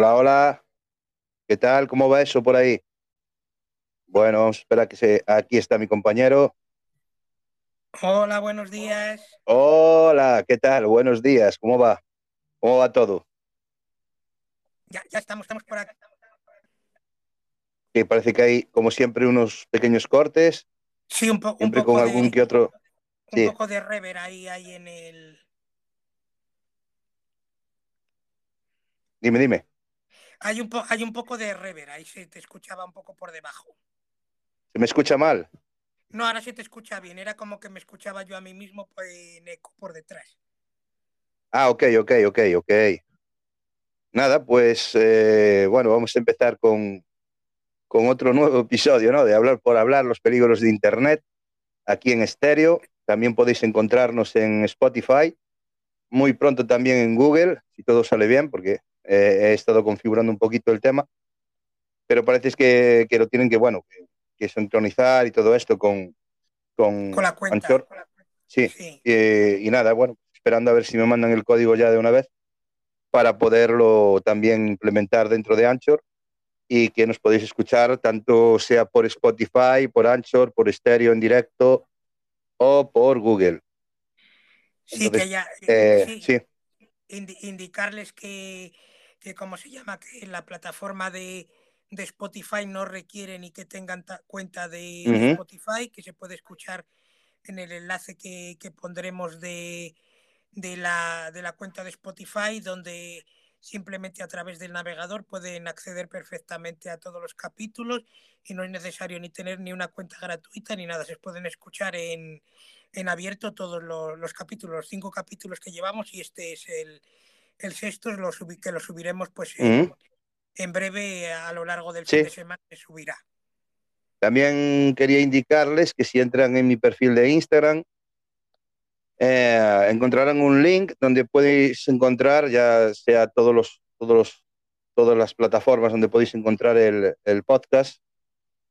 Hola, hola. ¿Qué tal? ¿Cómo va eso por ahí? Bueno, vamos a esperar que se... Aquí está mi compañero. Hola, buenos días. Hola, ¿qué tal? Buenos días. ¿Cómo va? ¿Cómo va todo? Ya, ya estamos, estamos por acá. Que parece que hay, como siempre, unos pequeños cortes, Sí, un, po- un siempre poco con de, algún que otro. un sí. poco de rever ahí, ahí en el. Dime, dime. Hay un, po- hay un poco de rever, ahí se te escuchaba un poco por debajo. ¿Se me escucha mal? No, ahora se te escucha bien, era como que me escuchaba yo a mí mismo pues, en eco por detrás. Ah, ok, ok, ok, ok. Nada, pues eh, bueno, vamos a empezar con, con otro nuevo episodio, ¿no? De hablar por hablar, los peligros de Internet, aquí en estéreo. También podéis encontrarnos en Spotify, muy pronto también en Google, si todo sale bien, porque eh, he estado configurando un poquito el tema, pero parece que, que lo tienen que, bueno, que, que sincronizar y todo esto con, con, Con la cuenta. Anchor. Sí, Sí. eh, y nada, bueno, esperando a ver si me mandan el código ya de una vez para poderlo también implementar dentro de Anchor y que nos podéis escuchar tanto sea por Spotify, por Anchor, por estéreo en directo o por Google. Sí, Entonces, que ya. Eh, sí, sí, indi- indicarles que, que, ¿cómo se llama? Que la plataforma de, de Spotify no requiere ni que tengan ta- cuenta de, de Ujú. Spotify, que se puede escuchar en el enlace que, que pondremos de, de, la, de la cuenta de Spotify, donde simplemente a través del navegador pueden acceder perfectamente a todos los capítulos y no es necesario ni tener ni una cuenta gratuita ni nada, se pueden escuchar en, en abierto todos los, los capítulos, los cinco capítulos que llevamos y este es el, el sexto, lo subi- que lo subiremos pues en, breve a lo largo del Sí. fin de semana se subirá. También quería indicarles que si entran en mi perfil de Instagram, eh, encontrarán un link donde podéis encontrar ya sea todos los, todos los, todas las plataformas donde podéis encontrar el, el podcast,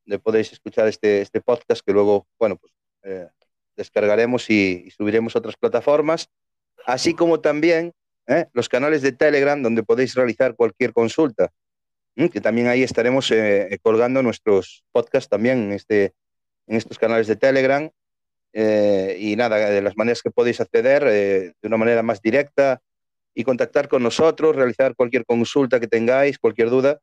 donde podéis escuchar este, este podcast que luego, bueno, pues eh, descargaremos y, y subiremos a otras plataformas, así como también eh, los canales de Telegram donde podéis realizar cualquier consulta, ¿m? que también ahí estaremos eh, colgando nuestros podcasts también en, este, en estos canales de Telegram. Eh, y nada, de las maneras que podéis acceder eh, de una manera más directa y contactar con nosotros, realizar cualquier consulta que tengáis, cualquier duda.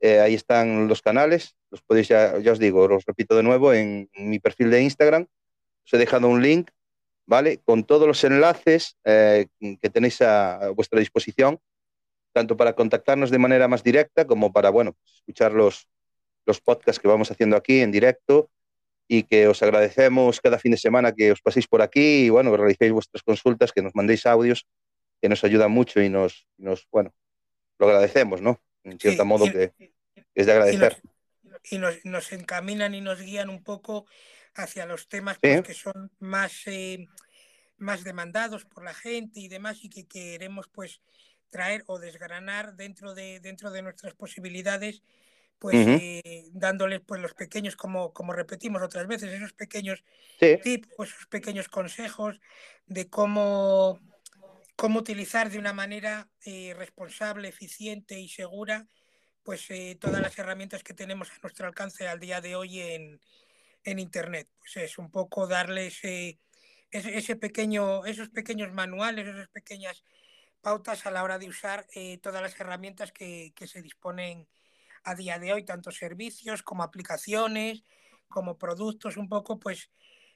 eh, ahí están los canales, los podéis, ya, ya os digo, os repito de nuevo, en mi perfil de Instagram os he dejado un link, ¿vale? Con todos los enlaces eh, que tenéis a, a vuestra disposición, tanto para contactarnos de manera más directa como para, bueno, escuchar los, los podcasts que vamos haciendo aquí en directo y que os agradecemos cada fin de semana que os paséis por aquí y, bueno, realicéis vuestras consultas, que nos mandéis audios, que nos ayuda mucho y nos, nos bueno, lo agradecemos, ¿no? En cierto Sí, modo y- que es de y agradecer. nos, y nos, nos encaminan y nos guían un poco hacia los temas pues, que son más, eh, más demandados por la gente y demás y que queremos pues traer o desgranar dentro de, dentro de nuestras posibilidades pues eh, dándoles pues los pequeños como, como repetimos otras veces esos pequeños Sí, tips o esos pequeños consejos de cómo, cómo utilizar de una manera eh, responsable, eficiente y segura pues eh, todas las herramientas que tenemos a nuestro alcance al día de hoy en, en Internet. Pues es un poco darles eh, ese pequeño, esos pequeños manuales, esas pequeñas pautas a la hora de usar eh, todas las herramientas que, que, se disponen a día de hoy, tanto servicios como aplicaciones, como productos, un poco, pues,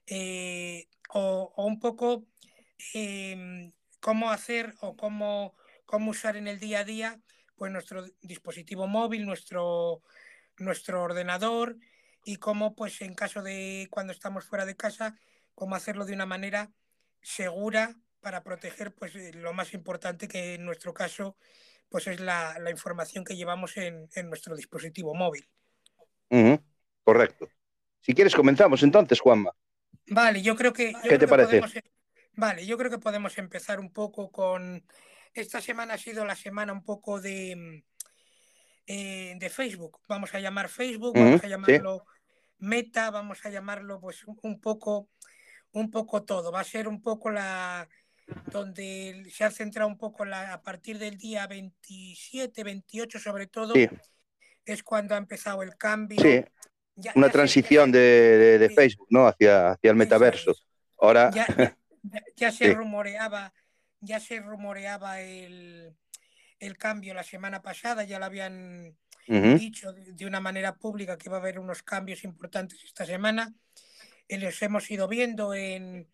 eh, o, un poco eh, cómo hacer o cómo, cómo usar en el día a día pues nuestro dispositivo móvil, nuestro, nuestro ordenador y cómo pues en caso de cuando estamos fuera de casa, cómo hacerlo de una manera segura para proteger pues lo más importante que en nuestro caso pues es la, la información que llevamos en, en, nuestro dispositivo móvil. Uh -huh. Correcto. Si quieres comenzamos entonces, Juanma. Vale, yo creo que... Yo ¿Qué creo te que parece? podemos- vale, yo creo que podemos empezar un poco con... Esta semana ha sido la semana un poco de, mm, eh, de Facebook. Vamos a llamar Facebook, vamos a sí. Meta, vamos a llamarlo pues un, poco un poco todo. Va a ser un poco la donde se ha centrado un poco la, a partir del día 27, 28 sobre todo, Sí, es cuando ha empezado el cambio. sí. Ya- Una ya se- transición de, de- de Sí. Facebook, ¿no? Hacia, hacia el metaverso. Ahora, ya, ya- ya- ya se Sí. rumoreaba, ya se rumoreaba el, el cambio la semana pasada, ya lo habían dicho de, de una manera pública que va a haber unos cambios importantes esta semana. Y los hemos ido viendo en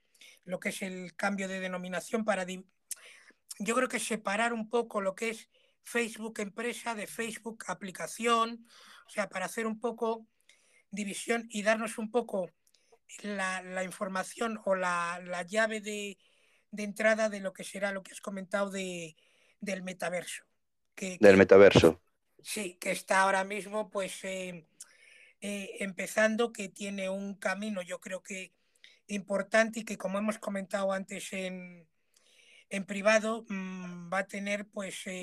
lo que es el cambio de denominación para, yo creo que separar un poco lo que es Facebook empresa de Facebook aplicación, o sea, para hacer un poco división y darnos un poco la, la información o la, la llave de, de entrada de lo que será lo que has comentado de, del metaverso. Que, del que- metaverso. Sí, que está ahora mismo pues eh, eh, empezando, que tiene un camino yo creo que importante y que como hemos comentado antes en, en privado, mm, va a tener pues eh,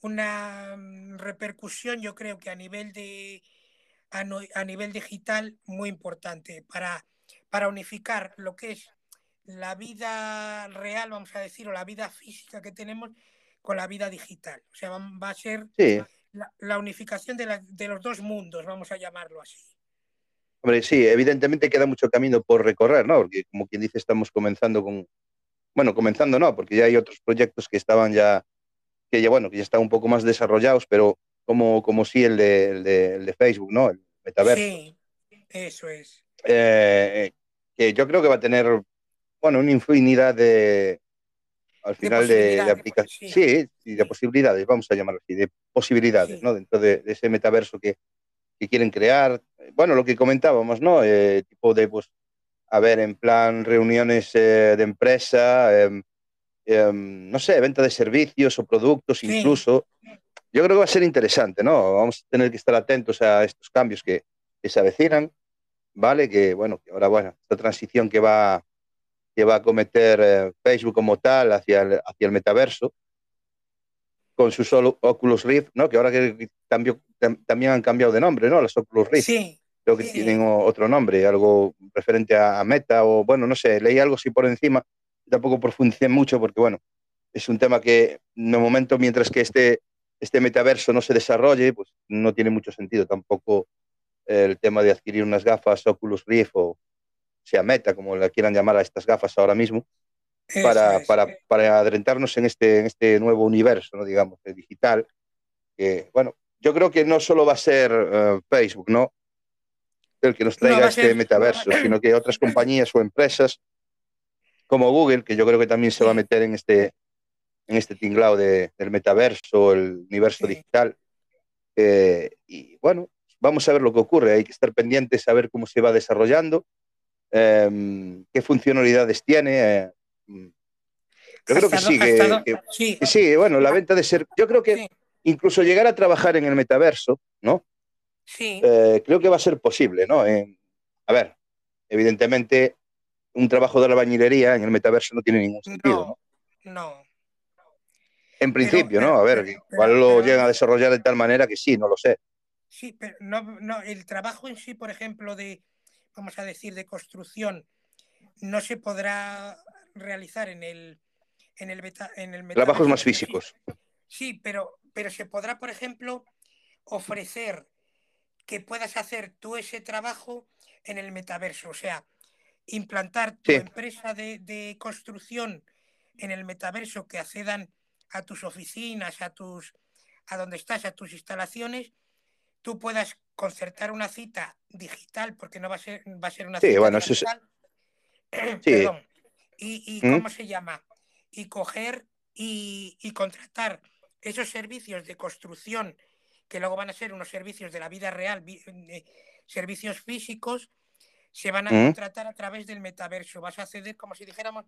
una mm, repercusión yo creo que a nivel de a, no- a nivel digital muy importante para, para unificar lo que es la vida real, vamos a decir, o la vida física que tenemos con la vida digital. O sea, va, a ser Sí, la, la unificación de, la- de los dos mundos, vamos a llamarlo así. hombre, sí, evidentemente queda mucho camino por recorrer, ¿no? Porque como quien dice, estamos comenzando con, bueno, comenzando no, porque ya hay otros proyectos que estaban ya, que ya, bueno, que ya están un poco más desarrollados, pero como, como sí el de, el de, el de Facebook, ¿no? El metaverso. Sí, eso es. Eh, que yo creo que va a tener, bueno, una infinidad de, al final de, de aplicaciones, sí. sí, de posibilidades, vamos a llamarlo así, de posibilidades, Sí. ¿no? Dentro de, de ese metaverso que, que quieren crear. Bueno, lo que comentábamos, ¿no? Eh, tipo de, pues, a ver, en plan reuniones eh, de empresa, em, em, no sé, venta de servicios o productos Sí. incluso. Yo creo que va a ser interesante, ¿no? Vamos a tener que estar atentos a estos cambios que, que se avecinan, ¿vale? Que, bueno, que ahora, bueno, esta transición que va, que va a cometer eh, Facebook como tal hacia el, hacia el metaverso, con sus Oculus Rift, ¿no? Que ahora que cambió, tam- también han cambiado de nombre, ¿no? Las Oculus Rift. Sí, Creo que sí. tienen otro nombre, algo referente a, a Meta o, bueno, no sé, leí algo así por encima, tampoco profundicé mucho porque, bueno, es un tema que en el momento, mientras que este, este metaverso no se desarrolle, pues no tiene mucho sentido tampoco el tema de adquirir unas gafas Oculus Rift o sea Meta, como la quieran llamar a estas gafas ahora mismo, para, es. para, para adentrarnos en este, en este nuevo universo, ¿no? digamos, eh, digital. Que, bueno, yo creo que no solo va a ser eh, Facebook, ¿no? El que nos No, traiga a este ser- metaverso, sino que otras compañías o empresas como Google, que yo creo que también se va a meter en este, en este tinglado de, del metaverso, el universo Sí. digital. Eh, y bueno, vamos a ver lo que ocurre. Hay que estar pendientes a ver cómo se va desarrollando, eh, qué funcionalidades tiene. eh, mm. yo creo que sí, que, que- sí, sí, bueno, la venta de ser. Yo creo que sí, incluso llegar a trabajar en el metaverso, ¿no? sí, Eh, creo que va a ser posible, ¿no? En- a ver, evidentemente, un trabajo de albañilería en el metaverso no tiene ningún sentido, ¿no? no, no. En principio, pero- ¿no? A ver, pero- que pero- igual lo llegan a desarrollar de tal manera que sí, no lo sé. Sí, pero no, no, el trabajo en sí, por ejemplo, de, vamos a decir, de construcción, no se podrá realizar en el, en el, beta- en el Trabajos más físicos. Sí, pero, pero se podrá, por ejemplo, ofrecer que puedas hacer tú ese trabajo en el metaverso. O sea, implantar tu empresa de, construcción en el metaverso que accedan a tus oficinas, a tus a donde estás, a tus instalaciones, tú puedas concertar una cita digital, porque no va a ser, va a ser una cita bueno, digital. Perdón. Y, ¿Mm? ¿cómo se llama? Y coger y, y contratar esos servicios de construcción que luego van a ser unos servicios de la vida real, eh, servicios físicos, se van a ¿Mm? contratar a través del metaverso. Vas a acceder, como si dijéramos,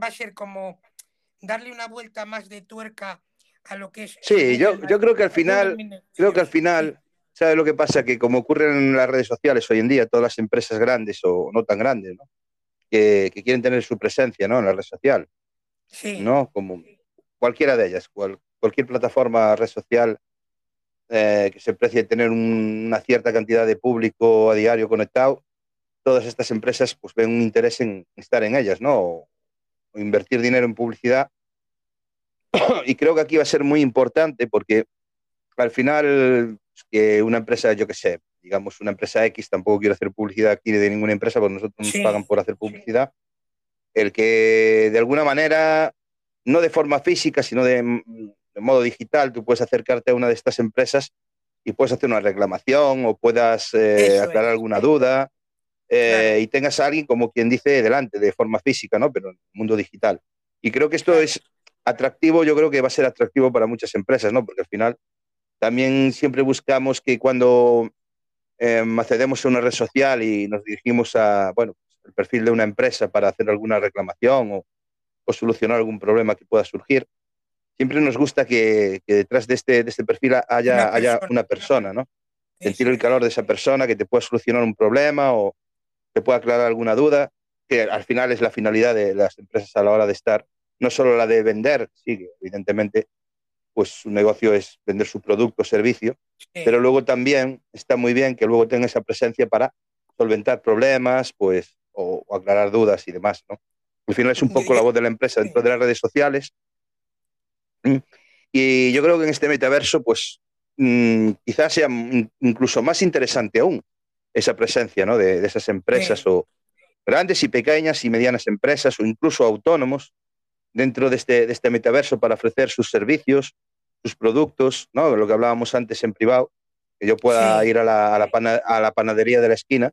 va a ser como darle una vuelta más de tuerca a lo que es. Sí, yo, yo creo que al final, creo que al final, ¿sabes lo que pasa? Que como ocurre en las redes sociales hoy en día, todas las empresas grandes o no tan grandes, ¿no? Que, quieren tener su presencia ¿no? en la red social. Sí. ¿no? Como cualquiera de ellas, cualquier plataforma, red social eh, que se precie tener una cierta cantidad de público a diario conectado, todas estas empresas pues ven un interés en estar en ellas, ¿no? O, invertir dinero en publicidad. y creo que aquí va a ser muy importante porque al final que una empresa, yo qué sé, digamos una empresa X, tampoco quiero hacer publicidad aquí de ninguna empresa porque nosotros nos pagan por hacer publicidad, el que de alguna manera, no de forma física, sino de de modo digital, tú puedes acercarte a una de estas empresas y puedes hacer una reclamación o puedas eh, aclarar alguna duda eh, y tengas a alguien como quien dice delante, de forma física, ¿no? Pero en el mundo digital. Y creo que esto es atractivo, yo creo que va a ser atractivo para muchas empresas, ¿no? Porque al final también siempre buscamos que cuando em, accedemos a una red social y nos dirigimos a, bueno, el perfil de una empresa para hacer alguna reclamación o, o solucionar algún problema que pueda surgir, siempre nos gusta que, detrás de este, de este perfil haya una, haya persona, una persona, ¿no? Sentir el calor de esa persona que te pueda solucionar un problema o te pueda aclarar alguna duda, que al final es la finalidad de las empresas a la hora de estar, no solo la de vender, sí, evidentemente, pues su negocio es vender su producto o servicio, pero luego también está muy bien que luego tenga esa presencia para solventar problemas, pues, o, o aclarar dudas y demás, ¿no? Al final es un poco la voz de la empresa dentro de las redes sociales. Y yo creo que en este metaverso, pues mm, quizás sea incluso más interesante aún esa presencia ¿no? de, esas empresas o grandes y pequeñas y medianas empresas o incluso autónomos dentro de este, de este metaverso para ofrecer sus servicios, sus productos, ¿no? lo que hablábamos antes en privado, que yo pueda ir a la, a, la a la, panadería de la esquina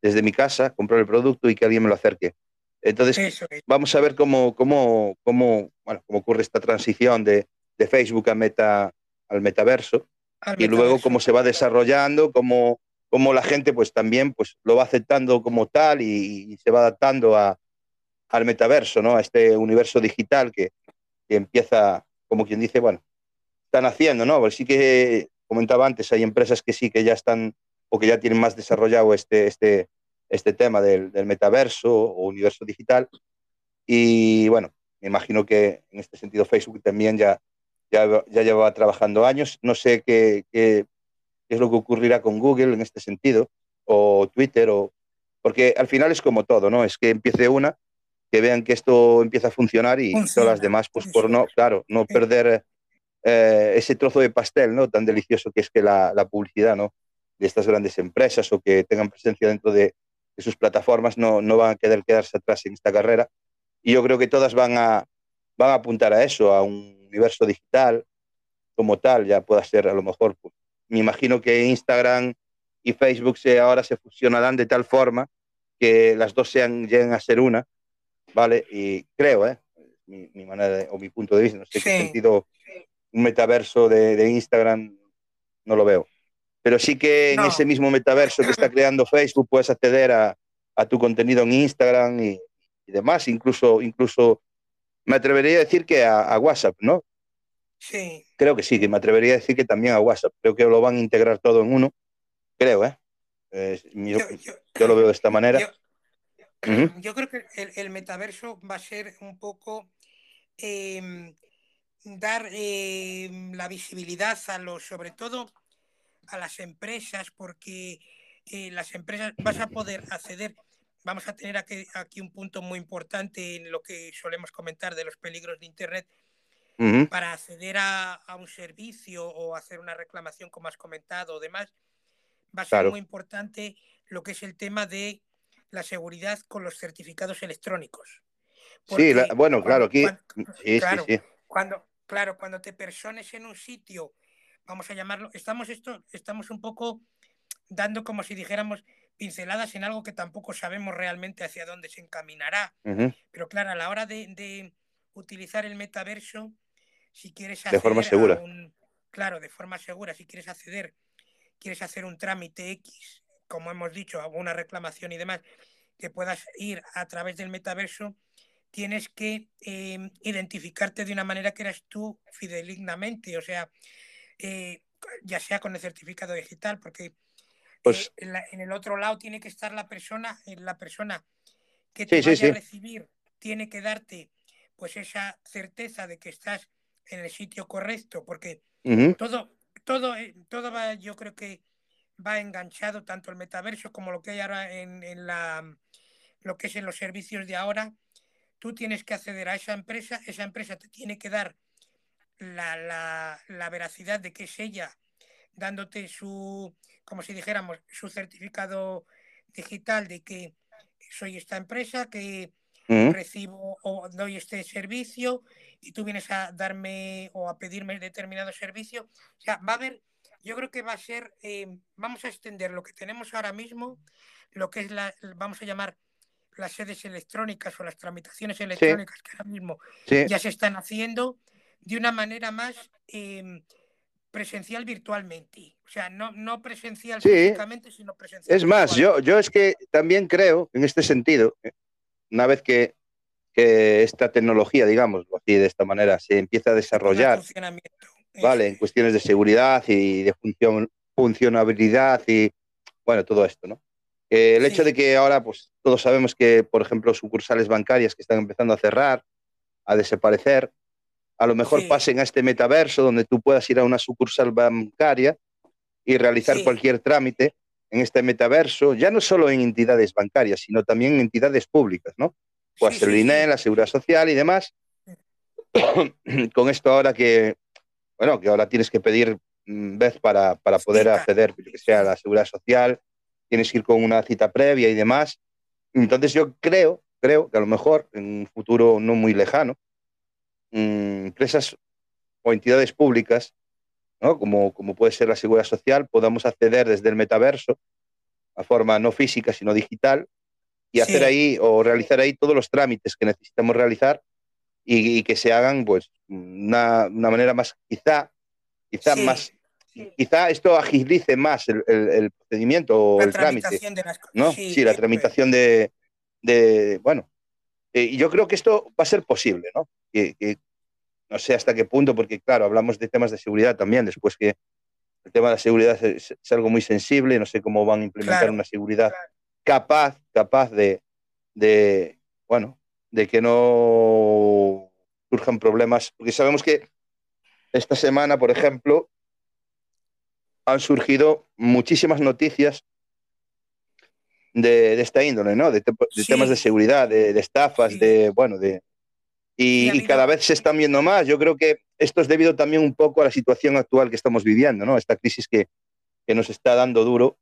desde mi casa, comprar el producto y que alguien me lo acerque. Entonces, vamos a ver cómo, cómo, cómo, bueno, cómo ocurre esta transición de, de Facebook a meta, al metaverso y luego cómo se va desarrollando, cómo, cómo, la gente pues también pues, lo va aceptando como tal y, se va adaptando a, al metaverso, ¿no? a este universo digital que, empieza, como quien dice, bueno, están haciendo, ¿no? Pues sí que comentaba antes, hay empresas que sí que ya están o que ya tienen más desarrollado este, este, este tema del, metaverso o universo digital. Y bueno, me imagino que en este sentido Facebook también ya, ya, ya llevaba trabajando años. No sé qué, qué, es lo que ocurrirá con Google en este sentido, o Twitter, o, porque al final es como todo, ¿no? Es que empiece una, que vean que esto empieza a funcionar y todas las demás, pues por no, claro, no perder eh, ese trozo de pastel, ¿no? Tan delicioso que es que la, la publicidad, ¿no? De estas grandes empresas o que tengan presencia dentro de, sus plataformas no, no, van a querer quedarse atrás en esta carrera. Y yo creo que todas van a, van a apuntar a eso, a un universo digital como tal, ya pueda ser a lo mejor. Pues, me imagino que Instagram y Facebook se, ahora se fusionarán de tal forma que las dos sean, lleguen a ser una, ¿vale? Y creo, ¿eh? Mi, manera o mi punto de vista, no sé qué sentido un metaverso de, de Instagram no lo veo. Pero sí que en ese mismo metaverso que está creando Facebook puedes acceder a, a tu contenido en Instagram y, demás, incluso, incluso me atrevería a decir que a, WhatsApp, ¿no? Sí. Creo que sí, que me atrevería a decir que también a WhatsApp. Creo que lo van a integrar todo en uno. Creo, ¿eh? yo, lo veo de esta manera. Yo, creo que el, metaverso va a ser un poco em, dar em, la visibilidad a los, sobre todo a las empresas porque eh, las empresas vas a poder acceder. Vamos a tener aquí, aquí, un punto muy importante en lo que solemos comentar de los peligros de Internet. Para acceder a, a, un servicio o hacer una reclamación, como has comentado, o demás, va a ser muy importante lo que es el tema de la seguridad con los certificados electrónicos. sí, bueno, claro, aquí. claro, Cuando, claro, cuando te persones en un sitio, vamos a llamarlo, estamos esto, estamos un poco dando como si dijéramos pinceladas en algo que tampoco sabemos realmente hacia dónde se encaminará. Pero claro, a la hora de, utilizar el metaverso, si quieres acceder de forma segura. claro, de forma segura, si quieres acceder, quieres hacer un trámite X, como hemos dicho, alguna reclamación y demás, que puedas ir a través del metaverso, tienes que em, identificarte de una manera que eras tú fidelignamente, o sea, eh, ya sea con el certificado digital, porque pues, eh, en, el otro lado tiene que estar la persona, eh, la persona que te vaya a recibir, tiene que darte pues esa certeza de que estás en el sitio correcto, porque todo, todo, todo va, yo creo que va enganchado tanto el metaverso como lo que hay ahora en, en la lo que es en los servicios de ahora, tú tienes que acceder a esa empresa, esa empresa te tiene que dar la, veracidad de que es ella, dándote su, como si dijéramos, su certificado digital de que soy esta empresa, que recibo o doy este servicio y tú vienes a darme o a pedirme determinado servicio. O sea, va a haber, yo creo que va a ser, eh, vamos a extender lo que tenemos ahora mismo, lo que es la, vamos a llamar las sedes electrónicas o las tramitaciones electrónicas que ahora mismo ya se están haciendo de una manera más em, presencial virtualmente. O sea, no, no presencial físicamente, sino presencial. Es más, yo, yo es que también creo, en este sentido, una vez que, que esta tecnología, digamos, así de esta manera, se empieza a desarrollar, vale, en cuestiones de seguridad y de función, funcionabilidad y, bueno, todo esto, ¿no? el hecho de que ahora, pues todos sabemos que, por ejemplo, sucursales bancarias que están empezando a cerrar, a desaparecer, a lo mejor pasen a este metaverso donde tú puedas ir a una sucursal bancaria y realizar cualquier trámite en este metaverso, ya no solo en entidades bancarias, sino también en entidades públicas, ¿no? Puede ser el INE, la Seguridad Social y demás. Con esto ahora que, bueno, que ahora tienes que pedir mm, vez para, para poder acceder, que sea a la Seguridad Social, tienes que ir con una cita previa y demás. Entonces yo creo, creo que a lo mejor en un futuro no muy lejano, mm, empresas o entidades públicas, ¿no? como, como puede ser la Seguridad Social, podamos acceder desde el metaverso, a forma no física, sino digital, y hacer ahí o realizar ahí todos los trámites que necesitamos realizar y, que se hagan pues una, una manera más, quizá, quizá más quizá esto agilice más el, procedimiento o el trámite. ¿no? Sí, la tramitación de, bueno, eh, y yo creo que esto va a ser posible, ¿no? Que, no sé hasta qué punto, porque claro, hablamos de temas de seguridad también, después que el tema de la seguridad es, algo muy sensible, no sé cómo van a implementar una seguridad capaz, capaz de, de, bueno, de que no surjan problemas, porque sabemos que esta semana, por ejemplo, han surgido muchísimas noticias de, esta índole, ¿no? De, temas de seguridad, de, estafas, de, bueno, de... Y, cada vez se están viendo más. Yo creo que esto es debido también un poco a la situación actual que estamos viviendo, ¿no? Esta crisis que, que nos está dando duro,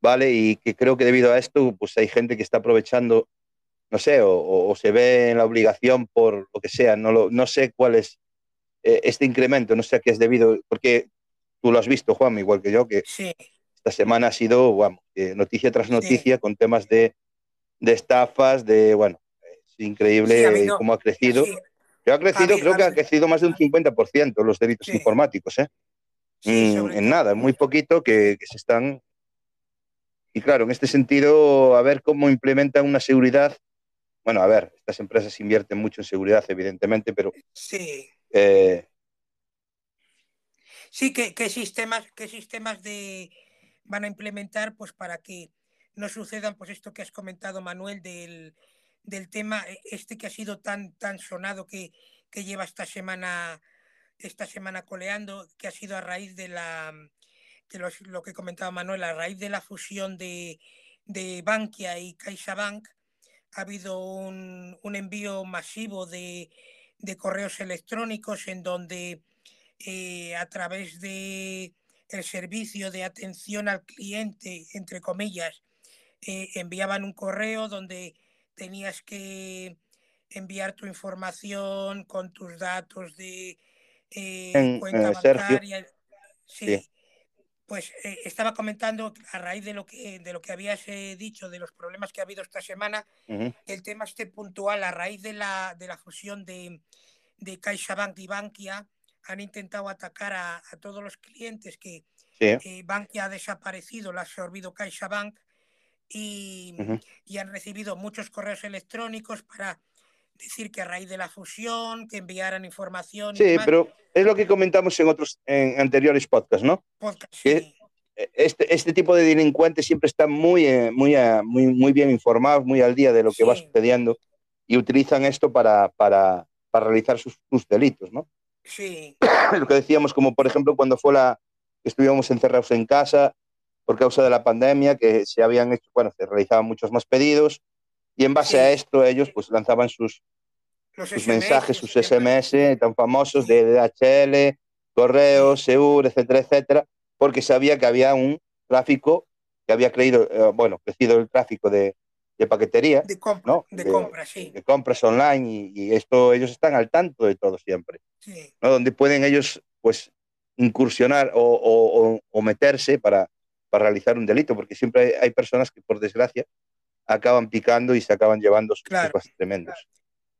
¿vale? Y que creo que debido a esto, pues hay gente que está aprovechando, no sé, o, se ve en la obligación por lo que sea, no, lo, no sé cuál es eh, este incremento, no sé a qué es debido, porque tú lo has visto, Juan, igual que yo, que esta semana ha sido, vamos, noticia tras noticia con temas de, estafas, de, bueno, es increíble cómo ha crecido. Yo ha crecido, creo que ha crecido más de un 50% los delitos informáticos, ¿eh? Mm, en nada, muy poquito que, se están... Y claro, en este sentido, a ver cómo implementan una seguridad. Bueno, a ver, estas empresas invierten mucho en seguridad, evidentemente, pero sí. Eh, Sí, ¿qué, sistemas, qué sistemas de, van a implementar pues, para que no sucedan pues, esto que has comentado, Manuel, del, tema e, este que ha sido tan, tan sonado que, lleva esta semana, esta semana coleando, que ha sido a raíz de la lo que comentaba Manuel, a raíz de la fusión de, de Bankia y CaixaBank, ha habido un, envío masivo de, de correos electrónicos en donde eh, a través de el servicio de atención al cliente, entre comillas, eh, enviaban un correo donde tenías que enviar tu información con tus datos de eh, cuenta bancaria. Sí. Pues eh, estaba comentando a raíz de lo que de lo que habías dicho de los problemas que ha habido esta semana, el tema este puntual a raíz de la de la fusión de, de CaixaBank y Bankia han intentado atacar a, todos los clientes que Bankia ha desaparecido, la ha absorbido CaixaBank y, y han recibido muchos correos electrónicos para decir que a raíz de la fusión, que enviaran información. Sí, pero es lo que comentamos en otros, en anteriores podcasts, ¿no? sí. Este, este tipo de delincuentes siempre están muy, eh, muy, eh, muy, muy bien informados, muy al día de lo que va sucediendo y utilizan esto para, para, para realizar sus, sus, delitos, ¿no? Sí. Lo que decíamos, como por ejemplo cuando fue la, estuvimos encerrados en casa por causa de la pandemia, que se habían hecho, bueno, se realizaban muchos más pedidos y en base a esto ellos pues lanzaban sus, sus mensajes, sus SMS tan famosos de DHL, correos, Seur, etcétera, etcétera, porque sabía que había un tráfico que había creído, eh, bueno, crecido el tráfico de, de paquetería, de, compra, de, compras, sí. de compras online y, esto ellos están al tanto de todo siempre, sí. ¿no? donde pueden ellos pues incursionar o, o, meterse para, para, realizar un delito, porque siempre hay, personas que por desgracia acaban picando y se acaban llevando sus cosas tremendos.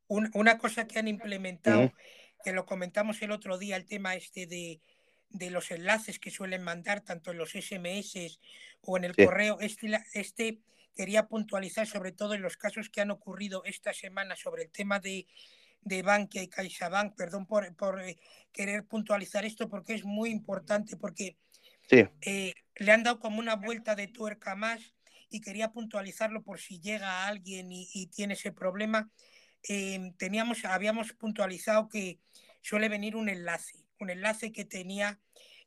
Una, cosa que han implementado, que lo comentamos el otro día, el tema este de, de los enlaces que suelen mandar tanto en los SMS o en el correo, este, este quería puntualizar sobre todo en los casos que han ocurrido esta semana sobre el tema de, de Bankia y CaixaBank. Perdón por, por eh, querer puntualizar esto porque es muy importante porque eh, le han dado como una vuelta de tuerca más y quería puntualizarlo por si llega alguien y, tiene ese problema. Em, teníamos, habíamos puntualizado que suele venir un enlace, un enlace que tenía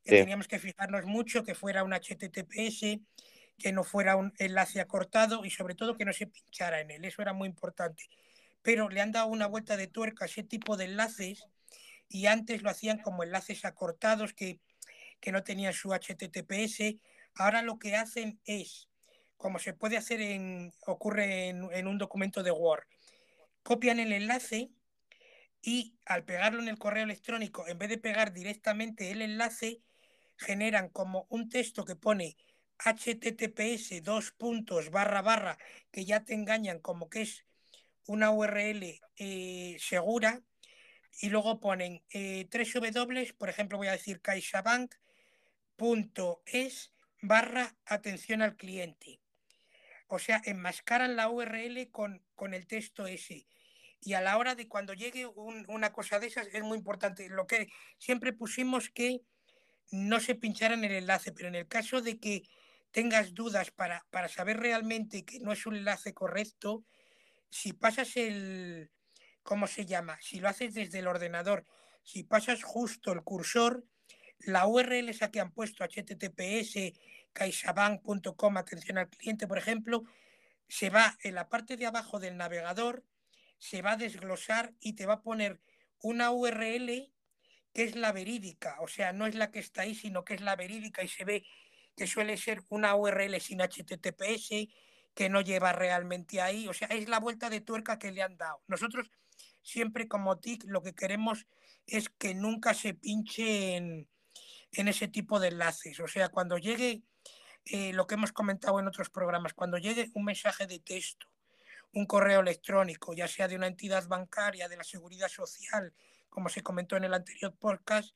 que teníamos que fijarnos mucho, que fuera un HTTPS, que no fuera un enlace acortado y sobre todo que no se pinchara en él. Eso era muy importante. Pero le han dado una vuelta de tuerca a ese tipo de enlaces y antes lo hacían como enlaces acortados que, que no tenían su HTTPS. Ahora lo que hacen es, como se puede hacer en, ocurre en, un documento de Word, copian el enlace y al pegarlo en el correo electrónico, en vez de pegar directamente el enlace, generan como un texto que pone https dos puntos barra barra que ya te engañan como que es una URL eh, segura y luego ponen eh, tres w, por ejemplo voy a decir caixabank.es barra atención al cliente. O sea, enmascaran la URL con, con el texto ese. Y a la hora de cuando llegue una cosa de esas es muy importante. Lo que siempre pusimos que no se pincharan el enlace, pero en el caso de que tengas dudas para, para saber realmente que no es un enlace correcto, si pasas el, ¿cómo se llama? Si lo haces desde el ordenador, si pasas justo el cursor, la URL esa que han puesto https caixabank.com atención al cliente, por ejemplo, se va en la parte de abajo del navegador, se va a desglosar y te va a poner una URL que es la verídica, o sea, no es la que está ahí, sino que es la verídica y se ve que suele ser una URL sin HTTPS, que no lleva realmente ahí. O sea, es la vuelta de tuerca que le han dado. Nosotros siempre como TIC lo que queremos es que nunca se pinche en, ese tipo de enlaces. O sea, cuando llegue eh, lo que hemos comentado en otros programas, cuando llegue un mensaje de texto, un correo electrónico, ya sea de una entidad bancaria, de la seguridad social, como se comentó en el anterior podcast,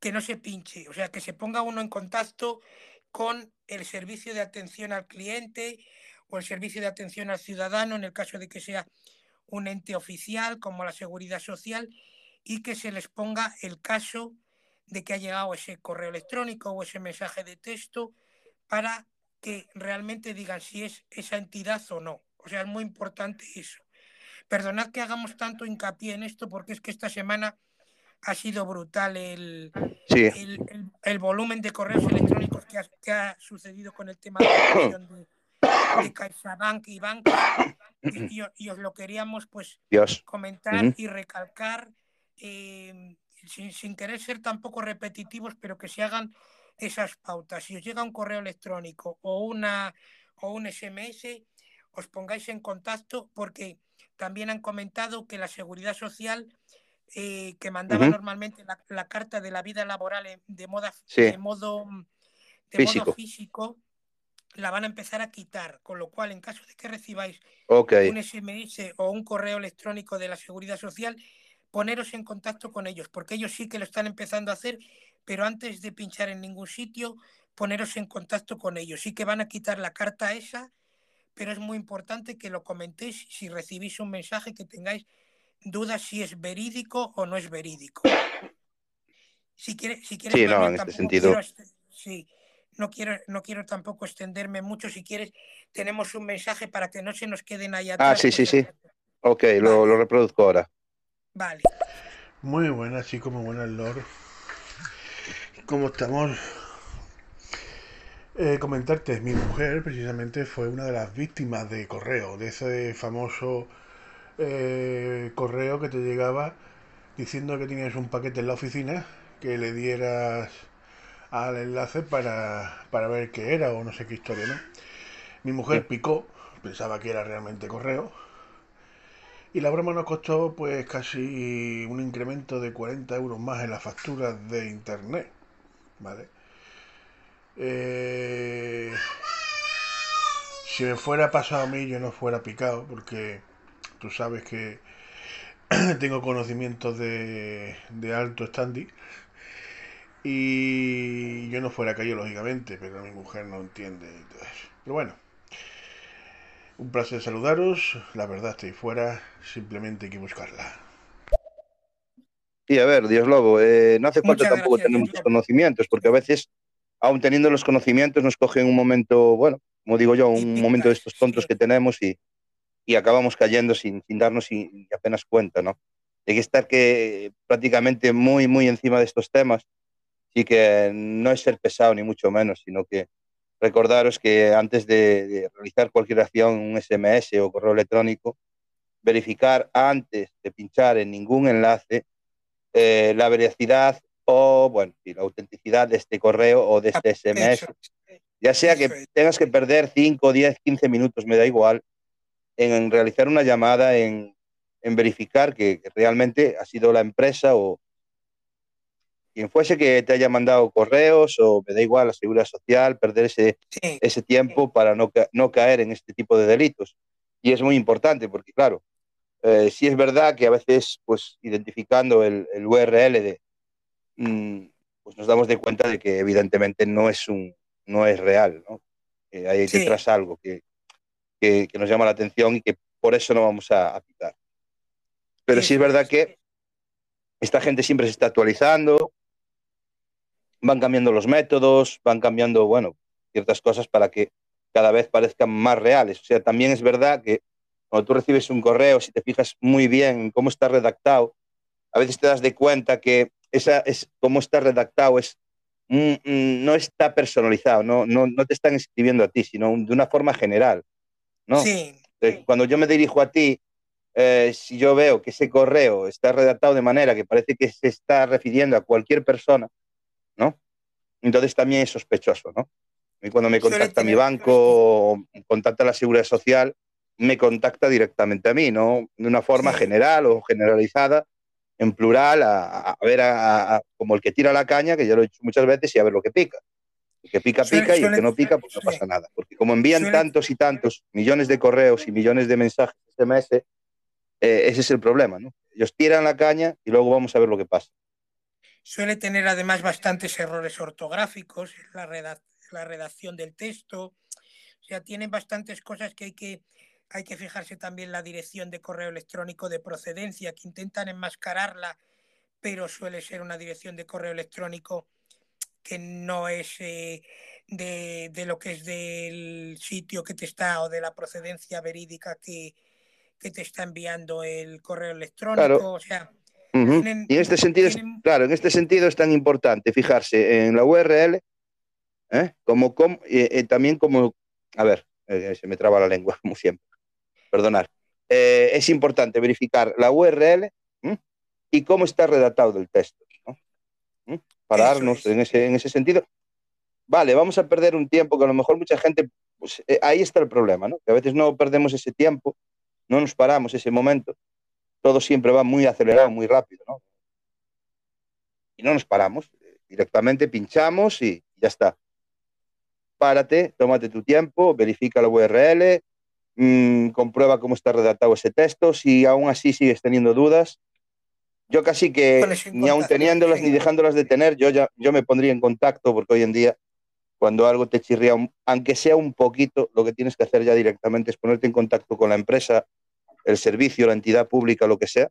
que no se pinche, o sea, que se ponga uno en contacto con el servicio de atención al cliente o el servicio de atención al ciudadano en el caso de que sea un ente oficial como la seguridad social y que se les ponga el caso de que ha llegado ese correo electrónico o ese mensaje de texto para que realmente digan si es esa entidad o no. O sea, es muy importante eso. Perdonad que hagamos tanto hincapié en esto porque es que esta semana ha sido brutal el, el, volumen de correos electrónicos que ha, sucedido con el tema de de, de CaixaBank y Banco. Y, os lo queríamos pues comentar y recalcar eh, sin, querer ser tampoco repetitivos, pero que se hagan esas pautas. Si os llega un correo electrónico o una o un SMS, os pongáis en contacto porque también han comentado que la seguridad social eh, que mandaba normalmente la, carta de la vida laboral de, moda, de, modo, de modo físico. la van a empezar a quitar, con lo cual en caso de que recibáis un SMS o un correo electrónico de la Seguridad Social, poneros en contacto con ellos, porque ellos sí que lo están empezando a hacer, pero antes de pinchar en ningún sitio, poneros en contacto con ellos. Sí que van a quitar la carta esa, pero es muy importante que lo comentéis si recibís un mensaje que tengáis dudas si es verídico o no es verídico. Si quieres, si quieres sí, no, en este sentido. sí, no quiero, no quiero tampoco extenderme mucho. Si quieres, tenemos un mensaje para que no se nos queden ahí ah, atrás. Ah, sí, sí, sí. Ok, lo, lo, reproduzco ahora. Vale. Muy buenas, chicos, muy buenas, Lord. ¿Cómo estamos? Eh, comentarte, mi mujer precisamente fue una de las víctimas de correo, de ese famoso eh, correo que te llegaba diciendo que tenías un paquete en la oficina, que le dieras al enlace para, para ver qué era o no sé qué historia, ¿no? Mi mujer picó, pensaba que era realmente correo, y la broma nos costó pues casi un incremento de 40 euros más en las facturas de internet, ¿vale? Eh, si me fuera pasado a mí, yo no fuera picado, porque tú sabes que tengo conocimientos de, de alto standing y yo no fuera caído, lógicamente, pero mi mujer no entiende. Pero bueno, un placer saludaros. La verdad estoy fuera, simplemente hay que buscarla. Sí, a ver, Dios Lobo, eh, no hace falta tampoco tener muchos conocimientos, porque a veces, aún teniendo los conocimientos, nos cogen un momento, bueno, como digo yo, un momento de estos tontos que tenemos y, y acabamos cayendo sin, sin darnos y, apenas cuenta, ¿no? Hay que estar que prácticamente muy, muy encima de estos temas y que no es ser pesado ni mucho menos, sino que recordaros que antes de, realizar cualquier acción, un SMS o correo electrónico, verificar antes de pinchar en ningún enlace eh, la veracidad o bueno, la autenticidad de este correo o de este SMS. Ya sea que tengas que perder 5, 10, 15 minutos, me da igual, en realizar una llamada, en, en verificar que realmente ha sido la empresa o, quien fuese que te haya mandado correos o me da igual la seguridad social, perder ese, ese tiempo para no, no caer en este tipo de delitos. Y es muy importante porque, claro, eh, sí es verdad que a veces, pues, identificando el, el URL de, mm, pues nos damos de cuenta de que evidentemente no es, un, no es real, ¿no? hay detrás algo que, que, nos llama la atención y que por eso no vamos a aplicar. Pero sí es verdad que esta gente siempre se está actualizando, van cambiando los métodos, van cambiando, bueno, ciertas cosas para que cada vez parezcan más reales. O sea, también es verdad que cuando tú recibes un correo, si te fijas muy bien en cómo está redactado, a veces te das de cuenta que esa es cómo está redactado es mm, mm, no está personalizado, no, no, no te están escribiendo a ti, sino de una forma general. ¿no? Sí. Cuando yo me dirijo a ti, eh, si yo veo que ese correo está redactado de manera que parece que se está refiriendo a cualquier persona, ¿no? Entonces también es sospechoso, ¿no? Y cuando me contacta mi banco o contacta la Seguridad Social, me contacta directamente a mí, ¿no? De una forma general o generalizada, en plural, a, ver a, como el que tira la caña, que ya lo he dicho muchas veces, y a ver lo que pica. El que pica, pica, y el que no pica, pues no pasa nada. Porque como envían tantos y tantos millones de correos y millones de mensajes SMS, eh, ese es el problema, ¿no? Ellos tiran la caña y luego vamos a ver lo que pasa. Suele tener además bastantes errores ortográficos en la, redacción del texto. O sea, tienen bastantes cosas que hay que hay que fijarse también la dirección de correo electrónico de procedencia, que intentan enmascararla, pero suele ser una dirección de correo electrónico que no es eh, de, lo que es del sitio que te está o de la procedencia verídica que, te está enviando el correo electrónico. O sea, y en este sentido, es, claro, en este sentido es tan importante fijarse en la URL, ¿eh? como, como eh, también como, a ver, eh, se me traba la lengua, como siempre, perdonar. es importante verificar la URL y cómo está redactado el texto, ¿no? para darnos en ese, en ese sentido. vale, vamos a perder un tiempo que a lo mejor mucha gente, pues, eh, ahí está el problema, ¿no? Que a veces no perdemos ese tiempo, no nos paramos ese momento, todo siempre va muy acelerado, muy rápido, ¿no? Y no nos paramos, directamente pinchamos y ya está. Párate, tómate tu tiempo, verifica la URL, mmm, comprueba cómo está redactado ese texto, si aún así sigues teniendo dudas, yo casi que ni aún teniéndolas ni dejándolas de tener, yo ya yo me pondría en contacto porque hoy en día cuando algo te chirría, aunque sea un poquito, lo que tienes que hacer ya directamente es ponerte en contacto con la empresa, el servicio, la entidad pública, lo que sea,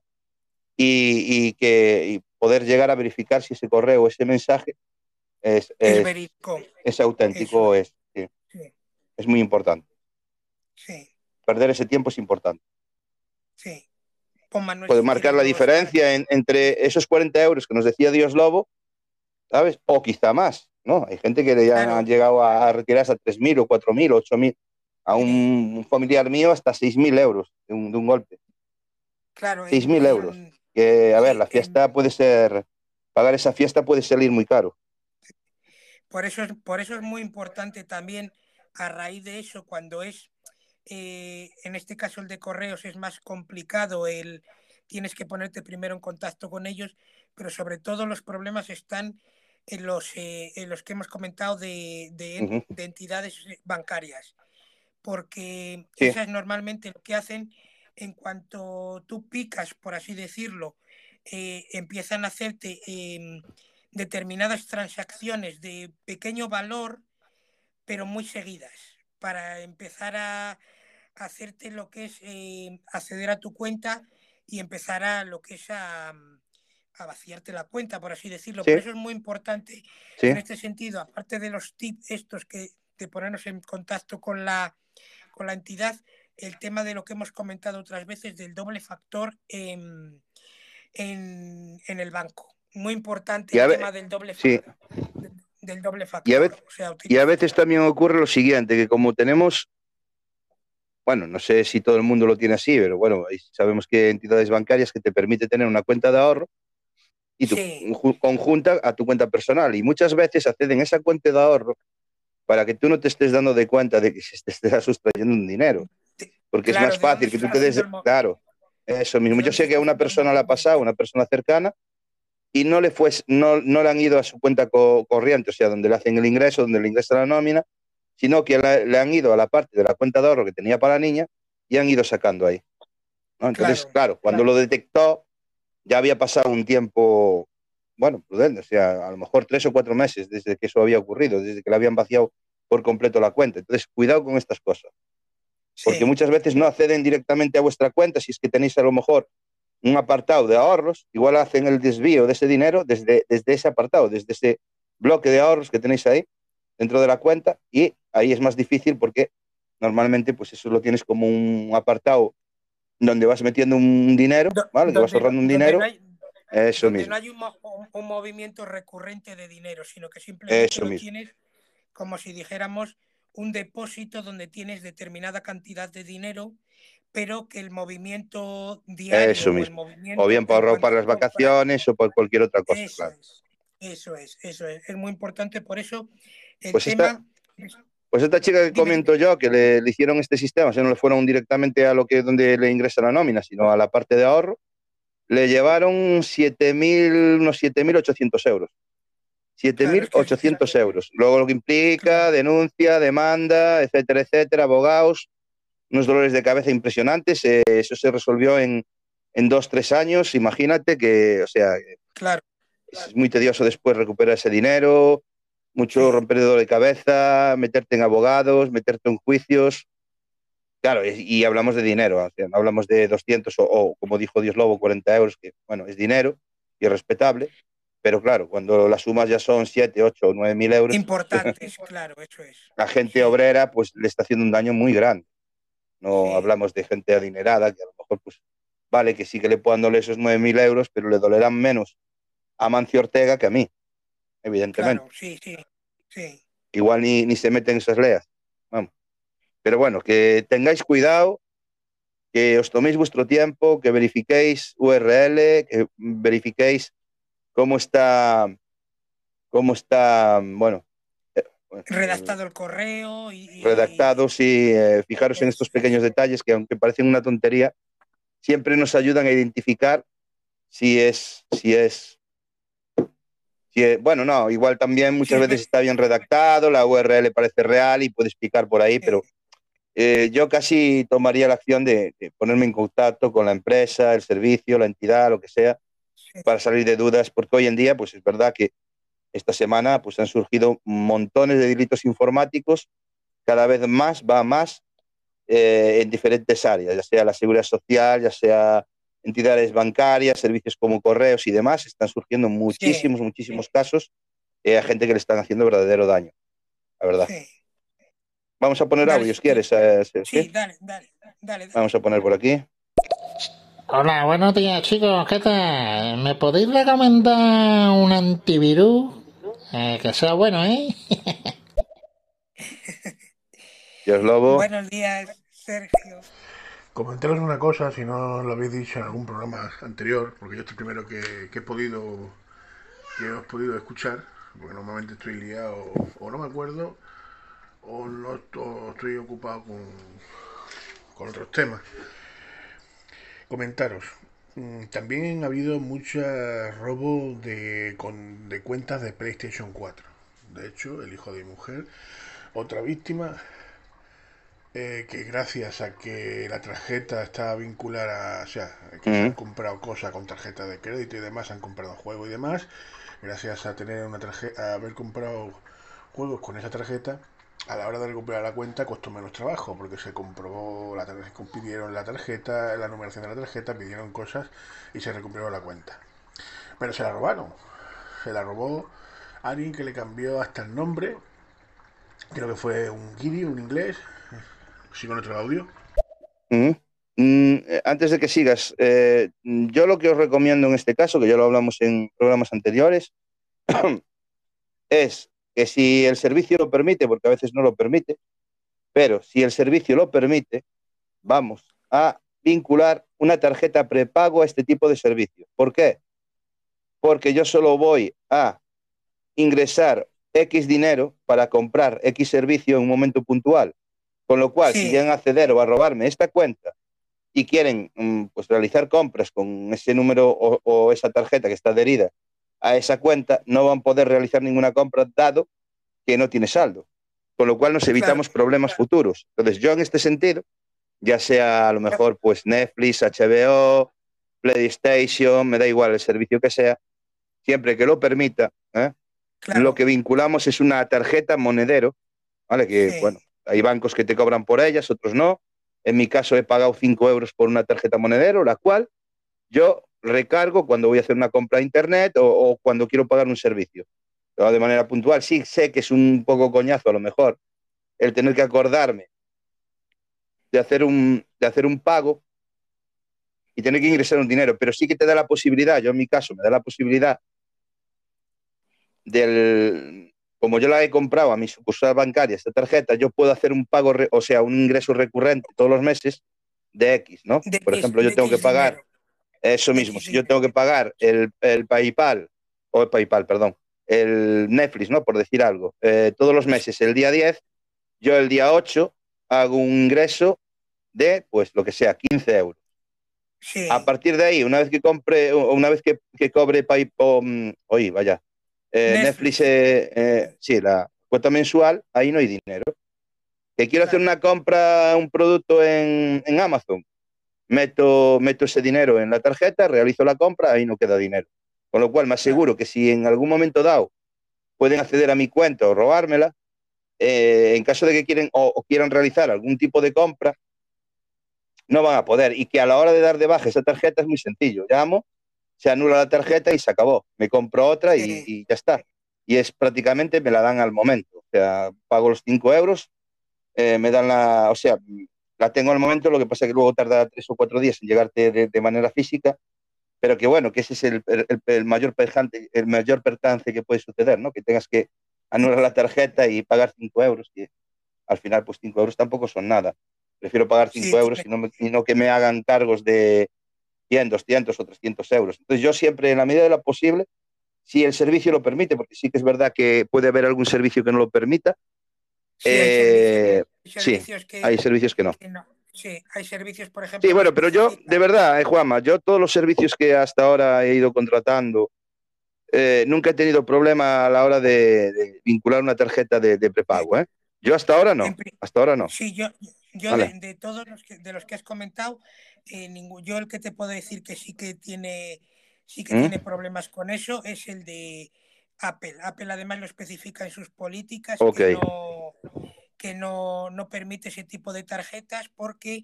y, y que y poder llegar a verificar si ese correo o ese mensaje es, es, Es es auténtico es. sí. Sí, Es muy importante. sí, Perder ese tiempo es importante. sí. Puede marcar la diferencia en- entre esos 40 euros que nos decía Dios Lobo, ¿sabes? O quizá más, ¿no? Hay gente que ya Claro. han llegado a, a retirarse a 3.000 o 4.000 o 8.000. A un, familiar mío hasta 6.000 euros de un, de un golpe. Claro, en- 6.000 euros. Que, a ver, la fiesta puede ser, pagar esa fiesta puede salir muy caro. Por eso, es, por eso es muy importante también, a raíz de eso, cuando es, eh, en este caso el de correos, es más complicado, el, tienes que ponerte primero en contacto con ellos, pero sobre todo los problemas están en los, eh, en los que hemos comentado de, de, entidades bancarias, porque Sí. esas normalmente lo que hacen, en cuanto tú picas, por así decirlo, eh, empiezan a hacerte em, determinadas transacciones de pequeño valor, pero muy seguidas, para empezar a hacerte lo que es eh, acceder a tu cuenta y empezar a lo que es a, a vaciarte la cuenta, por así decirlo. Sí. Por eso es muy importante Sí, en este sentido, aparte de los tips estos que de ponernos en contacto con la, con la entidad, el tema de lo que hemos comentado otras veces del doble factor en, en, en el banco. Muy importante el tema del doble sí. factor. Del doble factor. Y a ve- o sea, Y a veces también ocurre lo siguiente, que como tenemos, bueno, no sé si todo el mundo lo tiene así, pero bueno, sabemos que hay entidades bancarias que te permite tener una cuenta de ahorro y tu Sí. conjunta a tu cuenta personal. Y muchas veces acceden a esa cuenta de ahorro para que tú no te estés dando de cuenta de que se te estés sustrayendo un dinero. Porque claro, es más ¿de dónde fácil que tú estás te des... Claro, eso mismo. ¿De Yo sé que a estás una persona le ha pasado, una persona cercana, y no le, fue, no, no le han ido a su cuenta co- corriente, o sea, donde le hacen el ingreso, donde le ingresa la nómina, sino que le, le han ido a la parte de la cuenta de ahorro que tenía para la niña y han ido sacando ahí. ¿no? Entonces, Claro, claro, cuando claro. lo detectó, ya había pasado un tiempo, bueno, prudente, o sea, a lo mejor tres o cuatro meses desde que eso había ocurrido, desde que le habían vaciado por completo la cuenta. Entonces, cuidado con estas cosas porque muchas veces no acceden directamente a vuestra cuenta, si es que tenéis a lo mejor un apartado de ahorros, igual hacen el desvío de ese dinero desde, desde ese apartado, desde ese bloque de ahorros que tenéis ahí dentro de la cuenta y ahí es más difícil porque normalmente pues eso lo tienes como un apartado donde vas metiendo un dinero, ¿vale? Vas donde no- ahorrando un dinero, no hay- eso mismo. no hay un, un- un movimiento recurrente de dinero, sino que simplemente Eso lo mismo. tienes como si dijéramos un depósito donde tienes determinada cantidad de dinero, pero que el movimiento diario Eso o el mismo. movimiento O bien en para cuanto para a las vacaciones o por cualquier otra cosa, eso claro. es, eso es, eso es, es muy importante, por eso el Pues esta- tema es- Pues esta chica que comento yo, que le, le hicieron este sistema, o sea, no le fueron directamente a lo que donde le ingresa la nómina, sino a la parte de ahorro, le llevaron 7.000, unos 7.800 euros. Claro, es que 7.800 euros. Luego lo que implica, denuncia, demanda, etcétera, etcétera, abogados, unos dolores de cabeza impresionantes. eh, eso se resolvió en, en dos, tres años. Imagínate que, o sea, claro, es muy tedioso después recuperar ese dinero, mucho romper de dolor de cabeza, meterte en abogados, meterte en juicios. Claro, y, hablamos de dinero, o sea, no hablamos de 200 o, o, como dijo Dios Lobo, 40 euros, que bueno, es dinero y es respetable, pero claro, cuando las sumas ya son 7, 8 o 9 mil euros, importantes, claro, eso es. la gente obrera pues le está haciendo un daño muy grande. No Sí. hablamos de gente adinerada, que a lo mejor pues vale que sí que le puedan doler esos 9 mil euros, pero le dolerán menos a Mancio Ortega que a mí, evidentemente. Claro, sí, sí, sí. igual ni, ni se meten esas leas. Vamos. Pero bueno, que tengáis cuidado, que os toméis vuestro tiempo, que verifiquéis URL, que verifiquéis cómo está, cómo está, bueno, eh, redactado el correo. Y, redactado, sí. Eh, fijaros en estos pequeños detalles que, aunque parecen una tontería, siempre nos ayudan a identificar si es, si es, si bueno, no, igual también muchas veces está bien redactado, la URL parece real y puedes picar por ahí, pero eh, yo casi tomaría la acción de, ponerme en contacto con la empresa, el servicio, la entidad, lo que sea, para salir de dudas, porque hoy en día, pues es verdad que esta semana pues han surgido montones de delitos informáticos, cada vez más, va más eh, en diferentes áreas, ya sea la seguridad social, ya sea entidades bancarias, servicios como correos y demás, están surgiendo muchísimos, muchísimos casos eh, a gente que le están haciendo verdadero daño, la verdad. Vamos a poner audios, ¿quieres? Eh, sí, dale, dale, dale, Vamos a poner por aquí. Hola, buenos días chicos, ¿qué tal? ¿Me podéis recomendar un antivirus? Eh, que sea bueno, ¿eh? Dios Lobo. Buenos días, Sergio. Comentaros una cosa, si no lo habéis dicho en algún programa anterior, porque yo estoy primero que, he podido que os podido escuchar, porque normalmente estoy liado o no me acuerdo o no estoy ocupado con, otros temas. Comentaros. Mm, también ha habido mucho robo de, de cuentas de PlayStation 4. De hecho, el hijo de mi mujer, otra víctima, eh, que gracias a que la tarjeta está vinculada, o sea, que han comprado cosas con tarjeta de crédito y demás, han comprado juegos y demás, gracias a tener una tarjeta, a haber comprado juegos con esa tarjeta, a la hora de recuperar la cuenta costó menos trabajo porque se comprobó la tarjeta, pidieron la tarjeta, la numeración de la tarjeta, pidieron cosas y se recuperó la cuenta. Pero se la robaron. Se la robó alguien que le cambió hasta el nombre. Creo que fue un guiri, un inglés. ¿Sigo en otro audio? Mm, eh, antes de que sigas, eh, yo lo que os recomiendo en este caso, que ya lo hablamos en programas anteriores, es que si el servicio lo permite, porque a veces no lo permite, pero si el servicio lo permite, vamos a vincular una tarjeta prepago a este tipo de servicio. ¿Por qué? Porque yo solo voy a ingresar X dinero para comprar X servicio en un momento puntual. Con lo cual, si quieren acceder o a robarme esta cuenta y quieren mm, pues, realizar compras con ese número o esa tarjeta que está adherida a esa cuenta, no van a poder realizar ninguna compra dado que no tiene saldo. Con lo cual nos evitamos problemas futuros. Entonces, yo en este sentido, ya sea a lo mejor pues Netflix, HBO, PlayStation, me da igual el servicio que sea, siempre que lo permita, ¿eh? lo que vinculamos es una tarjeta monedero, ¿vale? Que, bueno, hay bancos que te cobran por ellas, otros no. En mi caso he pagado 5 euros por una tarjeta monedero, la cual yo recargo cuando voy a hacer una compra a internet o, cuando quiero pagar un servicio. de manera puntual. Sí, sé que es un poco coñazo a lo mejor el tener que acordarme de hacer un, de hacer un pago y tener que ingresar un dinero, pero sí que te da la posibilidad, yo en mi caso me da la posibilidad del, como yo la he comprado a mi sucursal bancaria, esta tarjeta, yo puedo hacer un pago, o sea, un ingreso recurrente todos los meses de X, ¿no? Por ejemplo, yo tengo que pagar eso mismo, si yo tengo que pagar el, PayPal, o el PayPal, perdón, el Netflix, ¿no? Por decir algo, eh, todos los meses, el día 10, yo el día 8 hago un ingreso de, pues, lo que sea, 15 euros. A partir de ahí, una vez que compre, una vez que, cobre PayPal, mm, oye, vaya, eh, Netflix, eh, sí, la cuota mensual, ahí no hay dinero. Que quiero hacer una compra, un producto en, en Amazon, meto, meto ese dinero en la tarjeta, realizo la compra, ahí no queda dinero. Con lo cual me aseguro que si en algún momento dado pueden acceder a mi cuenta o robármela, eh, en caso de que quieren o, quieran realizar algún tipo de compra, no van a poder. Y que a la hora de dar de baja esa tarjeta es muy sencillo. Llamo, se anula la tarjeta y se acabó. Me compro otra y, ya está. Y es prácticamente me la dan al momento. O sea, pago los 5 euros, eh, me dan la, o sea, la tengo al momento, lo que pasa es que luego tarda tres o cuatro días en llegarte de, manera física, pero que bueno, que ese es el, mayor perjante, el mayor percance que puede suceder, ¿no? Que tengas que anular la tarjeta y pagar cinco euros, que al final pues cinco euros tampoco son nada. Prefiero pagar cinco euros y no, y no, que me hagan cargos de 100, 200 o 300 euros. Entonces yo siempre, en la medida de lo posible, si el servicio lo permite, porque sí que es verdad que puede haber algún servicio que no lo permita. Sí, hay Eh, servicios que- Hay servicios que no. que no. Sí, hay servicios, por ejemplo. Sí, bueno, pero yo, de verdad, eh, Juanma, yo todos los servicios que hasta ahora he ido contratando, eh, nunca he tenido problema a la hora de, de vincular una tarjeta de, de prepago. ¿eh? Yo hasta ahora no, hasta ahora no. Sí, yo, yo Vale. de, de todos los que, de los que has comentado, eh, ningún- yo el que te puedo decir que sí que tiene, sí que ¿Mm? tiene problemas con eso es el de Apple. Apple además lo especifica en sus políticas que, no, que no, no permite ese tipo de tarjetas porque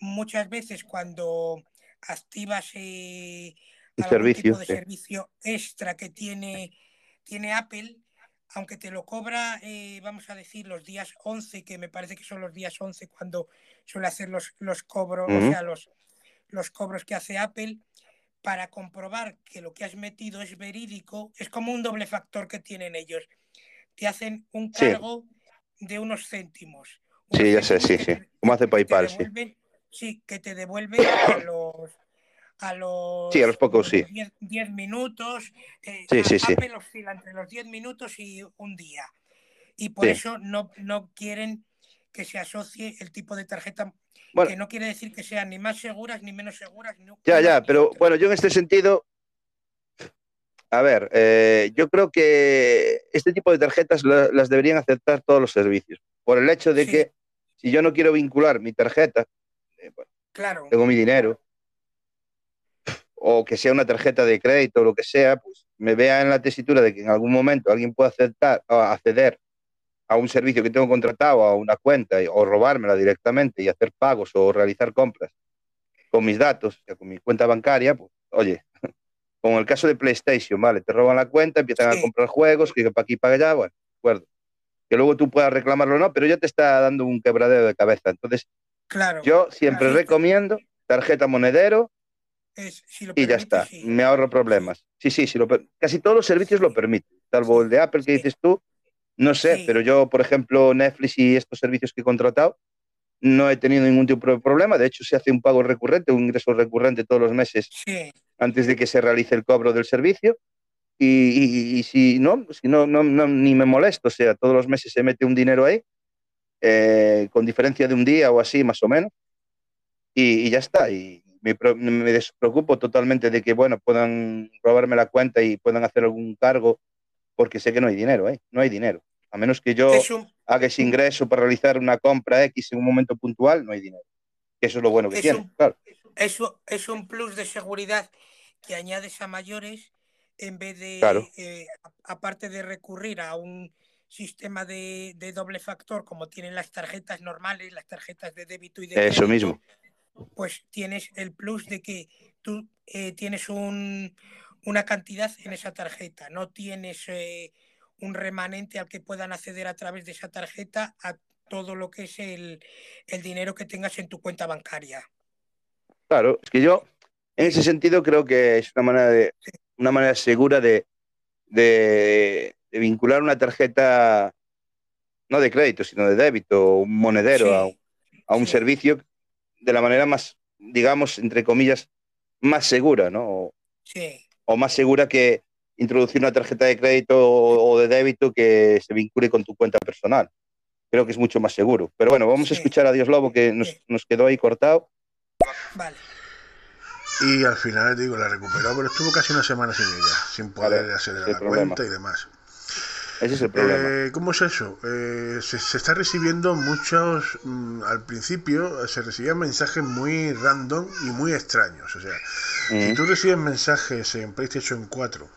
muchas veces cuando activas eh, algún servicio, tipo de sí. servicio extra que tiene, tiene Apple, aunque te lo cobra, eh, vamos a decir, los días 11, que me parece que son los días 11 cuando suele hacer los, los cobros, o sea, los, los cobros que hace Apple, para comprobar que lo que has metido es verídico, es como un doble factor que tienen ellos. Te hacen un Sí. cargo de unos céntimos. Unos Sí, ya sé, sí, sí. Como hace PayPal, sí. Sí, que te devuelven los a los, Sí, a los pocos, sí. 10, 10 minutos. eh, Sí, sí, sí. Apple oscila entre los 10 minutos y un día. Y por eso no, no quieren que se asocie el tipo de tarjeta, Bueno, que no quiere decir que sean ni más seguras ni menos seguras. ni ya, ya, pero bueno, yo en este sentido, a ver, eh, yo creo que este tipo de tarjetas la- las deberían aceptar todos los servicios, por el hecho de Sí. que si yo no quiero vincular mi tarjeta, eh, bueno, Claro, tengo mi dinero, o que sea una tarjeta de crédito o lo que sea, pues me vea en la tesitura de que en algún momento alguien pueda aceptar, o acceder a un servicio que tengo contratado, a una cuenta, o robármela directamente y hacer pagos o realizar compras con mis datos, o sea, con mi cuenta bancaria, pues oye, como el caso de PlayStation, ¿vale? Te roban la cuenta, empiezan Sí. a comprar juegos, que para aquí, para allá, bueno, de acuerdo. Que luego tú puedas reclamarlo o no, pero ya te está dando un quebradero de cabeza. Entonces, claro. yo siempre recomiendo tarjeta monedero, Es, si lo y ya está, sí. me ahorro problemas. Sí, sí, sí, lo casi todos los servicios lo permiten, salvo el de Apple que dices tú, no sé, Sí. pero yo, por ejemplo, Netflix y estos servicios que he contratado, no he tenido ningún tipo de problema, de hecho se hace un pago recurrente, un ingreso recurrente todos los meses Sí, antes de que se realice el cobro del servicio. Y, y- y si no, si no, no, no, ni me molesto, o sea, todos los meses se mete un dinero ahí, eh, con diferencia de un día o así, más o menos, y, y ya está. Y me, me despreocupo totalmente de que, bueno, puedan robarme la cuenta y puedan hacer algún cargo, porque sé que no hay dinero, ¿eh? No hay dinero. A menos que yo un, haga ese ingreso para realizar una compra X en un momento puntual, no hay dinero. Que eso es lo bueno que Es tiene, un- claro. es, un- es un plus de seguridad que añades a mayores en vez de, Claro. eh, aparte de recurrir a un sistema de, de doble factor como tienen las tarjetas normales, las tarjetas de débito y de Eso crédito, mismo. Pues tienes el plus de que tú eh, tienes un, una cantidad en esa tarjeta, no tienes eh, un remanente al que puedan acceder a través de esa tarjeta a todo lo que es el, el dinero que tengas en tu cuenta bancaria. Claro, es que yo, en ese sentido, creo que es una manera, de, una manera segura de, de, de vincular una tarjeta, no de crédito, sino de débito, un monedero Sí, a, un- a un sí. servicio de la manera más, digamos, entre comillas, más segura, ¿no? O, Sí, o más segura que introducir una tarjeta de crédito o, o de débito que se vincule con tu cuenta personal. Creo que es mucho más seguro. Pero bueno, vamos a escuchar a Dios Lobo, que nos, Sí. nos quedó ahí cortado. vale. Y al final, digo, la recuperó, pero estuvo casi una semana sin ella, sin poder Vale, acceder a sin la problema. cuenta y demás. Ese es el problema. Eh, ¿Cómo es eso? Eh, se, se está recibiendo muchos, mm, al principio se recibían mensajes muy random y muy extraños. O sea, si tú recibes mensajes en PlayStation 4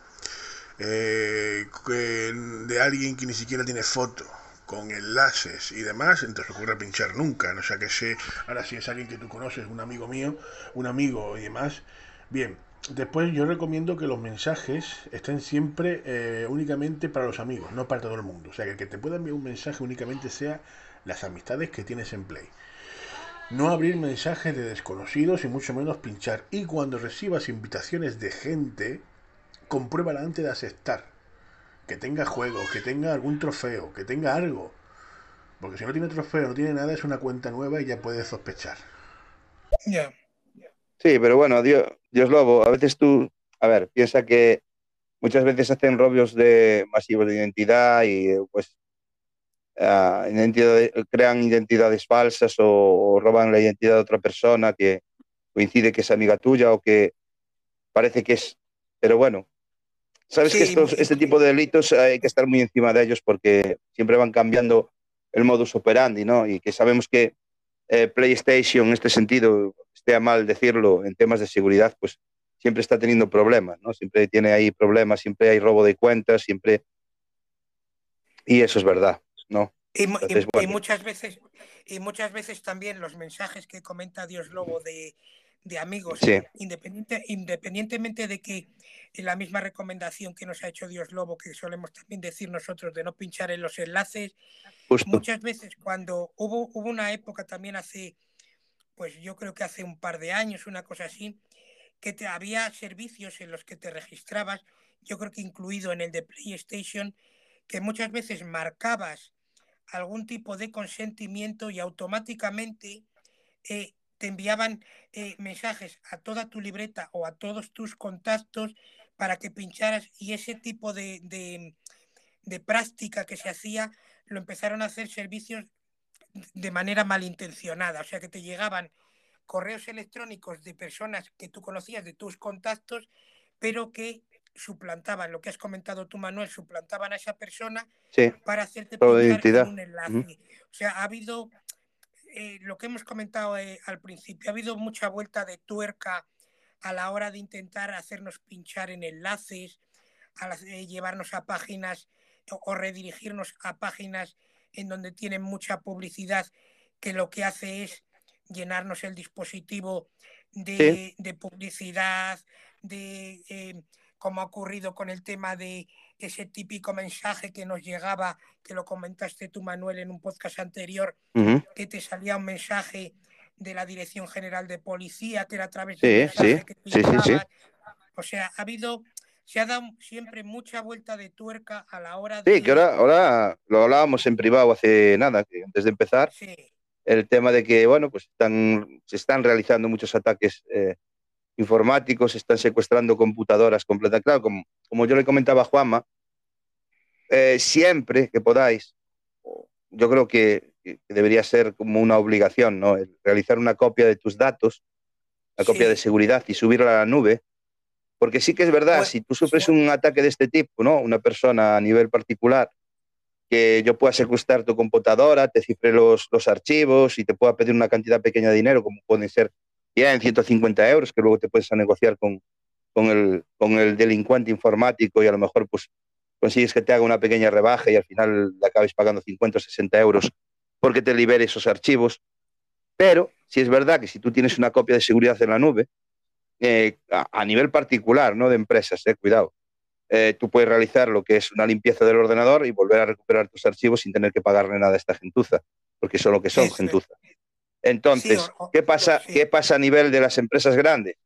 eh, que- de alguien que ni siquiera tiene foto, con enlaces y demás, se ocurre pinchar nunca. ¿no? O sea, que sé, ahora si es alguien que tú conoces, un amigo mío, un amigo y demás. Bien, después yo recomiendo que los mensajes estén siempre eh, únicamente para los amigos, no para todo el mundo. O sea, que el que te pueda enviar un mensaje únicamente sea las amistades que tienes en Play. No abrir mensajes de desconocidos y mucho menos pinchar. Y cuando recibas invitaciones de gente, compruébala antes de aceptar. Que tenga juego, que tenga algún trofeo, que tenga algo. Porque si no tiene trofeo, no tiene nada, es una cuenta nueva y ya puedes sospechar. Ya. Sí, pero bueno, Dios, Dios Lobo, a veces tú, a ver, piensa que muchas veces hacen robios de masivos de identidad y pues uh, identidad, crean identidades falsas o, o, roban la identidad de otra persona que coincide que es amiga tuya o que parece que es... Pero bueno, sabes sí, que estos, este tipo de delitos hay que estar muy encima de ellos porque siempre van cambiando el modus operandi, ¿no? Y que sabemos que eh, PlayStation, en este sentido, esté mal decirlo, en temas de seguridad, pues siempre está teniendo problemas, ¿no? Siempre tiene ahí problemas, siempre hay robo de cuentas, siempre... Y eso es verdad, ¿no? Y, Entonces, y, bueno. y, muchas veces y muchas veces también los mensajes que comenta Dios Lobo de, de amigos, sí. independiente, independientemente de que la misma recomendación que nos ha hecho Dios Lobo, que solemos también decir nosotros de no pinchar en los enlaces, Justo. muchas veces cuando hubo, hubo una época también hace, pues yo creo que hace un par de años, una cosa así, que te, había servicios en los que te registrabas, yo creo que incluido en el de PlayStation, que muchas veces marcabas algún tipo de consentimiento y automáticamente eh, te enviaban eh, mensajes a toda tu libreta o a todos tus contactos para que pincharas y ese tipo de, de, de, práctica que se hacía lo empezaron a hacer servicios de manera malintencionada, o sea que te llegaban correos electrónicos de personas que tú conocías, de tus contactos, pero que suplantaban, lo que has comentado tú, Manuel, suplantaban a esa persona sí. para hacerte pinchar un enlace. Uh -huh. O sea, ha habido eh, lo que hemos comentado eh, al principio, ha habido mucha vuelta de tuerca a la hora de intentar hacernos pinchar en enlaces, a eh, llevarnos a páginas o, o, redirigirnos a páginas en donde tienen mucha publicidad que lo que hace es llenarnos el dispositivo de, Sí. de publicidad, de como ha ocurrido con el tema de ese típico mensaje que nos llegaba, que lo comentaste tú, Manuel, en un podcast anterior, que te salía un mensaje de la Dirección General de Policía, que era a través Sí, mensaje sí, que sí, sí. O sea, ha habido, se ha dado siempre mucha vuelta de tuerca a la hora de... Sí, que ahora, ahora lo hablábamos en privado hace nada, que antes de empezar, Sí, el tema de que, bueno, pues están, se están realizando muchos ataques eh, informáticos, están secuestrando computadoras completas. Claro, como, como yo le comentaba a Juanma, eh, siempre que podáis, yo creo que, que, debería ser como una obligación, ¿no? El realizar una copia de tus datos, una Sí. copia de seguridad y subirla a la nube. Porque sí que es verdad, si tú sufres un ataque de este tipo, ¿no? Una persona a nivel particular, que yo pueda secuestrar tu computadora, te cifre los, los archivos y te pueda pedir una cantidad pequeña de dinero, como pueden ser 100, 150 euros, que luego te puedes a negociar con, con, el, con el delincuente informático y a lo mejor pues consigues que te haga una pequeña rebaja y al final le acabes pagando 50 o 60 euros porque te libere esos archivos. Pero si es verdad que si tú tienes una copia de seguridad en la nube, eh, a, a, nivel particular, no de empresas, eh, cuidado, eh, tú puedes realizar lo que es una limpieza del ordenador y volver a recuperar tus archivos sin tener que pagarle nada a esta gentuza, porque son lo que son, sí. gentuza. Entonces, Sí, o- o- ¿qué, pasa, sí. ¿qué pasa a nivel de las empresas grandes?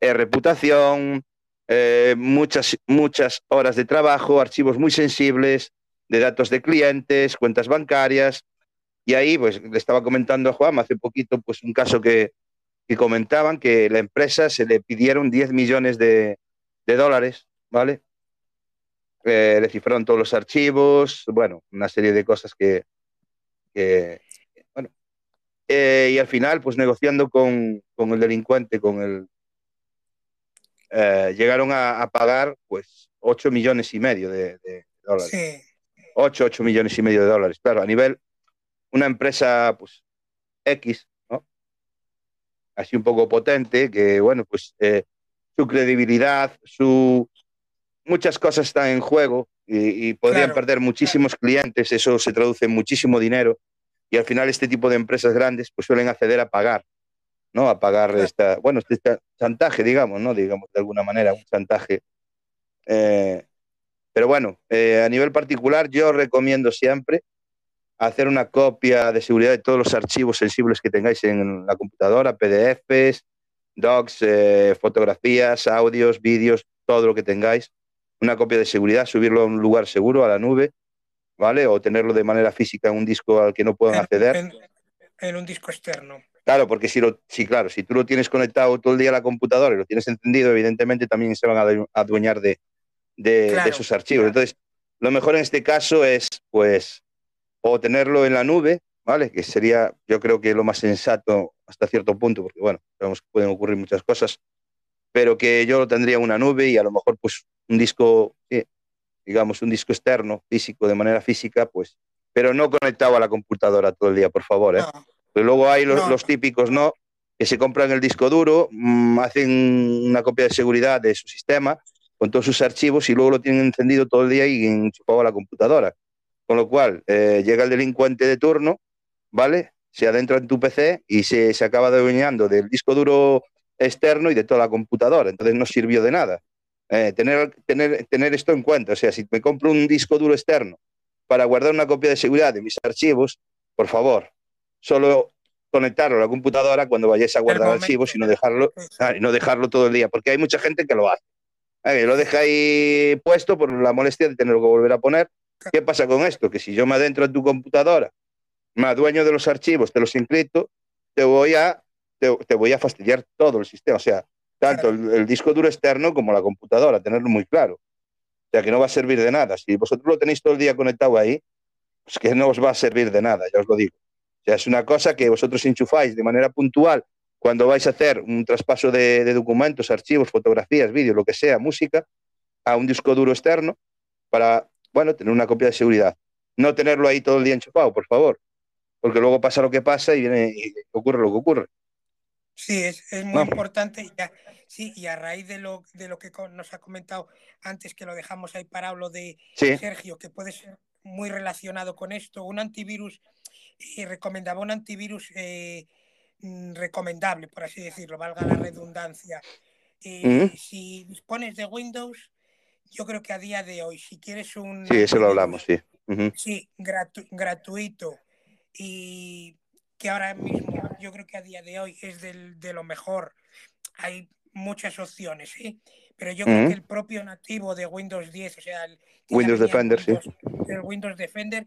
Eh, reputación, eh, muchas, muchas horas de trabajo, archivos muy sensibles, de datos de clientes, cuentas bancarias. Y ahí, pues, le estaba comentando a Juan hace poquito, pues, un caso que, que comentaban que la empresa se le pidieron 10 millones de, de dólares, ¿vale? Eh, le cifraron todos los archivos, bueno, una serie de cosas que, que. Eh, y al final, pues negociando con, con el delincuente, con el, eh, llegaron a, a, pagar pues 8 millones y medio de, de dólares. Sí. 8, 8 millones y medio de dólares. Claro, a nivel, una empresa pues X, ¿no? Así un poco potente, que bueno, pues eh, su credibilidad, su muchas cosas están en juego y, y podrían Claro, perder muchísimos clientes, eso se traduce en muchísimo dinero y al final este tipo de empresas grandes pues suelen acceder a pagar, ¿no? A pagar esta, bueno, este chantaje, digamos, ¿no? Digamos de alguna manera, un chantaje. Eh, pero bueno, eh, a nivel particular yo recomiendo siempre hacer una copia de seguridad de todos los archivos sensibles que tengáis en la computadora, PDFs, docs, eh, fotografías, audios, vídeos, todo lo que tengáis. Una copia de seguridad, subirlo a un lugar seguro, a la nube, ¿vale? O tenerlo de manera física en un disco al que no puedan en, acceder. en, en un disco externo. Claro, porque si, lo, si, claro, si tú lo tienes conectado todo el día a la computadora y lo tienes encendido, evidentemente también se van a adueñar de, de, Claro, esos archivos. Entonces, lo mejor en este caso es, pues, o tenerlo en la nube, ¿vale? Que sería, yo creo que lo más sensato hasta cierto punto, porque, bueno, sabemos que pueden ocurrir muchas cosas, pero que yo lo tendría en una nube y a lo mejor, pues, un disco, sí, digamos, un disco externo, físico, de manera física, pues, pero no conectado a la computadora todo el día, por favor, ¿eh? no, Pero luego hay los, No. los típicos, ¿no? Que se compran el disco duro, mm, hacen una copia de seguridad de su sistema con todos sus archivos y luego lo tienen encendido todo el día y enchufado a la computadora. Con lo cual, eh, llega el delincuente de turno, ¿vale? Se adentra en tu PC y se, se acaba adueñando del disco duro externo y de toda la computadora. Entonces no sirvió de nada. Eh, tener, tener, tener esto en cuenta. O sea, si me compro un disco duro externo para guardar una copia de seguridad de mis archivos, por favor, solo conectarlo a la computadora cuando vayáis a guardar archivos y no dejarlo, ah, y no dejarlo todo el día, porque hay mucha gente que lo hace. Eh, lo deja ahí puesto por la molestia de tenerlo que volver a poner. ¿Qué pasa con esto? Que si yo me adentro en tu computadora, me adueño de los archivos, te los encripto, te voy a, te, te voy a fastidiar todo el sistema. O sea, tanto el, el disco duro externo como la computadora, tenerlo muy claro. O sea, que no va a servir de nada. Si vosotros lo tenéis todo el día conectado ahí, pues que no os va a servir de nada, ya os lo digo. O sea, es una cosa que vosotros enchufáis de manera puntual cuando vais a hacer un traspaso de, de documentos, archivos, fotografías, vídeos, lo que sea, música, a un disco duro externo para, bueno, tener una copia de seguridad. No tenerlo ahí todo el día enchufado, por favor. Porque luego pasa lo que pasa y, viene, y ocurre lo que ocurre. Sí, es, es muy Vamos. importante. Y a, sí, y a raíz de lo, de lo que nos ha comentado antes, que lo dejamos ahí parado, lo de Sí, Sergio, que puede ser muy relacionado con esto, un antivirus, y recomendaba un antivirus eh, mm, recomendable, por así decirlo, valga la redundancia. Eh, Ujú. Si dispones de Windows, yo creo que a día de hoy, si quieres un sí, eso lo hablamos, sí. Sí, gratu- gratuito y que ahora mismo yo creo que a día de hoy es del- de lo mejor. Hay muchas opciones, ¿sí? Pero yo creo que el propio nativo de Windows 10, o sea, el Windows Defender, sí. El Windows Defender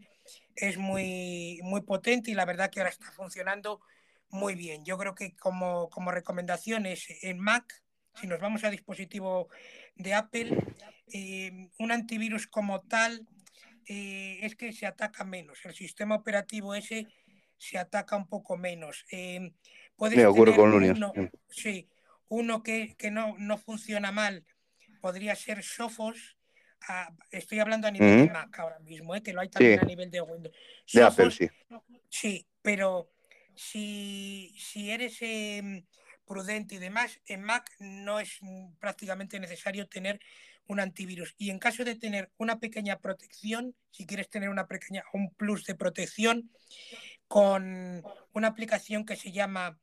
es muy, muy potente y la verdad que ahora está funcionando muy bien. Yo creo que como, como recomendación es en Mac, si nos vamos a dispositivo de Apple, eh, un antivirus como tal eh, es que se ataca menos. El sistema operativo ese se ataca un poco menos. Eh, puedes Me ocurre con Linux. sí. Uno que, que no, no funciona mal, podría ser Sophos. estoy hablando a nivel de. Mac ahora mismo, eh, que lo hay también Sí. a nivel de Windows. De Apple, Sophos, sí. Sí, pero si, si eres em, prudente y demás, en Mac no es prácticamente necesario tener un antivirus. Y en caso de tener una pequeña protección, si quieres tener una pequeña, un plus de protección, con una aplicación que se llama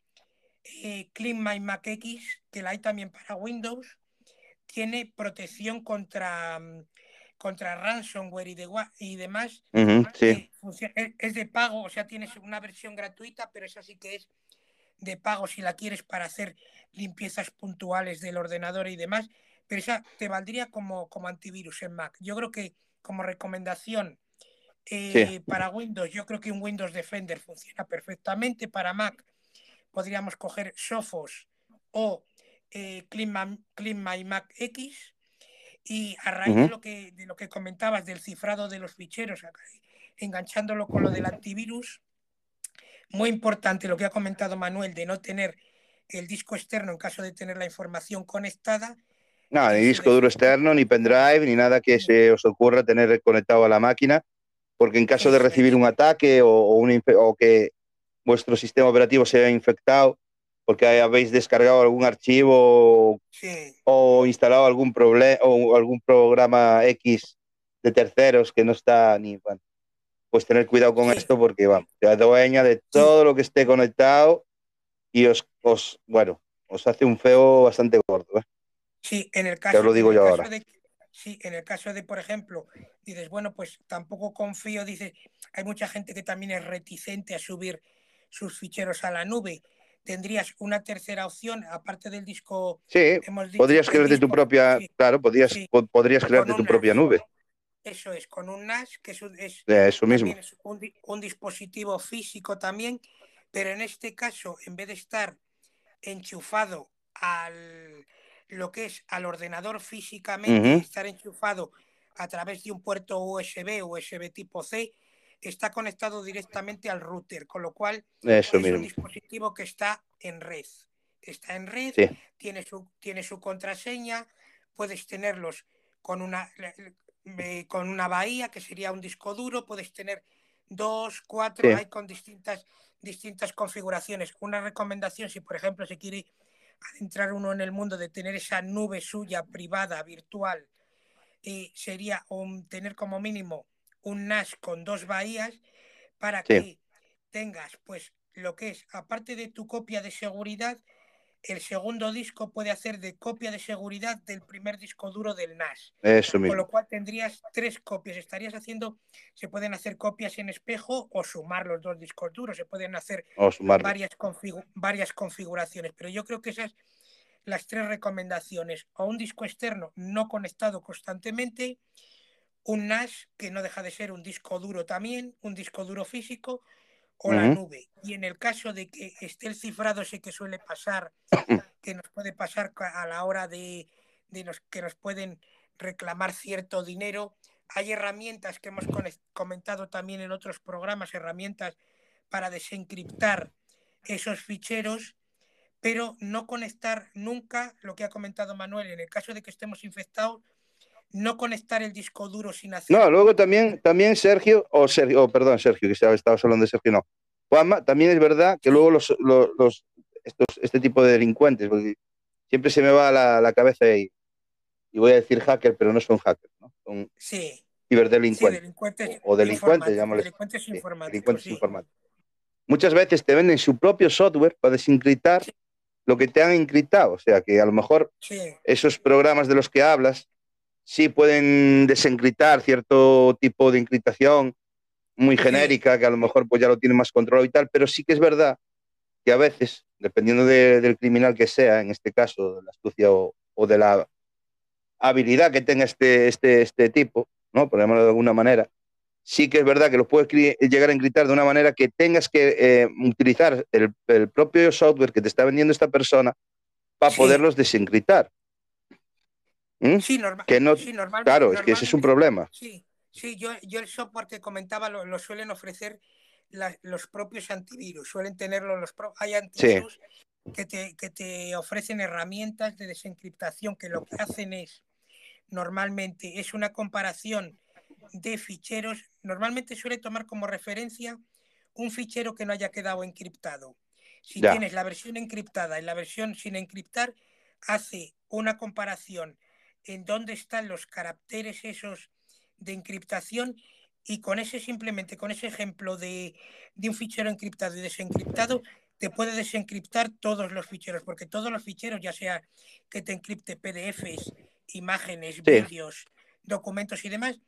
eh, Clean My Mac X, que la hay también para Windows, tiene protección contra, mm, contra ransomware y, de, y demás sí. es, es de pago, o sea, tienes una versión gratuita, pero esa sí que es de pago si la quieres para hacer limpiezas puntuales del ordenador y demás, pero esa te valdría como, como antivirus en Mac. Yo creo que como recomendación eh, para Windows, yo creo que un Windows Defender funciona perfectamente. Para Mac podríamos coger Sophos o eh, My Mac X. Y a raíz de, lo que, de lo que comentabas del cifrado de los ficheros, enganchándolo con lo del antivirus, muy importante lo que ha comentado Manuel de no tener el disco externo en caso de tener la información conectada. Nada, ni disco duro externo, ni pendrive, ni nada que se os ocurra tener conectado a la máquina, porque en caso de recibir un ataque o, o una o que vuestro sistema operativo se haya infectado porque habéis descargado algún archivo Sí, o instalado algún problema o algún programa X de terceros que no está ni bueno, pues tener cuidado con Sí. esto porque vamos, se adueña de todo lo que esté conectado y os, os bueno, os hace un feo bastante gordo. ¿eh? sí, en el caso, lo digo en el yo caso ahora. de sí, en el caso de, por ejemplo, dices, bueno, pues tampoco confío, dices, hay mucha gente que también es reticente a subir sus ficheros a la nube. Tendrías una tercera opción, aparte del disco, Sí, hemos dicho, podrías crearte tu disco- propia, sí, claro, podrías, sí. po- podrías crearte tu propia NAS. nube, eso es, con un NAS, que es, un- es eh, eso mismo. es un, un dispositivo físico también, pero en este caso, en vez de estar enchufado al, lo que es al ordenador físicamente, estar enchufado a través de un puerto USB, USB tipo C, está conectado directamente al router, con lo cual es un dispositivo que está en red. Está en red, tiene, su, tiene su contraseña, puedes tenerlos con una, con una bahía, que sería un disco duro, puedes tener dos, cuatro, hay con distintas, distintas configuraciones. Una recomendación, si por ejemplo se quiere adentrar uno en el mundo de tener esa nube suya privada, virtual, eh, sería un, tener como mínimo un NAS con dos bahías para que tengas pues lo que es, aparte de tu copia de seguridad, el segundo disco puede hacer de copia de seguridad del primer disco duro del NAS. Eso mismo. Con lo cual tendrías tres copias. Estarías haciendo, se pueden hacer copias en espejo o sumar los dos discos duros. Se pueden hacer varias, varias configuraciones. Pero yo creo que esas las tres recomendaciones. O un disco externo no conectado constantemente, un NAS que no deja de ser un disco duro también, un disco duro físico o la nube. Y en el caso de que esté el cifrado, sé que suele pasar, que nos puede pasar a la hora de, que nos pueden reclamar cierto dinero. Hay herramientas que hemos comentado también en otros programas, herramientas para desencriptar esos ficheros, pero no conectar nunca lo que ha comentado Manuel. En el caso de que estemos infectados, no conectar el disco duro sin hacer. No, luego también, también Sergio, o Sergio, perdón, Sergio, que estabas hablando de Sergio, no. Juanma, también es verdad que luego los, los, estos, este tipo de delincuentes, porque siempre se me va a la, cabeza y, y, voy a decir hacker, pero no son hackers, ¿no? Son sí. ciberdelincuentes. o, delincuentes, llamémosles. Delincuentes informáticos. Delincuentes informáticos. Muchas veces te venden su propio software para desencriptar lo que te han encriptado. O sea que a lo mejor esos programas de los que hablas sí pueden desencriptar cierto tipo de encriptación muy genérica, que a lo mejor pues ya lo tiene más controlado y tal, pero sí que es verdad que a veces, dependiendo del criminal que sea, en este caso, de la astucia o, de la habilidad que tenga este, este, este tipo, ¿no? por llamarlo de alguna manera, sí que es verdad que lo puedes llegar a encriptar de una manera que tengas que eh, utilizar el, propio software que te está vendiendo esta persona para poderlos desencriptar. ¿Mm? Sí, normal, que no, claro, es que ese es un problema. Sí, sí yo, yo el software que comentaba lo, suelen ofrecer los propios antivirus, suelen tenerlo los hay antivirus que, te, que te ofrecen herramientas de desencriptación que lo que hacen es normalmente es una comparación de ficheros, normalmente suele tomar como referencia un fichero que no haya quedado encriptado. Si tienes la versión encriptada y la versión sin encriptar, hace una comparación en dónde están los caracteres esos de encriptación y con ese simplemente, con ese ejemplo de, un fichero encriptado y desencriptado, te puede desencriptar todos los ficheros, porque todos los ficheros, ya sea que te encripte PDFs, imágenes, vídeos, documentos y demás,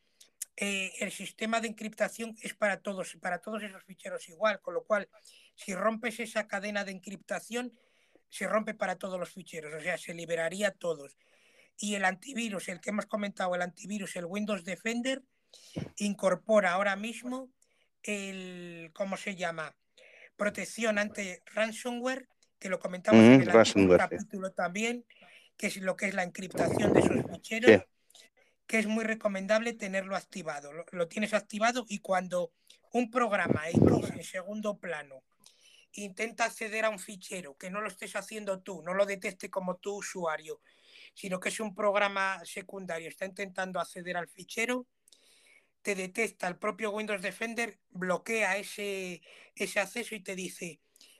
eh, el sistema de encriptación es para todos, para todos esos ficheros igual, con lo cual, si rompes esa cadena de encriptación, se rompe para todos los ficheros, o sea, se liberaría todos y el antivirus, el que hemos comentado, el antivirus, el Windows Defender, incorpora ahora mismo el, ¿cómo se llama? Protección ante ransomware, que lo comentamos en el capítulo también, que es lo que es la encriptación de esos ficheros, que es muy recomendable tenerlo activado. Lo, tienes activado y cuando un programa X en segundo plano intenta acceder a un fichero que no lo estés haciendo tú, no lo detecte como tu usuario, sino que es un programa secundario, está intentando acceder al fichero, te detecta el propio Windows Defender, bloquea ese, ese acceso y te dice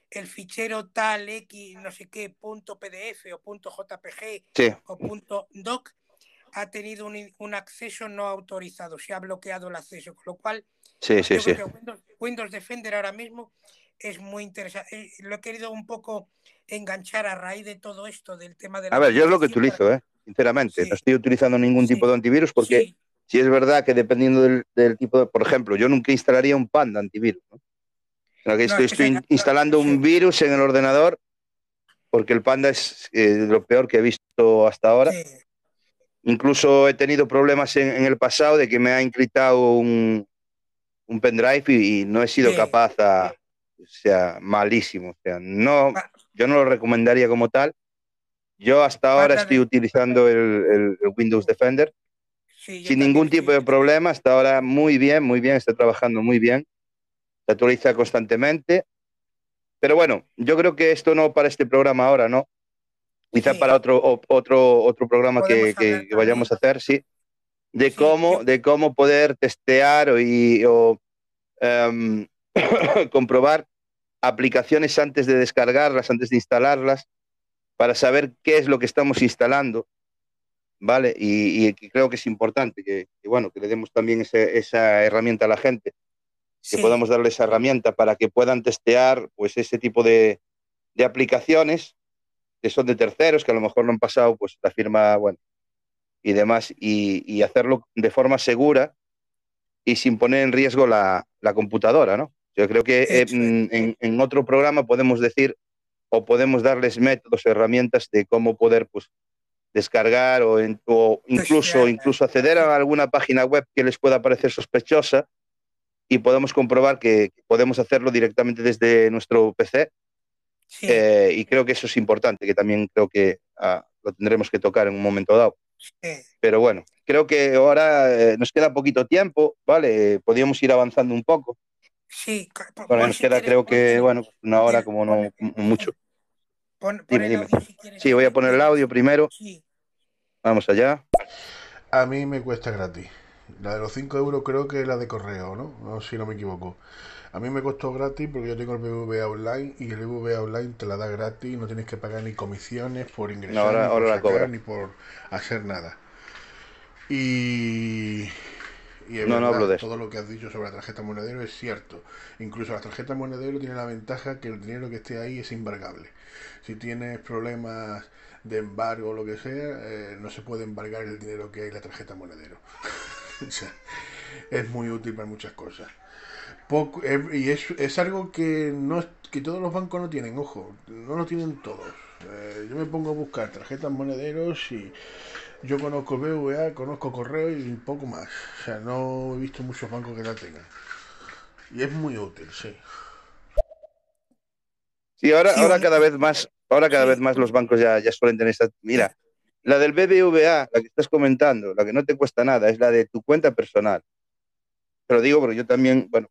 el fichero tal X, no sé qué, punto PDF o punto JPG o punto doc ha tenido un, acceso no autorizado, se ha bloqueado el acceso, con lo cual sí, sí, sí. Windows, Defender ahora mismo es muy interesante. Eh, lo he querido un poco enganchar a raíz de todo esto, del tema de la... A ver, yo es lo que utilizo, ¿eh? sinceramente. No estoy utilizando ningún tipo de antivirus porque si es verdad que dependiendo del, tipo de... Por ejemplo, yo nunca instalaría un Panda antivirus. ¿no? estoy, instalando un virus en el ordenador porque el Panda es eh, lo peor que he visto hasta ahora. Incluso he tenido problemas en, el pasado de que me ha encriptado un, un pendrive y, no he sido capaz a... O sea, malísimo. O sea, no, ah, yo no lo recomendaría como tal. Yo hasta ahora estoy utilizando el, Windows Defender sin ningún tipo de problema. Hasta ahora muy bien, muy bien, está trabajando muy bien. Se actualiza constantemente. Pero bueno, yo creo que esto no para este programa ahora, ¿no? Quizá para otro, otro, otro programa que, vayamos a hacer, sí. De cómo, de cómo poder testear o, y, o em, comprobar aplicaciones antes de descargarlas, antes de instalarlas, para saber qué es lo que estamos instalando, ¿vale? Y, creo que es importante que, bueno, que le demos también esa herramienta a la gente, que podamos darle esa herramienta para que puedan testear pues ese tipo de, de, aplicaciones que son de terceros, que a lo mejor no han pasado pues la firma, bueno, y demás, y, hacerlo de forma segura y sin poner en riesgo la, la computadora, ¿no? Yo creo que eh, en, otro programa podemos decir o podemos darles métodos, herramientas de cómo poder pues, descargar o, incluso, incluso acceder a alguna página web que les pueda parecer sospechosa y podemos comprobar que, podemos hacerlo directamente desde nuestro PC. Eh, y creo que eso es importante, que también creo que ah, lo tendremos que tocar en un momento dado. Pero bueno, creo que ahora eh, nos queda poquito tiempo, ¿vale? Podríamos ir avanzando un poco. Sí, bueno, nos queda creo que, bueno, una hora como no mucho. dime, dime. sí, voy a poner el audio primero. Vamos allá. A mí me cuesta gratis. La de los 5 euros creo que es la de correo, ¿no? ¿no? Si no me equivoco. A mí me costó gratis porque yo tengo el BBVA Online y el BBVA Online te la da gratis, no tienes que pagar ni comisiones por ingresar, ni, por sacar, ni por hacer nada. Y y no, no hablo de todo lo que has dicho sobre la tarjeta monedero es cierto. Incluso la tarjeta monedero tiene la ventaja que el dinero que esté ahí es embargable. Si tienes problemas de embargo o lo que sea, eh, no se puede embargar el dinero que hay en la tarjeta monedero. es muy útil para muchas cosas. Poco, y es, es algo que, no, que todos los bancos no tienen, ojo, no lo tienen todos. Eh, yo me pongo a buscar tarjetas monederos y yo conozco BVA, conozco Correo y un poco más. O sea, no he visto muchos bancos que la tengan. Y es muy útil, sí. Sí, ahora, ahora cada vez más, ahora cada vez más los bancos ya, ya suelen tener esta. Mira, la del BBVA, la que estás comentando, la que no te cuesta nada, es la de tu cuenta personal. Te lo digo porque yo también, bueno,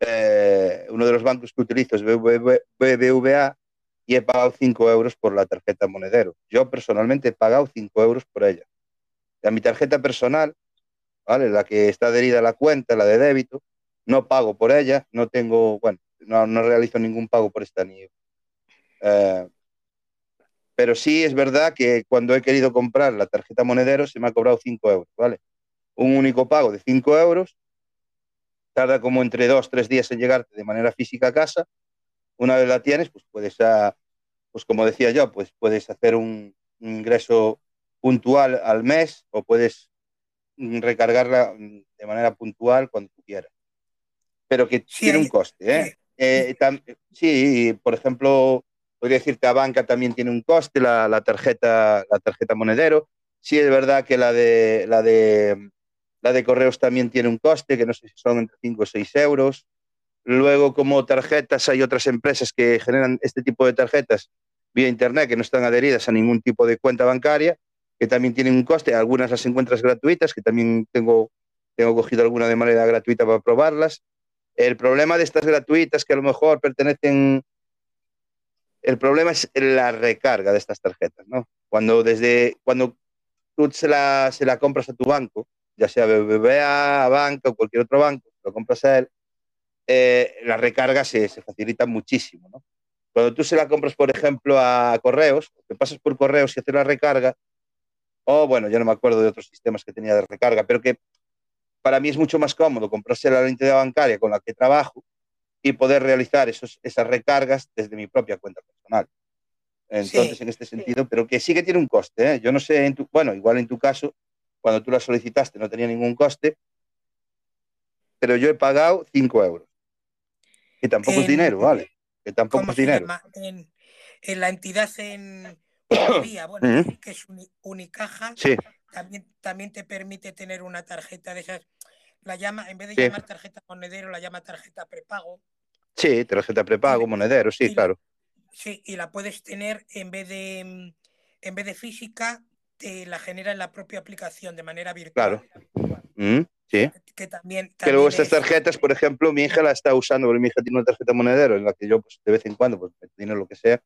eh, uno de los bancos que utilizo es BBVA y he pagado 5 euros por la tarjeta monedero. Yo personalmente he pagado 5 euros por ella. A mi tarjeta personal, ¿vale? la que está adherida a la cuenta, la de débito, no pago por ella, no tengo, bueno, no, realizo ningún pago por esta ni. Eh, pero sí es verdad que cuando he querido comprar la tarjeta monedero se me ha cobrado 5 euros, ¿vale? Un único pago de 5 euros, tarda como entre 2, 3 días en llegarte de manera física a casa una vez la tienes, pues puedes, pues como decía yo, pues puedes hacer un, ingreso puntual al mes o puedes recargarla de manera puntual cuando tú quieras. Pero que tiene un coste. ¿eh? Eh, sí, por ejemplo, podría decirte a banca también tiene un coste la, tarjeta, la tarjeta monedero. Sí es verdad que la de la de la de correos también tiene un coste, que no sé si son entre 5 o 6 euros. Luego, como tarjetas, hay otras empresas que generan este tipo de tarjetas vía Internet que no están adheridas a ningún tipo de cuenta bancaria, que también tienen un coste. Algunas las encuentras gratuitas, que también tengo, tengo cogido alguna de manera gratuita para probarlas. El problema de estas gratuitas, que a lo mejor pertenecen... El problema es la recarga de estas tarjetas, ¿no? Cuando, desde, cuando tú se la, compras a tu banco, ya sea BBVA, banca o cualquier otro banco, lo compras a él, eh, la recarga se, se facilita muchísimo. ¿no? Cuando tú se la compras, por ejemplo, a correos, te pasas por correos y haces la recarga, o bueno, yo no me acuerdo de otros sistemas que tenía de recarga, pero que para mí es mucho más cómodo comprarse la entidad bancaria con la que trabajo y poder realizar esos, esas recargas desde mi propia cuenta personal. Entonces, en este sentido, pero que sí que tiene un coste. ¿eh? Yo no sé, en tu, bueno, igual en tu caso, cuando tú la solicitaste no tenía ningún coste, pero yo he pagado 5 euros. Que tampoco es dinero, ¿vale? Que tampoco es dinero. En, en, la entidad en bueno, que es Unicaja, también, también te permite tener una tarjeta de esas. La llama, en vez de llamar tarjeta monedero, la llama tarjeta prepago. Sí, tarjeta prepago, monedero, sí, claro. Sí, y la puedes tener en vez de en vez de física, te la genera en la propia aplicación de manera virtual. Claro. Mm, sí. Que también. Que luego también estas es- tarjetas, por ejemplo, mi hija la está usando, porque mi hija tiene una tarjeta monedero en la que yo, pues, de vez en cuando, pues, meto dinero lo que sea,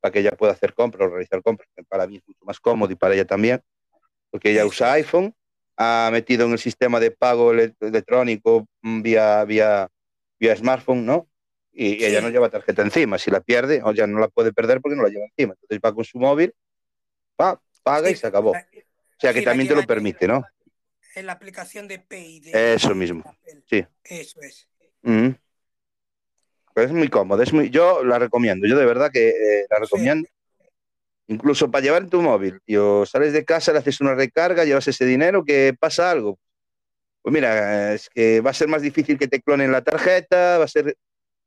para que ella pueda hacer compras o realizar compras, que para mí es mucho más cómodo y para ella también, porque ella usa iPhone, ha metido en el sistema de pago ele- electrónico mm, vía, vía, vía smartphone, ¿no? Y Sí. ella no lleva tarjeta encima, si la pierde, o ya no la puede perder porque no la lleva encima, entonces va con su móvil, pa, paga y Sí, se acabó. O sea que sí, también te lo permite, ¿no? En la aplicación de Pay. de- Eso mismo, Apple. sí. Eso es. Mm. Pero es muy cómodo, es muy, yo la recomiendo, yo de verdad que eh, la Sí. recomiendo. Incluso para llevar en tu móvil, tío, sales de casa, le haces una recarga, llevas ese dinero, que pasa algo. Pues mira, es que va a ser más difícil que te clonen la tarjeta, va a ser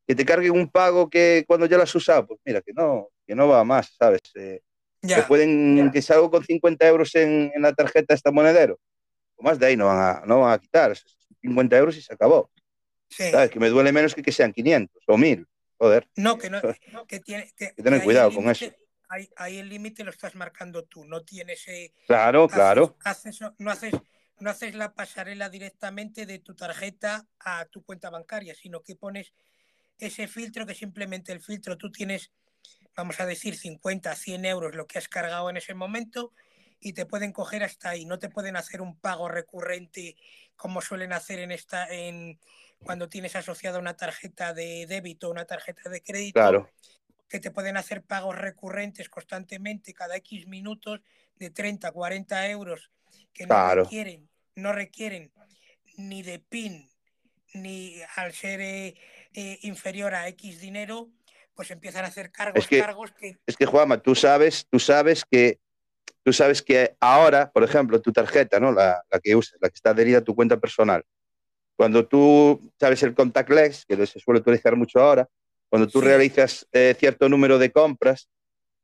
que te carguen un pago que cuando ya lo has usado, pues mira, que no, que no va más, ¿sabes? Eh, Ya. pueden, que salgo con 50 euros en, en la tarjeta esta monedero, o más de ahí no van a, no van a quitar, 50 euros y se acabó. Sí. ¿Sabes? Que me duele menos que que sean 500 o 1000. Joder, No, que no, que tiene que, que tener cuidado con eso. Ahí, ahí el límite lo estás marcando tú, no tienes eh, Claro, haces- claro. haces- no haces no haces la pasarela directamente de tu tarjeta a tu cuenta bancaria, sino que pones ese filtro que simplemente el filtro tú tienes, vamos a decir, 50, 100 euros lo que has cargado en ese momento y te pueden coger hasta ahí. No te pueden hacer un pago recurrente como suelen hacer en esta, en cuando tienes asociada una tarjeta de débito o una tarjeta de crédito Claro, que te pueden hacer pagos recurrentes constantemente cada X minutos de 30, 40 euros que no Claro. requieren, no requieren ni de PIN ni al ser eh, eh, inferior a X dinero, pues empiezan a hacer cargos, Es que- cargos que es que Juanma, tú sabes, tú sabes que tú sabes que ahora, por ejemplo, tu tarjeta, ¿no? La, la que usas, la que está adherida a tu cuenta personal. Cuando tú sabes el contactless, que se suele utilizar mucho ahora, cuando tú Sí. realizas eh, cierto número de compras,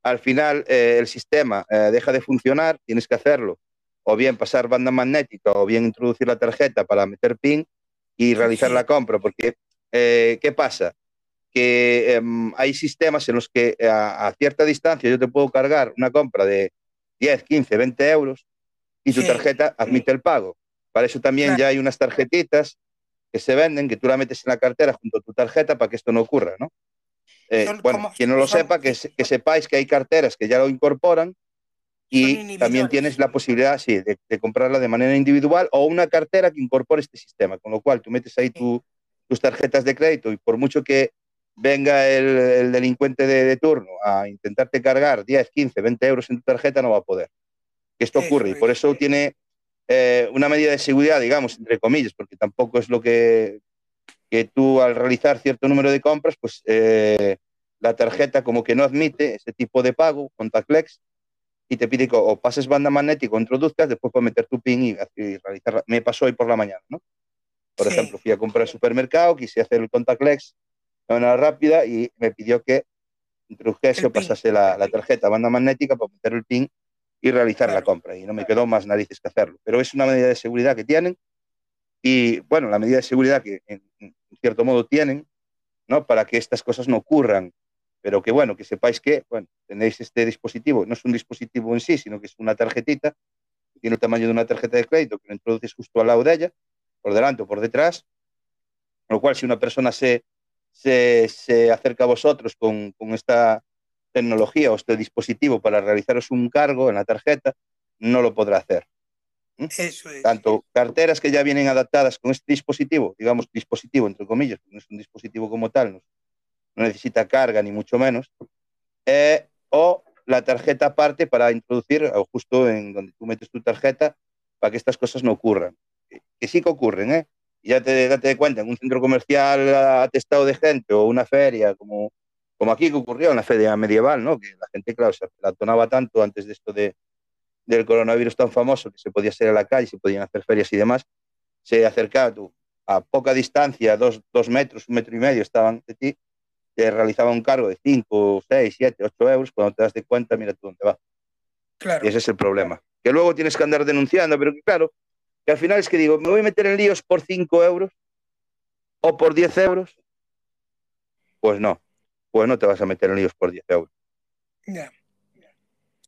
al final eh, el sistema eh, deja de funcionar, tienes que hacerlo, o bien pasar banda magnética, o bien introducir la tarjeta para meter PIN y realizar Sí. la compra, porque ¿qué pasa? Que em, hay sistemas en los que a, a cierta distancia yo te puedo cargar una compra de 10, 15, 20 euros y tu tarjeta admite el pago. Para eso también ya hay unas tarjetitas que se venden, que tú la metes en la cartera junto a tu tarjeta para que esto no ocurra, ¿no? Eh, bueno, quien no lo sepa, que, se- que sepáis que hay carteras que ya lo incorporan y también tienes la posibilidad, sí, de, de comprarla de manera individual o una cartera que incorpore este sistema, con lo cual tú metes ahí tu- tus tarjetas de crédito y por mucho que venga el, el delincuente de, de turno a intentarte cargar 10, 15, 20 euros en tu tarjeta, no va a poder. Que esto ocurre y por es. eso tiene eh, una medida de seguridad, digamos, entre comillas, porque tampoco es lo que, que tú al realizar cierto número de compras, pues eh, la tarjeta como que no admite ese tipo de pago, contactless, y te pide que o pases banda magnética o introduzcas, después puedes meter tu PIN y, y realizar. Me pasó hoy por la mañana, ¿no? Por Sí. ejemplo, fui a comprar al supermercado, quise hacer el contactless de manera rápida y me pidió que introdujese o pasase la, la tarjeta banda magnética para meter el PIN y realizar la compra. Y no me quedó más narices que hacerlo. Pero es una medida de seguridad que tienen y, bueno, la medida de seguridad que en, en cierto modo tienen, ¿no? Para que estas cosas no ocurran. Pero que, bueno, que sepáis que, bueno, tenéis este dispositivo, no es un dispositivo en sí, sino que es una tarjetita, que tiene el tamaño de una tarjeta de crédito, que lo introduces justo al lado de ella, por delante o por detrás, con lo cual si una persona se, se, se acerca a vosotros con, con esta tecnología o este dispositivo para realizaros un cargo en la tarjeta, no lo podrá hacer. Eso es. Tanto carteras que ya vienen adaptadas con este dispositivo, digamos dispositivo entre comillas, no es un dispositivo como tal, no, no necesita carga ni mucho menos, eh, o la tarjeta aparte para introducir o justo en donde tú metes tu tarjeta para que estas cosas no ocurran. Que, que sí que ocurren, ¿eh? Y ya te date cuenta, en un centro comercial atestado de gente o una feria, como, como aquí que ocurrió en la feria medieval, ¿no? Que la gente, claro, se atonaba tanto antes de esto de, del coronavirus tan famoso que se podía salir a la calle, se podían hacer ferias y demás, se acercaba tú a poca distancia, dos, dos metros, un metro y medio estaban de ti, te realizaba un cargo de 5, 6, 7, 8 euros, cuando te das de cuenta, mira tú dónde va. Claro. Y ese es el problema. Que luego tienes que andar denunciando, pero que claro, que al final es que digo, me voy a meter en líos por 5 euros o por 10 euros. Pues no, pues no te vas a meter en líos por 10 euros. Ya.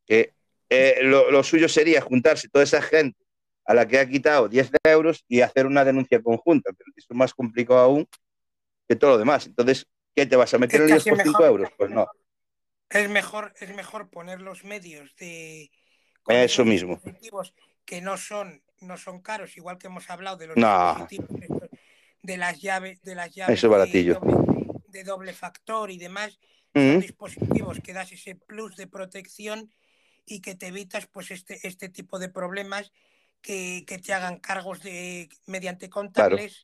Que eh, lo, lo suyo sería juntarse toda esa gente a la que ha quitado 10 euros y hacer una denuncia conjunta, pero eso es más complicado aún que todo lo demás. Entonces, ¿qué te vas a meter 10 casi por 5 mejor. euros? Pues no. Es mejor, es mejor poner los medios de Eso mismo. que no son, no son caros, igual que hemos hablado de los No. dispositivos de las llaves, de las llaves Eso. De, doble, de doble factor y demás, son Mm, dispositivos que das ese plus de protección y que te evitas pues este, este tipo de problemas que, que te hagan cargos de mediante contables,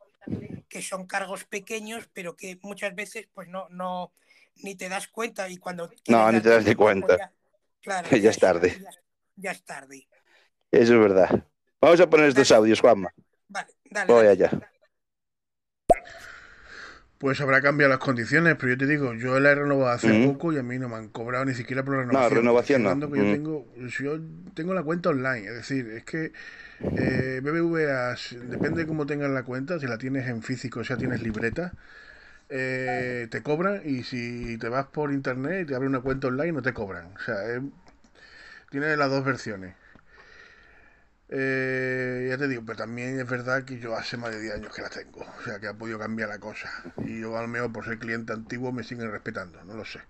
que son cargos pequeños, pero que muchas veces pues no, no ni te das cuenta y cuando quieres ni te das de darte cuenta, pues ya- claro, Ya es tarde. Ya, ya es tarde. Eso es verdad. Vamos a poner estos audios, Juanma. Vale, dale. Voy allá. Pues habrá cambiado las condiciones, pero yo te digo, yo la he renovado hace Ujú. poco y a mí no me han cobrado ni siquiera por la renovación. renovación Estoy no. que yo, tengo, si yo tengo la cuenta online, es decir, es que eh, BBVA, depende de cómo tengas la cuenta, si la tienes en físico, o sea, tienes libreta, eh, te cobran y si te vas por internet y te abres una cuenta online no te cobran. O sea, es- tiene las dos versiones. Eh, ya te digo, pero también es verdad que yo hace más de 10 años que la tengo, o sea que ha podido cambiar la cosa. Y yo, al menos por ser cliente antiguo, me siguen respetando, no lo sé.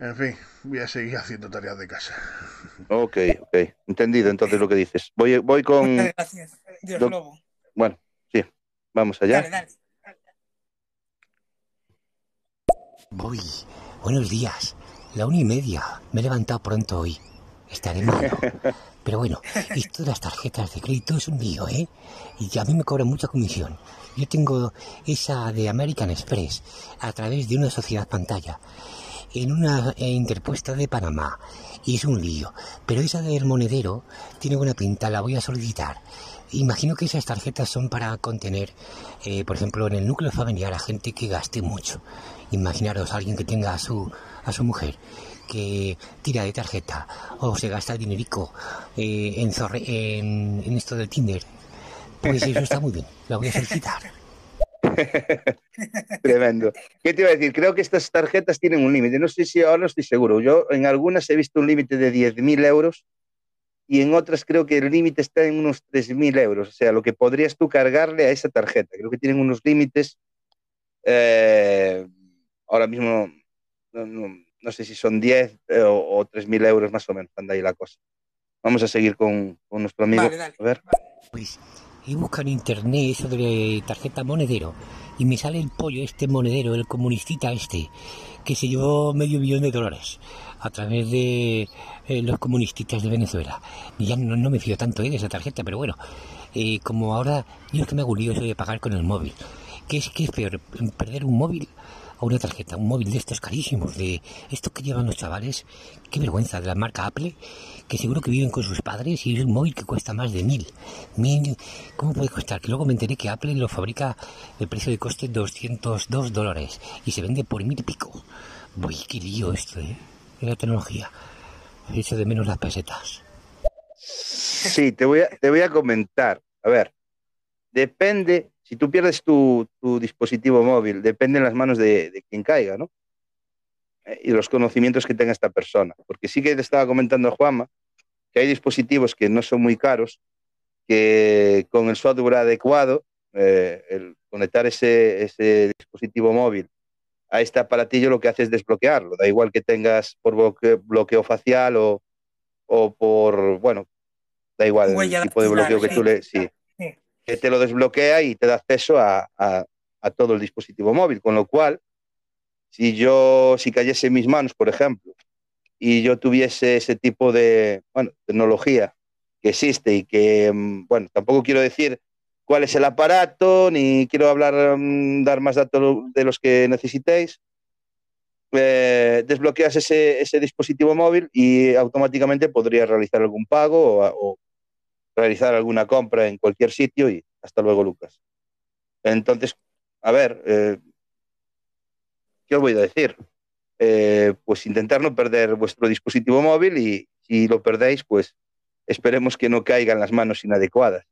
En fin, voy a seguir haciendo tareas de casa. Ok, ok. Entendido entonces lo que dices. Voy, voy con. Muchas gracias, Dios Lobo. Bueno, sí. Vamos allá. Dale, dale. Voy. Buenos días. La una y media. Me he levantado pronto hoy. Estaré malo. Pero bueno, esto de las tarjetas de crédito es un lío, ¿eh? Y a mí me cobran mucha comisión. Yo tengo esa de American Express a través de una sociedad pantalla en una eh, interpuesta de Panamá. Y es un lío. Pero esa del monedero tiene buena pinta, la voy a solicitar. Imagino que esas tarjetas son para contener, eh, por ejemplo, en el núcleo familiar a gente que gaste mucho. Imaginaros a alguien que tenga a su, a su mujer que tira de tarjeta o se gasta dinerico eh, en, esto del Tinder. Pues eso está muy bien, la voy a solicitar. Tremendo. ¿Qué te iba a decir? Creo que estas tarjetas tienen un límite. No sé si ahora no estoy seguro. Yo en algunas he visto un límite de 10.000 euros y en otras creo que el límite está en unos 3.000 euros. O sea, lo que podrías tú cargarle a esa tarjeta. Creo que tienen unos límites. eh, ahora mismo no- no sé si son 10 eh, o, o 3.000 euros más o menos. Anda ahí la cosa. Vamos a seguir con, con nuestro amigo. Vale, dale. A ver. Pues he buscado en internet eso de tarjeta monedero y me sale el pollo este monedero, el comunistita este, que se llevó medio billón de dólares a través de eh, los comunistas de Venezuela. Y ya no, no me fío tanto eh, de esa tarjeta, pero bueno, eh, como ahora yo es que me hago lío eso de pagar con el móvil. ¿Qué es, qué es peor? ¿Perder un móvil una tarjeta? Un móvil de estos carísimos, de estos que llevan los chavales. Qué vergüenza, de la marca Apple, que seguro que viven con sus padres y es un móvil que cuesta más de mil. Mil, ¿Cómo puede costar? Que luego me enteré que Apple lo fabrica el precio de coste 202 dólares y se vende por mil y pico. Uy, qué lío esto, ¿eh? De la tecnología. Echo de menos las pesetas. Sí, te voy a, te voy a comentar. A ver, depende, si tú pierdes tu, tu dispositivo móvil, depende en las manos de, de quien caiga, ¿no? Eh, y los conocimientos que tenga esta persona. Porque sí que te estaba comentando a Juanma que hay dispositivos que no son muy caros, que con el software adecuado, eh, el conectar ese, ese dispositivo móvil a este aparatillo lo que hace es desbloquearlo. Da igual que tengas por bloque- bloqueo facial o, o por, bueno, da igual Huella el tipo de bloqueo que tú le... Sí. Que te lo desbloquea y te da acceso a, a- todo el dispositivo móvil. Con lo cual, si yo, si cayese en mis manos, por ejemplo, y yo tuviese ese tipo de, bueno, tecnología que existe y que, mm, bueno, tampoco quiero decir cuál es el aparato, ni quiero hablar, mm, dar más datos de los que necesitéis. Eh, desbloqueas ese, ese dispositivo móvil y automáticamente podrías realizar algún pago o realizar alguna compra en cualquier sitio y hasta luego, Lucas. Entonces, a ver, eh, ¿qué os voy a decir? Eh, pues intentar no perder vuestro dispositivo móvil y si lo perdéis, pues esperemos que no caiga en las manos inadecuadas,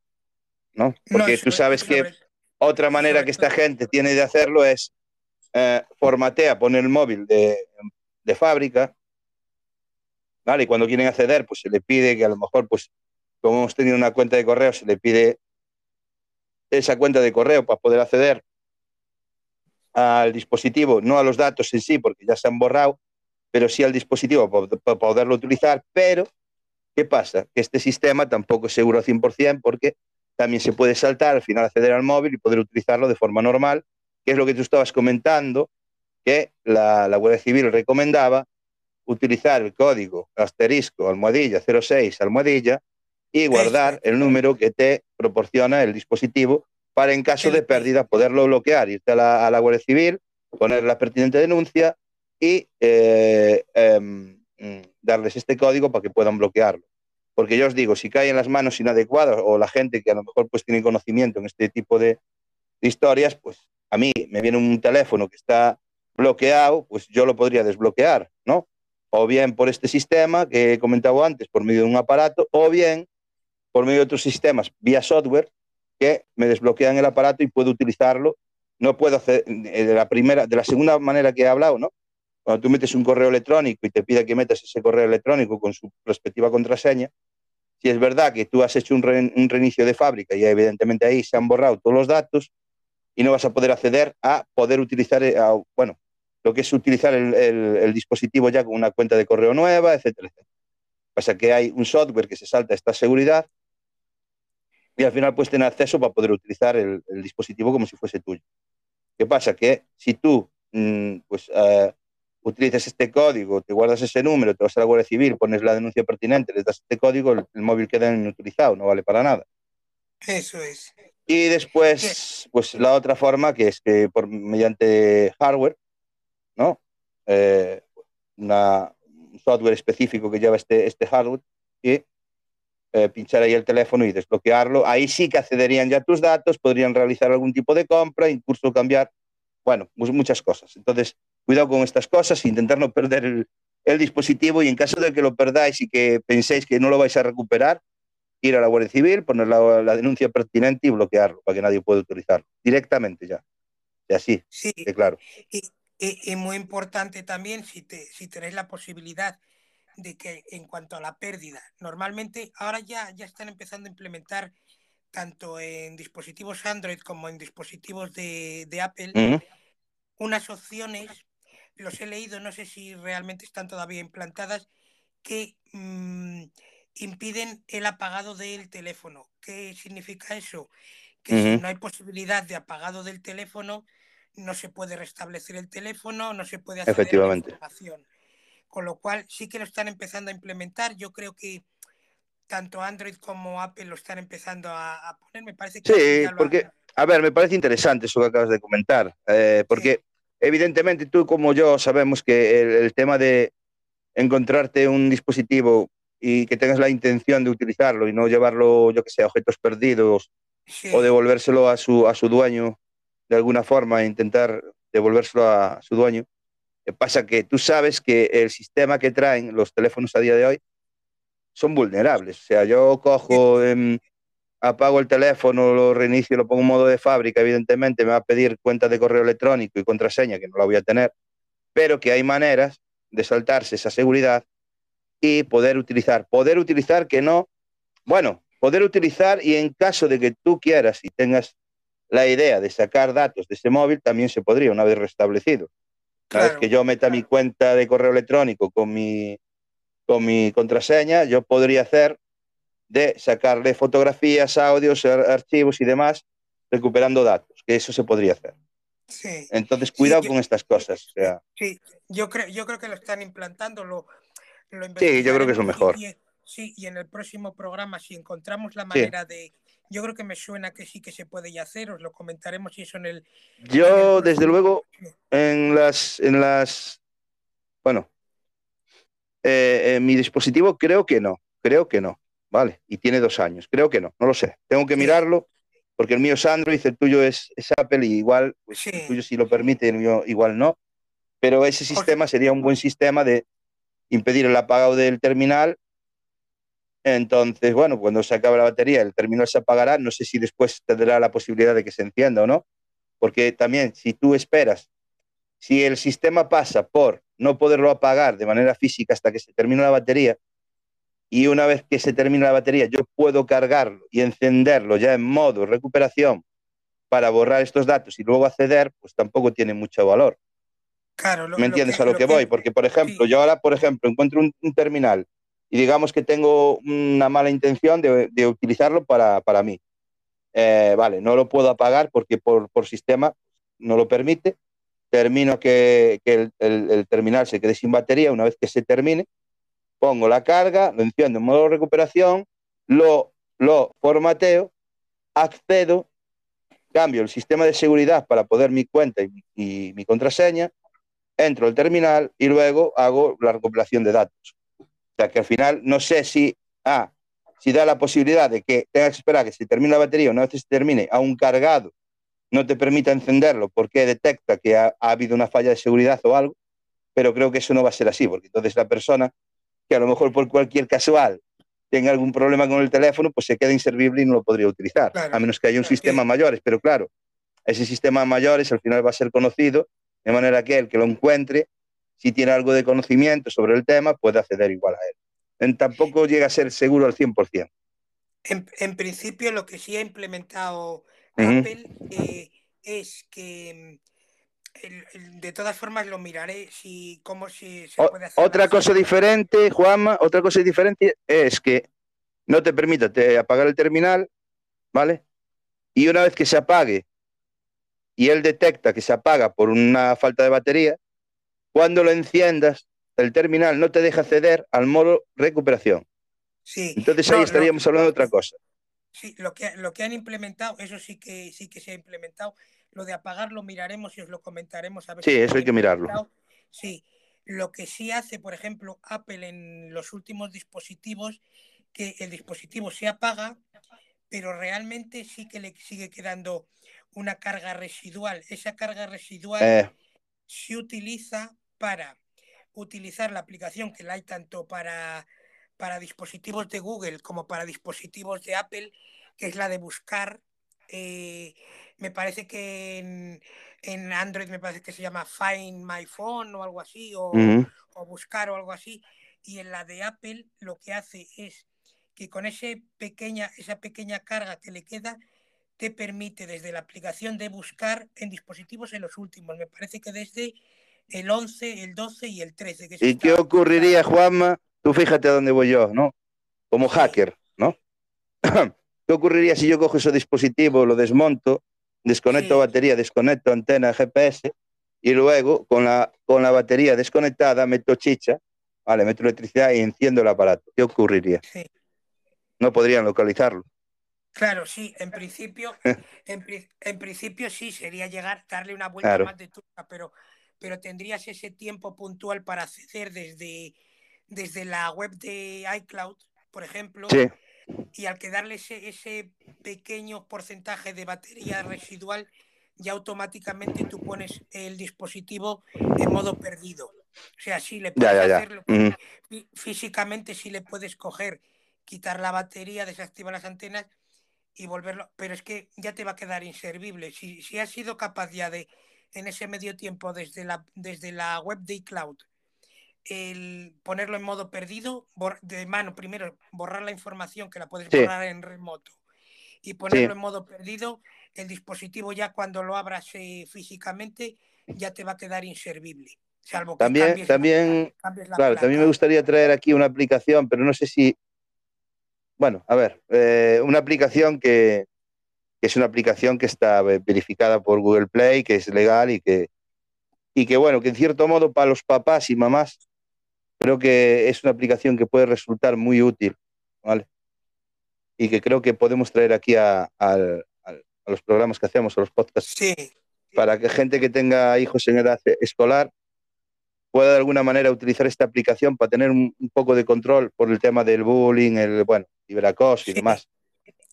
¿no? Porque No, tú sobre- sabes que sobre- otra manera que esta gente tiene de hacerlo es eh, formatea, pone el móvil de, de fábrica, ¿vale? Y cuando quieren acceder, pues se le pide que a lo mejor, pues, como hemos tenido una cuenta de correo, se le pide esa cuenta de correo para poder acceder al dispositivo, no a los datos en sí, porque ya se han borrado, pero sí al dispositivo para poderlo utilizar. Pero, ¿qué pasa? Que este sistema tampoco es seguro al 100% porque también se puede saltar, al final acceder al móvil y poder utilizarlo de forma normal, que es lo que tú estabas comentando, que la, la Guardia Civil recomendaba utilizar el código asterisco almohadilla 06 almohadilla y guardar el número que te proporciona el dispositivo para en caso de pérdida poderlo bloquear, irte a la, a la Guardia Civil, poner la pertinente denuncia y eh, em, darles este código para que puedan bloquearlo. Porque yo os digo, si cae en las manos inadecuadas o la gente que a lo mejor pues tiene conocimiento en este tipo de, de historias, pues a mí me viene un teléfono que está bloqueado, pues yo lo podría desbloquear, ¿no? O bien por este sistema que he comentado antes, por medio de un aparato, o bien por medio de otros sistemas vía software que me desbloquean el aparato y puedo utilizarlo. No puedo hacer eh, de la primera, de la segunda manera que he hablado, ¿no? Cuando tú metes un correo electrónico y te pide que metas ese correo electrónico con su respectiva contraseña, si es verdad que tú has hecho un, re, un reinicio de fábrica y evidentemente ahí se han borrado todos los datos y no vas a poder acceder a poder utilizar, eh, a, bueno, lo que es utilizar el, el, el, dispositivo ya con una cuenta de correo nueva, etcétera, etcétera. Pasa que hay un software que se salta esta seguridad y al final puedes tener acceso para poder utilizar el, el dispositivo como si fuese tuyo. ¿Qué pasa? Que si tú mmm, pues, uh, utilizas este código, te guardas ese número, te vas a la Guardia Civil, pones la denuncia pertinente, les das este código, el, el móvil queda inutilizado, no vale para nada. Eso es. Y después, pues la otra forma, que es que por mediante hardware, ¿no? Eh, una, un software específico que lleva este, este hardware y eh, pinchar ahí el teléfono y desbloquearlo. Ahí sí que accederían ya tus datos, podrían realizar algún tipo de compra, incluso cambiar, bueno, muchas cosas. Entonces, cuidado con estas cosas, intentar no perder el, el, dispositivo y en caso de que lo perdáis y que penséis que no lo vais a recuperar, ir a la Guardia Civil, poner la, la denuncia pertinente y bloquearlo para que nadie pueda utilizarlo directamente ya. Y así, sí. de claro. Y, y, y, muy importante también, si, te, si tenéis la posibilidad de que en cuanto a la pérdida, normalmente ahora ya, ya están empezando a implementar tanto en dispositivos Android como en dispositivos de, de Apple uh -huh. unas opciones, los he leído, no sé si realmente están todavía implantadas, que mmm, impiden el apagado del teléfono. ¿Qué significa eso? Que uh -huh. si no hay posibilidad de apagado del teléfono, no se puede restablecer el teléfono, no se puede hacer Efectivamente. información con lo cual sí que lo están empezando a implementar. Yo creo que tanto Android como Apple lo están empezando a, a poner. Me parece que sí, porque a ver, me parece interesante eso que acabas de comentar, eh, porque sí. evidentemente tú como yo sabemos que el, el, tema de encontrarte un dispositivo y que tengas la intención de utilizarlo y no llevarlo, yo que sé, a objetos perdidos sí. o devolvérselo a su, a su dueño de alguna forma, intentar devolvérselo a su dueño, Pasa que tú sabes que el sistema que traen los teléfonos a día de hoy son vulnerables. O sea, yo cojo, eh, apago el teléfono, lo reinicio, lo pongo en modo de fábrica, evidentemente me va a pedir cuenta de correo electrónico y contraseña, que no la voy a tener, pero que hay maneras de saltarse esa seguridad y poder utilizar. Poder utilizar que no, bueno, poder utilizar y en caso de que tú quieras y tengas la idea de sacar datos de ese móvil, también se podría, una vez restablecido. Cada claro. vez que yo meta mi cuenta de correo electrónico con mi, con mi contraseña, yo podría hacer de sacarle fotografías, audios, archivos y demás, recuperando datos, que eso se podría hacer. Sí. Entonces, cuidado sí, yo, con estas cosas. O sea. Sí, yo creo, yo creo que lo están implantando, lo, lo Sí, yo creo que es lo mejor. Y, sí, y en el próximo programa, si encontramos la manera sí. de, yo creo que me suena que sí que se puede ya hacer, os lo comentaremos y eso en el... Yo, en el... desde luego, en las, en las, bueno, eh, en mi dispositivo creo que no, creo que no, ¿vale? Y tiene dos años, creo que no, no lo sé, tengo que mirarlo, porque el mío es Android, el tuyo es, es Apple, y igual, pues, sí. el tuyo si lo permite, el mío igual no, pero ese sistema sería un buen sistema de impedir el apagado del terminal entonces, bueno, cuando se acabe la batería, el terminal se apagará. No sé si después tendrá la posibilidad de que se encienda o no. Porque también, si tú esperas, si el sistema pasa por no poderlo apagar de manera física hasta que se termine la batería, y una vez que se termina la batería yo puedo cargarlo y encenderlo ya en modo recuperación para borrar estos datos y luego acceder, pues tampoco tiene mucho valor. Claro, lo, ¿Me entiendes a lo, que, voy? Porque, por ejemplo, yo ahora, por ejemplo, encuentro un, terminal y digamos que tengo una mala intención de, utilizarlo para, para mí. Eh, vale, no lo puedo apagar porque por, por sistema no lo permite. Termino que, que el, el, terminal se quede sin batería. Una vez que se termine, pongo la carga, lo enciendo en modo recuperación, lo, lo formateo, accedo, cambio el sistema de seguridad para poder mi cuenta y, mi contraseña, entro al terminal y luego hago la recuperación de datos. Sea que al final no sé si, ah, si da la posibilidad de que tengas que esperar que se termine la batería, una vez que se termine, a un cargado, no te permita encenderlo porque detecta que ha, ha habido una falla de seguridad o algo, pero creo que eso no va a ser así, porque entonces la persona que a lo mejor por cualquier casual tenga algún problema con el teléfono, pues se queda inservible y no lo podría utilizar, a menos que haya un sistema mayores. Pero claro, ese sistema mayores al final va a ser conocido, de manera que el que lo encuentre, si tiene algo de conocimiento sobre el tema, puede acceder igual a él. En, tampoco llega a ser seguro al 100%. En, en principio, lo que sí ha implementado Apple eh, es que de todas formas lo miraré si cómo se puede hacer. Otra cosa diferente, Juanma, otra cosa diferente es que no te permita apagar el terminal, ¿vale? Y una vez que se apague y él detecta que se apaga por una falta de batería, cuando lo enciendas, el terminal no te deja acceder al modo recuperación. Sí. Entonces ahí estaríamos hablando de otra cosa. Sí, lo que, lo que han implementado, eso sí que sí que se ha implementado, lo de apagar lo miraremos y os lo comentaremos. A ver sí, eso hay que mirarlo. Sí, lo que sí hace, por ejemplo, Apple en los últimos dispositivos, que el dispositivo se apaga, pero realmente sí que le sigue quedando una carga residual. Esa carga residual eh. se utiliza para utilizar la aplicación que la hay tanto para, para dispositivos de Google como para dispositivos de Apple, que es la de buscar eh, me parece que en, Android me parece que se llama Find My Phone o algo así, o, buscar o algo así. Y en la de Apple lo que hace es que con ese pequeña, esa pequeña carga que le queda, te permite desde la aplicación de buscar en dispositivos en los últimos. Me parece que desde el 11, el 12 y el 13. ¿Y qué ocurriría, Juanma? Tú fíjate a dónde voy yo, ¿no? Como hacker, ¿no? ¿Qué ocurriría si yo cojo ese dispositivo, lo desmonto, desconecto batería, desconecto antena GPS y luego con la, con la batería desconectada meto chicha, vale, meto electricidad y enciendo el aparato? ¿Qué ocurriría? No podrían localizarlo. Claro, sí, en principio, en, principio sí, sería llegar, darle una vuelta más de turca, pero, pero tendrías ese tiempo puntual para acceder desde, desde la web de iCloud, por ejemplo, sí y al quedarle ese, ese pequeño porcentaje de batería residual, ya automáticamente tú pones el dispositivo en modo perdido. O sea, sí le puedes hacerlo. Físicamente sí le puedes coger, quitar la batería, desactivar las antenas y volverlo. Pero es que ya te va a quedar inservible. Si, si has sido capaz ya de, en ese medio tiempo, desde la, desde la web de iCloud, el ponerlo en modo perdido, de mano primero borrar la información que la puedes borrar en remoto y ponerlo en modo perdido, el dispositivo ya cuando lo abras eh, físicamente ya te va a quedar inservible. Salvo que también, también, claro, también me gustaría traer aquí una aplicación, pero no sé si, bueno, a ver, eh, una aplicación que, que, es una aplicación que está verificada por Google Play, que es legal y que, y que bueno, que en cierto modo para los papás y mamás creo que es una aplicación que puede resultar muy útil, ¿vale? Y que creo que podemos traer aquí a, los programas que hacemos, a los podcasts, sí. para que gente que tenga hijos en edad escolar pueda de alguna manera utilizar esta aplicación para tener un, poco de control por el tema del bullying, el, bueno, ciberacoso y demás.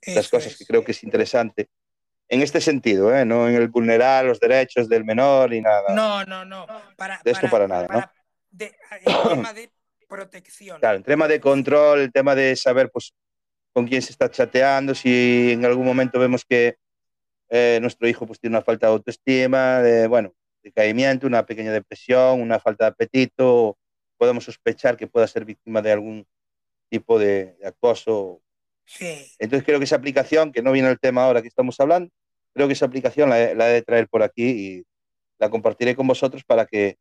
Estas cosas que creo que es interesante. En este sentido, ¿eh? no en el vulnerar los derechos del menor y nada. No, no, no. Para, de esto para, nada, ¿no? de, el tema de protección. Claro, el tema de control, el tema de saber pues, con quién se está chateando, si en algún momento vemos que eh, nuestro hijo pues, tiene una falta de autoestima, bueno, decaimiento, una pequeña depresión, una falta de apetito, podemos sospechar que pueda ser víctima de algún tipo de, de acoso. Sí. Entonces creo que esa aplicación, que no viene el tema ahora que estamos hablando, creo que esa aplicación la, la he de traer por aquí y la compartiré con vosotros para que,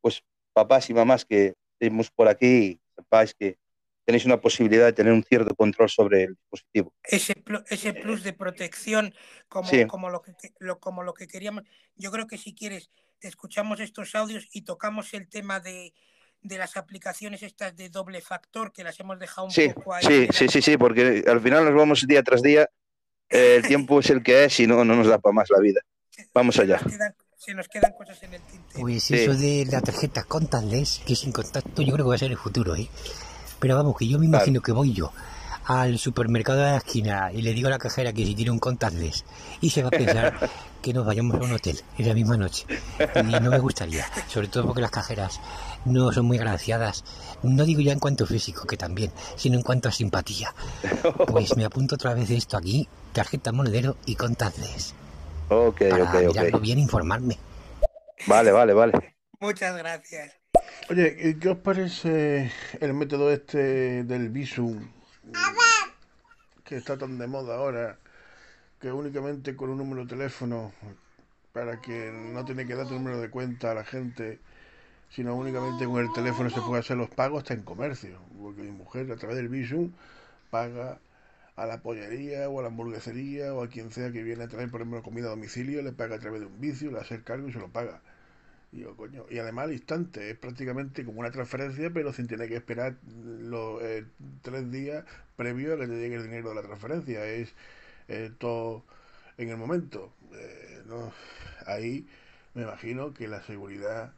pues, papás y mamás que estemos por aquí, sepáis que tenéis una posibilidad de tener un cierto control sobre el dispositivo. ese, plu- ese plus de protección como, Sí. como, lo que- lo, como lo que queríamos. Yo creo que si quieres, escuchamos estos audios y tocamos el tema de, de las aplicaciones estas de doble factor, que las hemos dejado un Sí, poco ahí. sí, sí, sí, sí, porque al final nos vamos día tras día, eh, el tiempo es el que es y no, no nos da para más la vida. Vamos se allá. nos quedan- se nos quedan cosas en el tintero. Pues Sí. eso de la tarjeta contactless, que sin contacto yo creo que va a ser el futuro, ¿eh? Pero vamos, que yo me imagino que voy yo al supermercado de la esquina y le digo a la cajera que si tiene un contactless y se va a pensar que nos vayamos a un hotel en la misma noche. Y no me gustaría, sobre todo porque las cajeras no son muy agraciadas. No digo ya en cuanto físico, que también, sino en cuanto a simpatía. Pues me apunto otra vez esto aquí, tarjeta monedero y contactless. Ok, Para ok, mirarlo ok. bien, informarme. Vale, vale, vale. Muchas gracias. Oye, ¿y ¿qué os parece el método este del Visum? Que está tan de moda ahora, que únicamente con un número de teléfono, para que no tiene que dar tu número de cuenta a la gente, sino únicamente con el teléfono se puede hacer los pagos hasta en comercio. Porque mi mujer a través del Visum paga a la pollería o a la hamburguesería o a quien sea que viene a traer, por ejemplo, comida a domicilio, le paga a través de un vicio, le hace el cargo y se lo paga. Y yo, coño, y además instante, es prácticamente como una transferencia, pero sin tener que esperar los eh, tres días previo a que te llegue el dinero de la transferencia. Es eh, todo en el momento. Eh, no, ahí me imagino que la seguridad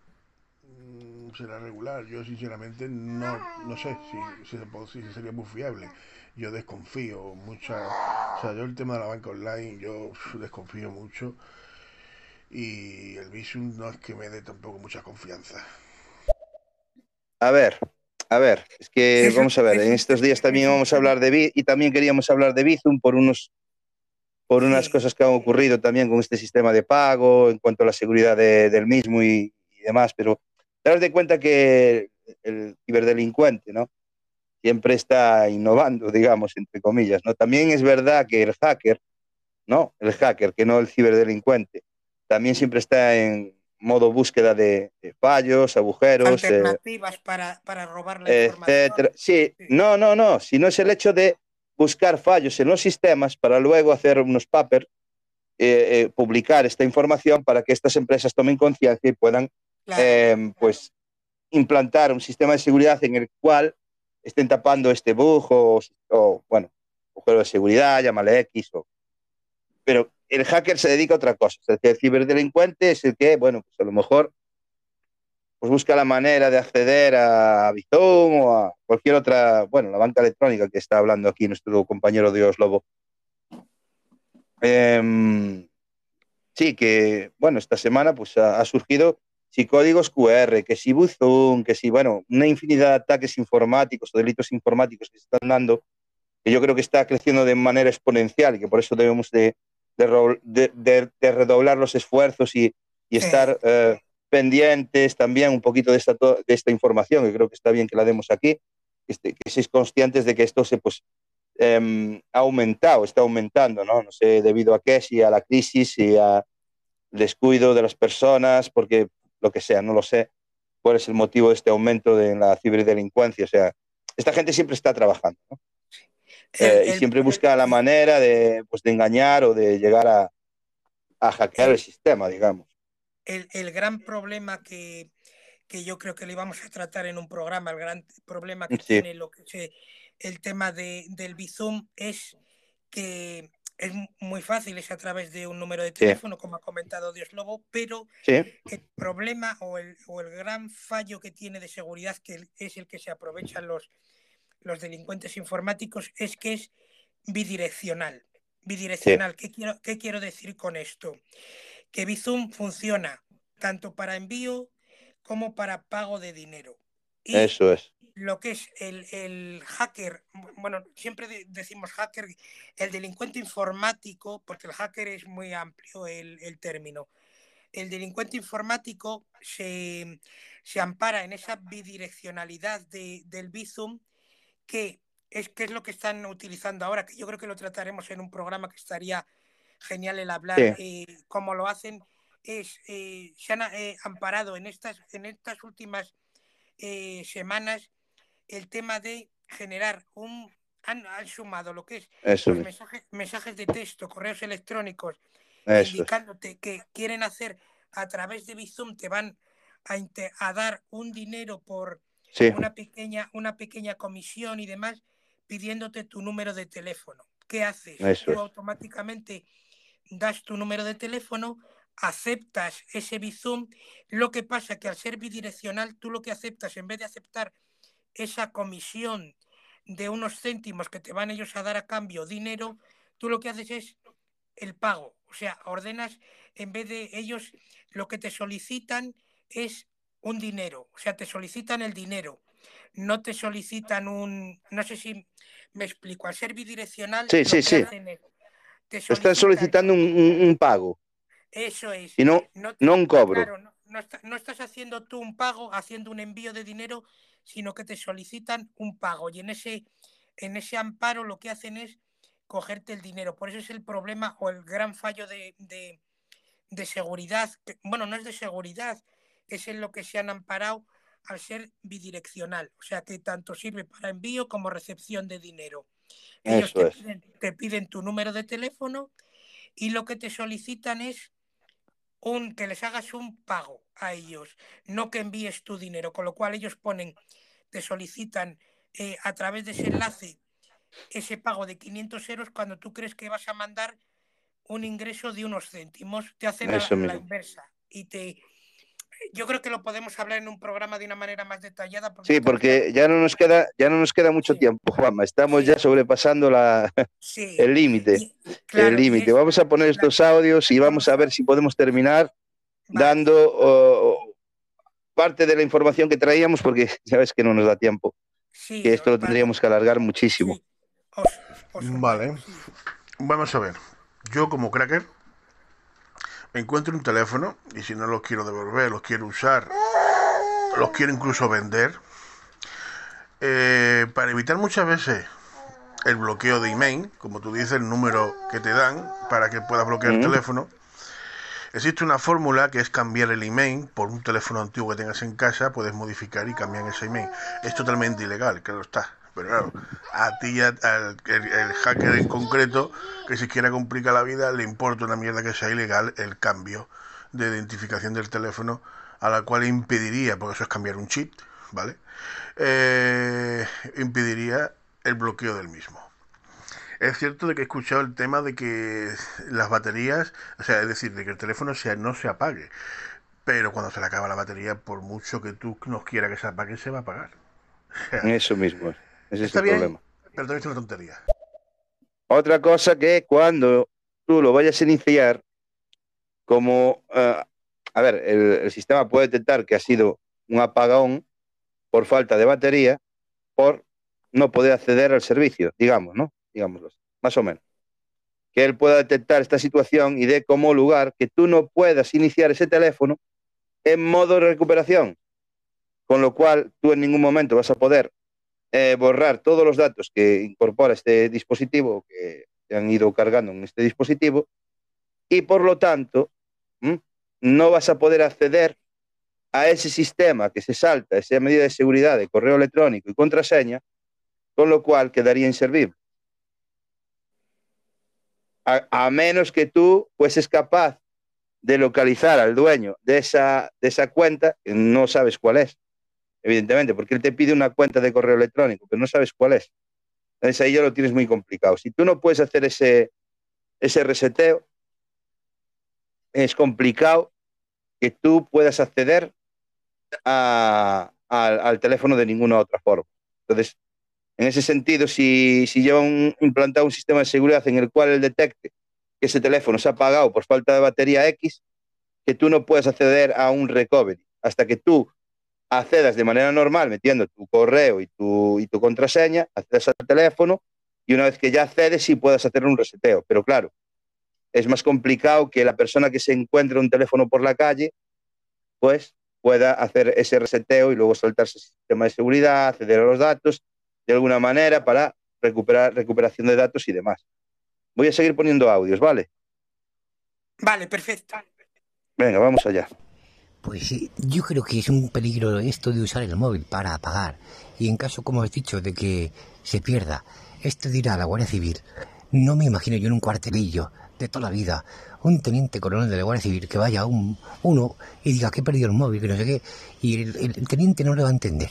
mm, será regular. Yo sinceramente no, no sé si, si, si sería muy fiable. Yo desconfío mucha, o sea, yo el tema de la banca online, yo desconfío mucho y el Visum no es que me dé tampoco mucha confianza. A ver, a ver, es que vamos a ver, en estos días también vamos a hablar de Bi- y también queríamos hablar de Bizum por unos por unas Sí. cosas que han ocurrido también con este sistema de pago en cuanto a la seguridad de- del mismo y, y demás, pero daros de cuenta que el ciberdelincuente, ¿no? Siempre está innovando, digamos, entre comillas, ¿no? También es verdad que el hacker, ¿no? El hacker, que no el ciberdelincuente, también siempre está en modo búsqueda de, de fallos, agujeros, eh, Alternativas para, para robar la etcétera. Sí, Sí. no, no, no, sino es el hecho de buscar fallos en los sistemas para luego hacer unos papers, eh, eh, publicar esta información para que estas empresas tomen conciencia y puedan Claro. eh, pues implantar un sistema de seguridad en el cual estén tapando este bug o, o, bueno, agujero de seguridad, llámale X o... Pero el hacker se dedica a otra cosa. Es decir, el ciberdelincuente es el que, bueno, pues a lo mejor pues busca la manera de acceder a Bizum o a cualquier otra, bueno, la banca electrónica que está hablando aquí nuestro compañero Dios Lobo. Em, sí, que, bueno, esta semana pues ha, ha surgido si códigos QR, que si Buzum, que si, bueno, una infinidad de ataques informáticos o delitos informáticos que se están dando, que yo creo que está creciendo de manera exponencial y que por eso debemos de, de, redoblar los esfuerzos y, estar eh, pendientes también un poquito de esta, to- de esta información, que creo que está bien que la demos aquí, que, este- que seáis conscientes de que esto se pues em, ha aumentado, está aumentando, ¿no? No sé debido a qué, si a la crisis, si a descuido de las personas, porque lo que sea, no lo sé cuál es el motivo de este aumento de la ciberdelincuencia. O sea, esta gente siempre está trabajando, ¿no? El- Eh, y el- siempre busca la manera de, pues, de engañar o de llegar a, a hackear el- sistema, digamos. el, el gran problema que, que yo creo que le íbamos a tratar en un programa, el gran problema que Sí. tiene lo que se- el tema de, del Bizum es que es muy fácil, es a través de un número de Sí. teléfono, como ha comentado Dios Lobo, pero Sí, el problema o el, o el gran fallo que tiene de seguridad, que es el que se aprovechan los, los delincuentes informáticos, es que es bidireccional. Bidireccional. ¿Qué, quiero, ¿Qué quiero decir con esto? Que Bizum funciona tanto para envío como para pago de dinero. Y eso es. lo que es el, el hacker, bueno, siempre de- decimos hacker, el delincuente informático, porque el hacker es muy amplio el, el término. el delincuente informático se, ampara en esa bidireccionalidad del Bizum que es, que es lo que están utilizando ahora, que yo creo que lo trataremos en un programa que estaría genial el hablar eh, cómo lo hacen, es, eh, se han eh, amparado en estas, en estas últimas semanas el tema de generar un... Han, sumado lo que es los mensajes, mensajes de texto, correos electrónicos, indicándote que quieren hacer a través de Bizum, te van a, a dar un dinero por una, pequeña, una pequeña comisión y demás, pidiéndote tu número de teléfono. ¿Qué haces? Tú automáticamente das tu número de teléfono, aceptas ese Bizum. Lo que pasa que al ser bidireccional, tú lo que aceptas, en vez de aceptar esa comisión de unos céntimos que te van ellos a dar a cambio dinero, tú lo que haces es el pago. O sea, ordenas, en vez de ellos, lo que te solicitan es un dinero. O sea, te solicitan el dinero. No te solicitan un. No sé si me explico. Al ser bidireccional. Sí, sí, sí. te Están solicitando un, pago. Eso es. Y no, no, un cobro. Claro, no estás haciendo tú un pago, haciendo un envío de dinero, sino que te solicitan un pago. Y en ese, en ese amparo lo que hacen es cogerte el dinero. Por eso es el problema o el gran fallo de, de, seguridad. bueno, no es de seguridad, es en lo que se han amparado al ser bidireccional. O sea que tanto sirve para envío como recepción de dinero. Ellos te, piden, te piden tu número de teléfono y lo que te solicitan es un, que les hagas un pago a ellos, no que envíes tu dinero, con lo cual ellos ponen, te solicitan eh, a través de ese enlace ese pago de 500 euros cuando tú crees que vas a mandar un ingreso de unos céntimos, te hacen la, inversa y te yo creo que lo podemos hablar en un programa de una manera más detallada. sí, porque ya no nos queda, ya no nos queda mucho tiempo, Juanma. Estamos ya sobrepasando la, el límite. el límite. Vamos a poner estos audios y vamos a ver si podemos terminar dando parte de la información que traíamos, porque sabes que no nos da tiempo. que esto lo tendríamos que alargar muchísimo. Vale. Vamos a ver. Yo como cracker encuentro un teléfono y si no los quiero devolver, los quiero usar, los quiero incluso vender, eh, para evitar muchas veces el bloqueo de email, como tú dices, el número que te dan para que puedas bloquear el teléfono, existe una fórmula que es cambiar el email por un teléfono antiguo que tengas en casa, puedes modificar y cambiar ese email. Es totalmente ilegal, claro está. Pero claro, a ti, al el, hacker en concreto, que si quiere complicar la vida, le importa una mierda que sea ilegal el cambio de identificación del teléfono, a la cual impediría, porque eso es cambiar un chip, ¿vale? Eh, impediría el bloqueo del mismo. Es cierto de que he escuchado el tema de que las baterías, o sea, es decir, de que el teléfono sea, no se apague, pero cuando se le acaba la batería, por mucho que tú no quieras que se apague, se va a apagar. Eso mismo. Ese es el problema. Pero es una tontería. Otra cosa que cuando tú lo vayas a iniciar, como, eh, a ver, el, sistema puede detectar que ha sido un apagón por falta de batería, por no poder acceder al servicio, digamos, ¿no? Digámoslo, más o menos. Que él pueda detectar esta situación y dé como lugar que tú no puedas iniciar ese teléfono en modo de recuperación, con lo cual tú en ningún momento vas a poder eh, borrar todos los datos que incorpora este dispositivo, que han ido cargando en este dispositivo, y por lo tanto no vas a poder acceder a ese sistema que se salta, esa medida de seguridad de correo electrónico y contraseña, con lo cual quedaría inservible. A, menos que tú fueses capaz de localizar al dueño de esa, de esa cuenta, que no sabes cuál es, evidentemente, porque él te pide una cuenta de correo electrónico, pero no sabes cuál es. Entonces ahí ya lo tienes muy complicado. Si tú no puedes hacer ese, ese reseteo, es complicado que tú puedas acceder al teléfono de ninguna otra forma. Entonces, en ese sentido, si, si lleva un, implantado un sistema de seguridad en el cual él detecte que ese teléfono se ha apagado por falta de batería X, que tú no puedes acceder a un recovery hasta que tú accedas de manera normal metiendo tu correo y tu, y tu contraseña, accedes al teléfono y una vez que ya accedes sí puedes hacer un reseteo. Pero claro, es más complicado que la persona que se encuentre un teléfono por la calle, pues pueda hacer ese reseteo y luego saltarse el sistema de seguridad, acceder a los datos de alguna manera para recuperar recuperación de datos y demás. Voy a seguir poniendo audios, ¿vale? Vale, perfecto. Venga, vamos allá. Pues sí, yo creo que es un peligro esto de usar el móvil para apagar. Y en caso, como has dicho, de que se pierda, esto de ir a la Guardia Civil, no me imagino yo en un cuartelillo de toda la vida, un teniente coronel de la Guardia Civil que vaya a un, uno y diga que he perdido el móvil, que no sé qué, y el, teniente no le va a entender.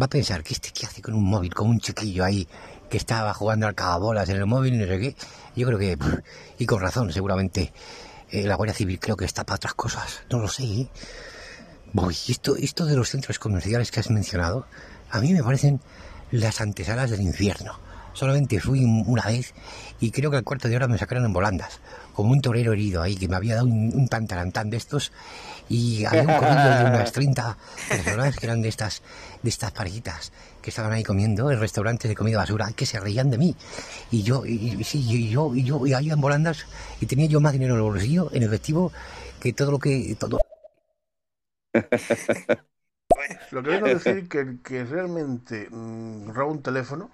Va a pensar que este qué hace con un móvil, con un chiquillo ahí que estaba jugando al cagabolas en el móvil no sé qué. Yo creo que, y con razón, seguramente, eh, la Guardia Civil creo que está para otras cosas. No lo sé. ¿eh? Voy, esto, esto de los centros comerciales que has mencionado, a mí me parecen las antesalas del infierno. Solamente fui una vez y creo que al cuarto de hora me sacaron en volandas, como un torero herido ahí que me había dado un, un tantarantán de estos y había un corrido de unas 30 personas que eran de estas, de estas parejitas que estaban ahí comiendo en restaurantes de comida basura que se reían de mí. Y yo, y, y, sí, y yo, y yo, y ahí en volandas y tenía yo más dinero en el bolsillo, en efectivo, que todo lo que, todo, Lo que vengo a decir que que realmente mm, roba un teléfono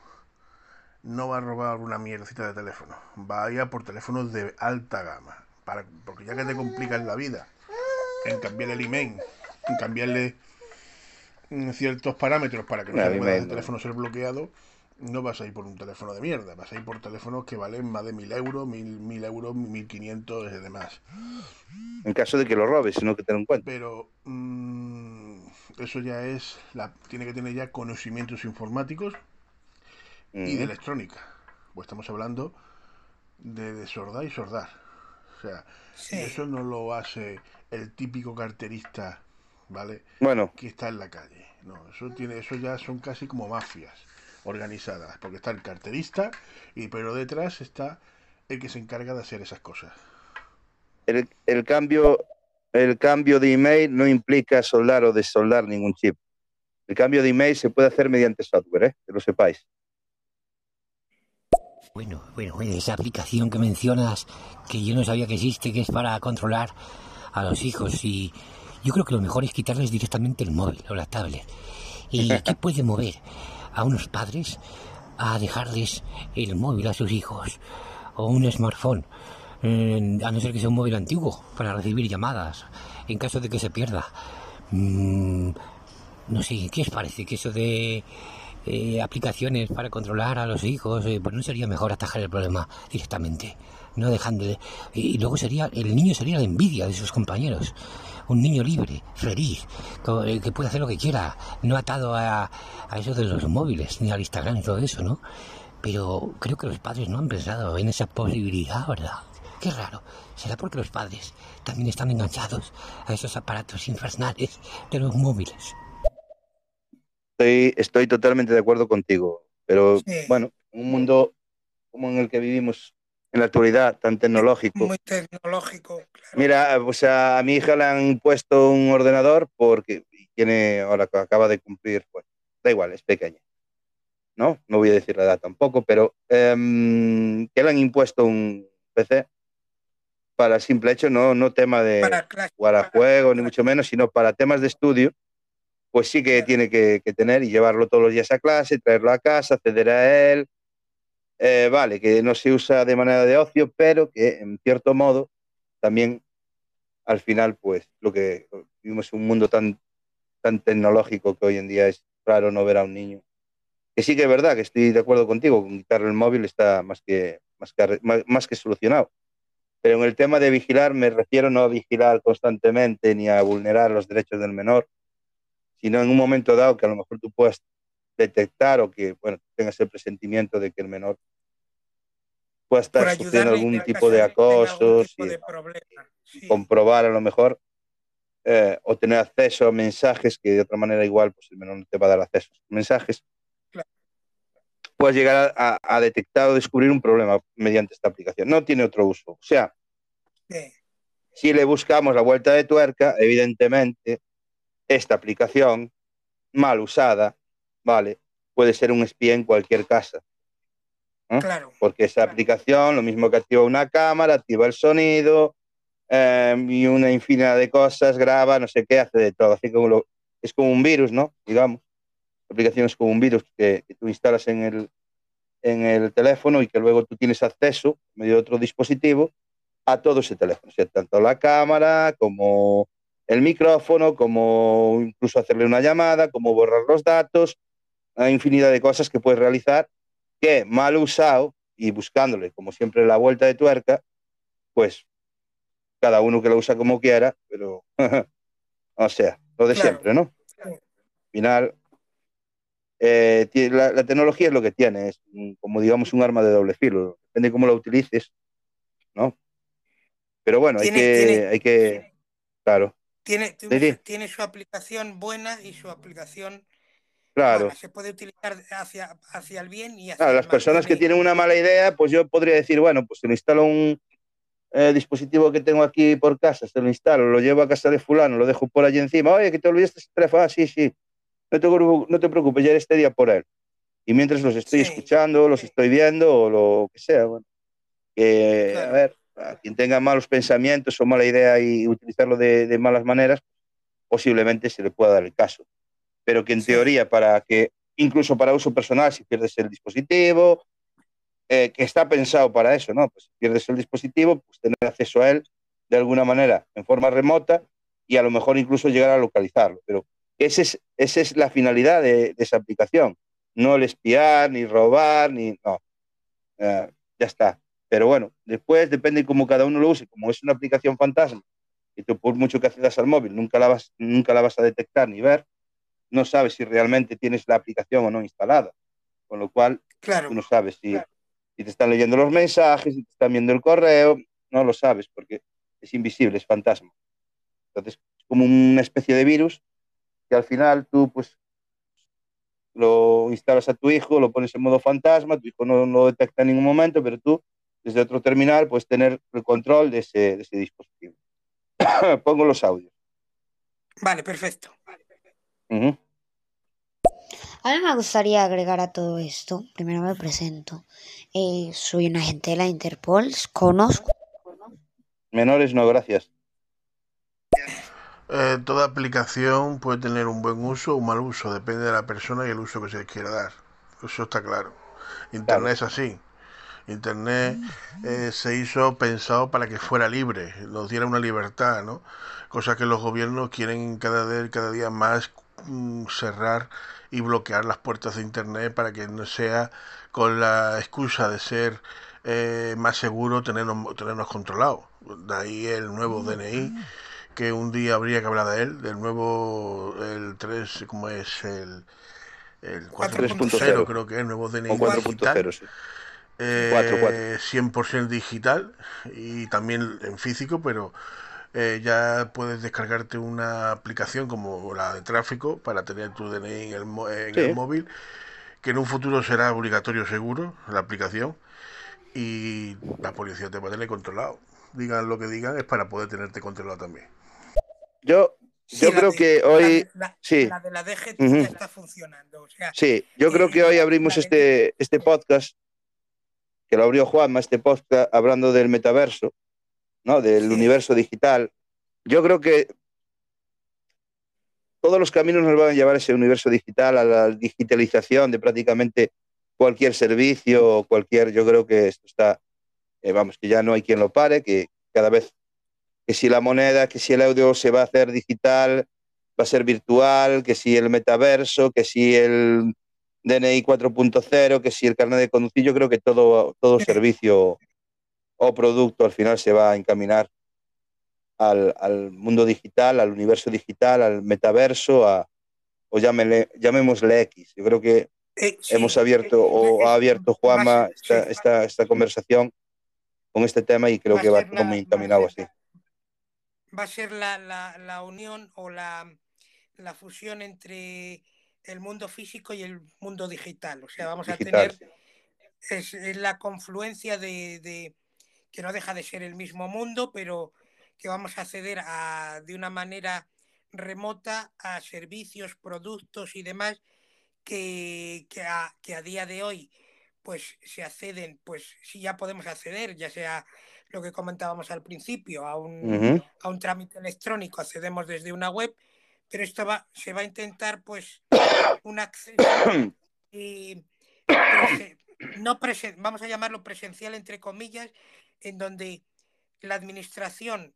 no va a robar una mierdecita de teléfono. Va a ir a por teléfonos de alta gama. Para, porque ya que te complican la vida en cambiarle el email, en cambiarle mm, ciertos parámetros para que no se pueda email, el no. teléfono ser bloqueado, no vas a ir por un teléfono de mierda. Vas a ir por teléfonos que valen más de mil euros, mil, mil euros, mil quinientos y demás. En caso de que lo robes, sino que ten en cuenta. pero mm, eso ya es la tiene que tener ya conocimientos informáticos y de electrónica pues estamos hablando de, de sordar y sordar o sea Sí. eso no lo hace el típico carterista vale Bueno, que está en la calle no eso tiene eso ya son casi como mafias organizadas porque está el carterista y pero detrás está el que se encarga de hacer esas cosas el, el cambio, el cambio de email no implica soldar o desoldar ningún chip. El cambio de email se puede hacer mediante software, ¿eh? que lo sepáis. Bueno, bueno, bueno, esa aplicación que mencionas, que yo no sabía que existe, que es para controlar a los hijos y yo creo que lo mejor es quitarles directamente el móvil o la tablet. ¿Y qué puede mover a unos padres a dejarles el móvil a sus hijos o un smartphone? A no ser que sea un móvil antiguo para recibir llamadas en caso de que se pierda. Mm, no sé, ¿qué os parece? Que eso de eh, aplicaciones para controlar a los hijos, eh, pues no sería mejor atajar el problema directamente, no dejándole. Y, y luego sería, el niño sería la envidia de sus compañeros. Un niño libre, feliz, eh, que puede hacer lo que quiera, no atado a, a eso de los móviles, ni al Instagram y todo eso, ¿no? Pero creo que los padres no han pensado en esa posibilidad, ¿verdad? Qué raro. ¿Será porque los padres también están enganchados a esos aparatos infernales de los móviles? Estoy, estoy totalmente de acuerdo contigo, pero Sí. bueno, un mundo como en el que vivimos en la actualidad, tan tecnológico. Muy tecnológico, claro. Mira, o sea, a mi hija le han puesto un ordenador porque tiene, ahora acaba de cumplir, bueno, da igual, es pequeña. No, no voy a decir la edad tampoco, pero em, que le han impuesto un PC para simple hecho, no, no tema de Para jugar a juegos, ni mucho menos, sino para temas de estudio, pues sí que Claro. tiene que, que tener y llevarlo todos los días a clase, traerlo a casa, acceder a él. Eh, vale, que no se usa de manera de ocio, pero que en cierto modo también al final, pues lo que vivimos en un mundo tan, tan tecnológico que hoy en día es raro no ver a un niño. Que sí que es verdad, que estoy de acuerdo contigo, con quitarle el móvil está más que, más que, más, más que solucionado. Pero en el tema de vigilar me refiero no a vigilar constantemente ni a vulnerar los derechos del menor, sino en un momento dado que a lo mejor tú puedas detectar o que bueno, tengas el presentimiento de que el menor pueda estar sufriendo algún tipo de caso que tenga algún acoso, tipo de. Sí. comprobar a lo mejor eh, o tener acceso a mensajes que de otra manera igual pues el menor no te va a dar acceso a mensajes. Claro. Puedes llegar a, a detectar o descubrir un problema mediante esta aplicación. No tiene otro uso. O sea, Sí. si le buscamos la vuelta de tuerca, evidentemente, esta aplicación mal usada, ¿vale? Puede ser un espía en cualquier casa. Claro. porque esa aplicación, lo mismo que activa una cámara, activa el sonido eh, y una infinidad de cosas, graba, no sé qué, hace de todo. Así como lo, es como un virus, ¿no? Digamos. La aplicación es como un virus que, que tú instalas en el, en el teléfono y que luego tú tienes acceso, medio de otro dispositivo, a todo ese teléfono, o sea, tanto la cámara como el micrófono, como incluso hacerle una llamada, como borrar los datos, hay infinidad de cosas que puedes realizar que mal usado y buscándole, como siempre, la vuelta de tuerca, pues cada uno que lo usa como quiera, pero, o sea, lo de Claro. siempre, ¿no? Al final, eh, la, la tecnología es lo que tiene, es un- como digamos un arma de doble filo, depende de cómo la utilices, ¿no? Pero bueno, hay que, tiene- hay que, claro, Tiene, tiene su aplicación buena y su aplicación claro. Se puede utilizar hacia, hacia el bien y hacia Claro, el las mal. personas que Tiene- tienen una mala idea, pues yo podría decir, bueno, pues se lo instalo un eh, dispositivo que tengo aquí por casa, se lo instalo, lo llevo a casa de fulano, lo dejo por allí encima, oye, que te olvidaste ese teléfono, ah, sí, sí, no te, no te preocupes, ya este día por él. Y mientras los estoy Sí. escuchando, los estoy viendo o lo que sea, bueno, que, Claro. a ver, a quien tenga malos pensamientos o mala idea y utilizarlo de, de malas maneras, posiblemente se le pueda dar el caso. Pero que en teoría, para que, incluso para uso personal, si pierdes el dispositivo, eh, que está pensado para eso, ¿no? Pues si pierdes el dispositivo, pues tener acceso a él de alguna manera en forma remota y a lo mejor incluso llegar a localizarlo. Pero ese es, esa es la finalidad de, de esa aplicación. No el espiar, ni robar, ni... No. Eh, ya está. Pero bueno, después depende cómo cada uno lo use. Como es una aplicación fantasma, y tú por mucho que accedas al móvil nunca la vas, nunca la vas a detectar ni ver, no sabes si realmente tienes la aplicación o no instalada. Con lo cual, Claro. tú no sabes si, si te están leyendo los mensajes, si te están viendo el correo, no lo sabes porque es invisible, es fantasma. Entonces, es como una especie de virus que al final tú pues lo instalas a tu hijo, lo pones en modo fantasma, tu hijo no lo detecta en ningún momento, pero tú desde otro terminal puedes tener el control de ese, de ese dispositivo. Pongo los audios. Vale, perfecto. Ujú. A mí me gustaría agregar a todo esto, primero me presento, Eh, soy un agente de la Interpol, conozco Menores no, gracias. Eh, toda aplicación puede tener un buen uso o un mal uso, depende de la persona y el uso que se le quiera dar. Eso está claro. Internet es así. Internet eh, se hizo pensado para que fuera libre, nos diera una libertad, ¿no? Cosa que los gobiernos quieren cada cada día más cerrar y bloquear las puertas de Internet para que no sea con la excusa de ser eh, más seguro tenernos, tenernos controlados. De ahí el nuevo DNI que un día habría que hablar de él, del nuevo, el 3, ¿cómo es? El, el 4.0 4.0. creo que es, el nuevo DNI O digital. 4.0, sí. Eh, 4.4. 100% digital y también en físico, pero eh, ya puedes descargarte una aplicación como la de tráfico para tener tu DNI en el, mo- en Sí. el móvil, que en un futuro será obligatorio seguro la aplicación y la policía te va a tener controlado. Digan lo que digan, es para poder tenerte controlado también. Yo, Sí, yo creo de- que la hoy, de- la- sí. La de la DGT ya está funcionando. O sea, Sí, yo creo Eh, que hoy abrimos este, este podcast, que lo abrió Juanma, este podcast hablando del metaverso, ¿no? Del Sí. universo digital. Yo creo que todos los caminos nos van a llevar a ese universo digital, a la digitalización de prácticamente cualquier servicio, cualquier, yo creo que esto está, eh, vamos, que ya no hay quien lo pare, que cada vez, que si la moneda, que si el audio se va a hacer digital, va a ser virtual, que si el metaverso, que si el DNI 4.0, que si el carnet de conducir, yo creo que todo, todo servicio o producto al final se va a encaminar al, al mundo digital, al universo digital, al metaverso, a, o llámele, llamémosle X. Yo creo que eh, sí. hemos abierto o ha abierto Juanma Va- esta, esta, esta conversación con este tema y creo Va que va la- va encaminado así. va a ser la, la- la unión o la, la fusión entre el mundo físico y el mundo digital. O sea, vamos Digital. a tener es, es la confluencia de, de- que no deja de ser el mismo mundo, pero que vamos a acceder a, de una manera remota a servicios, productos y demás que, que, a, que a día de hoy pues se acceden, pues si ya podemos acceder, ya sea lo que comentábamos al principio, a un, a un trámite electrónico, accedemos desde una web, pero esto va, se va a intentar pues un acceso y no vamos a llamarlo presencial entre comillas, en donde la administración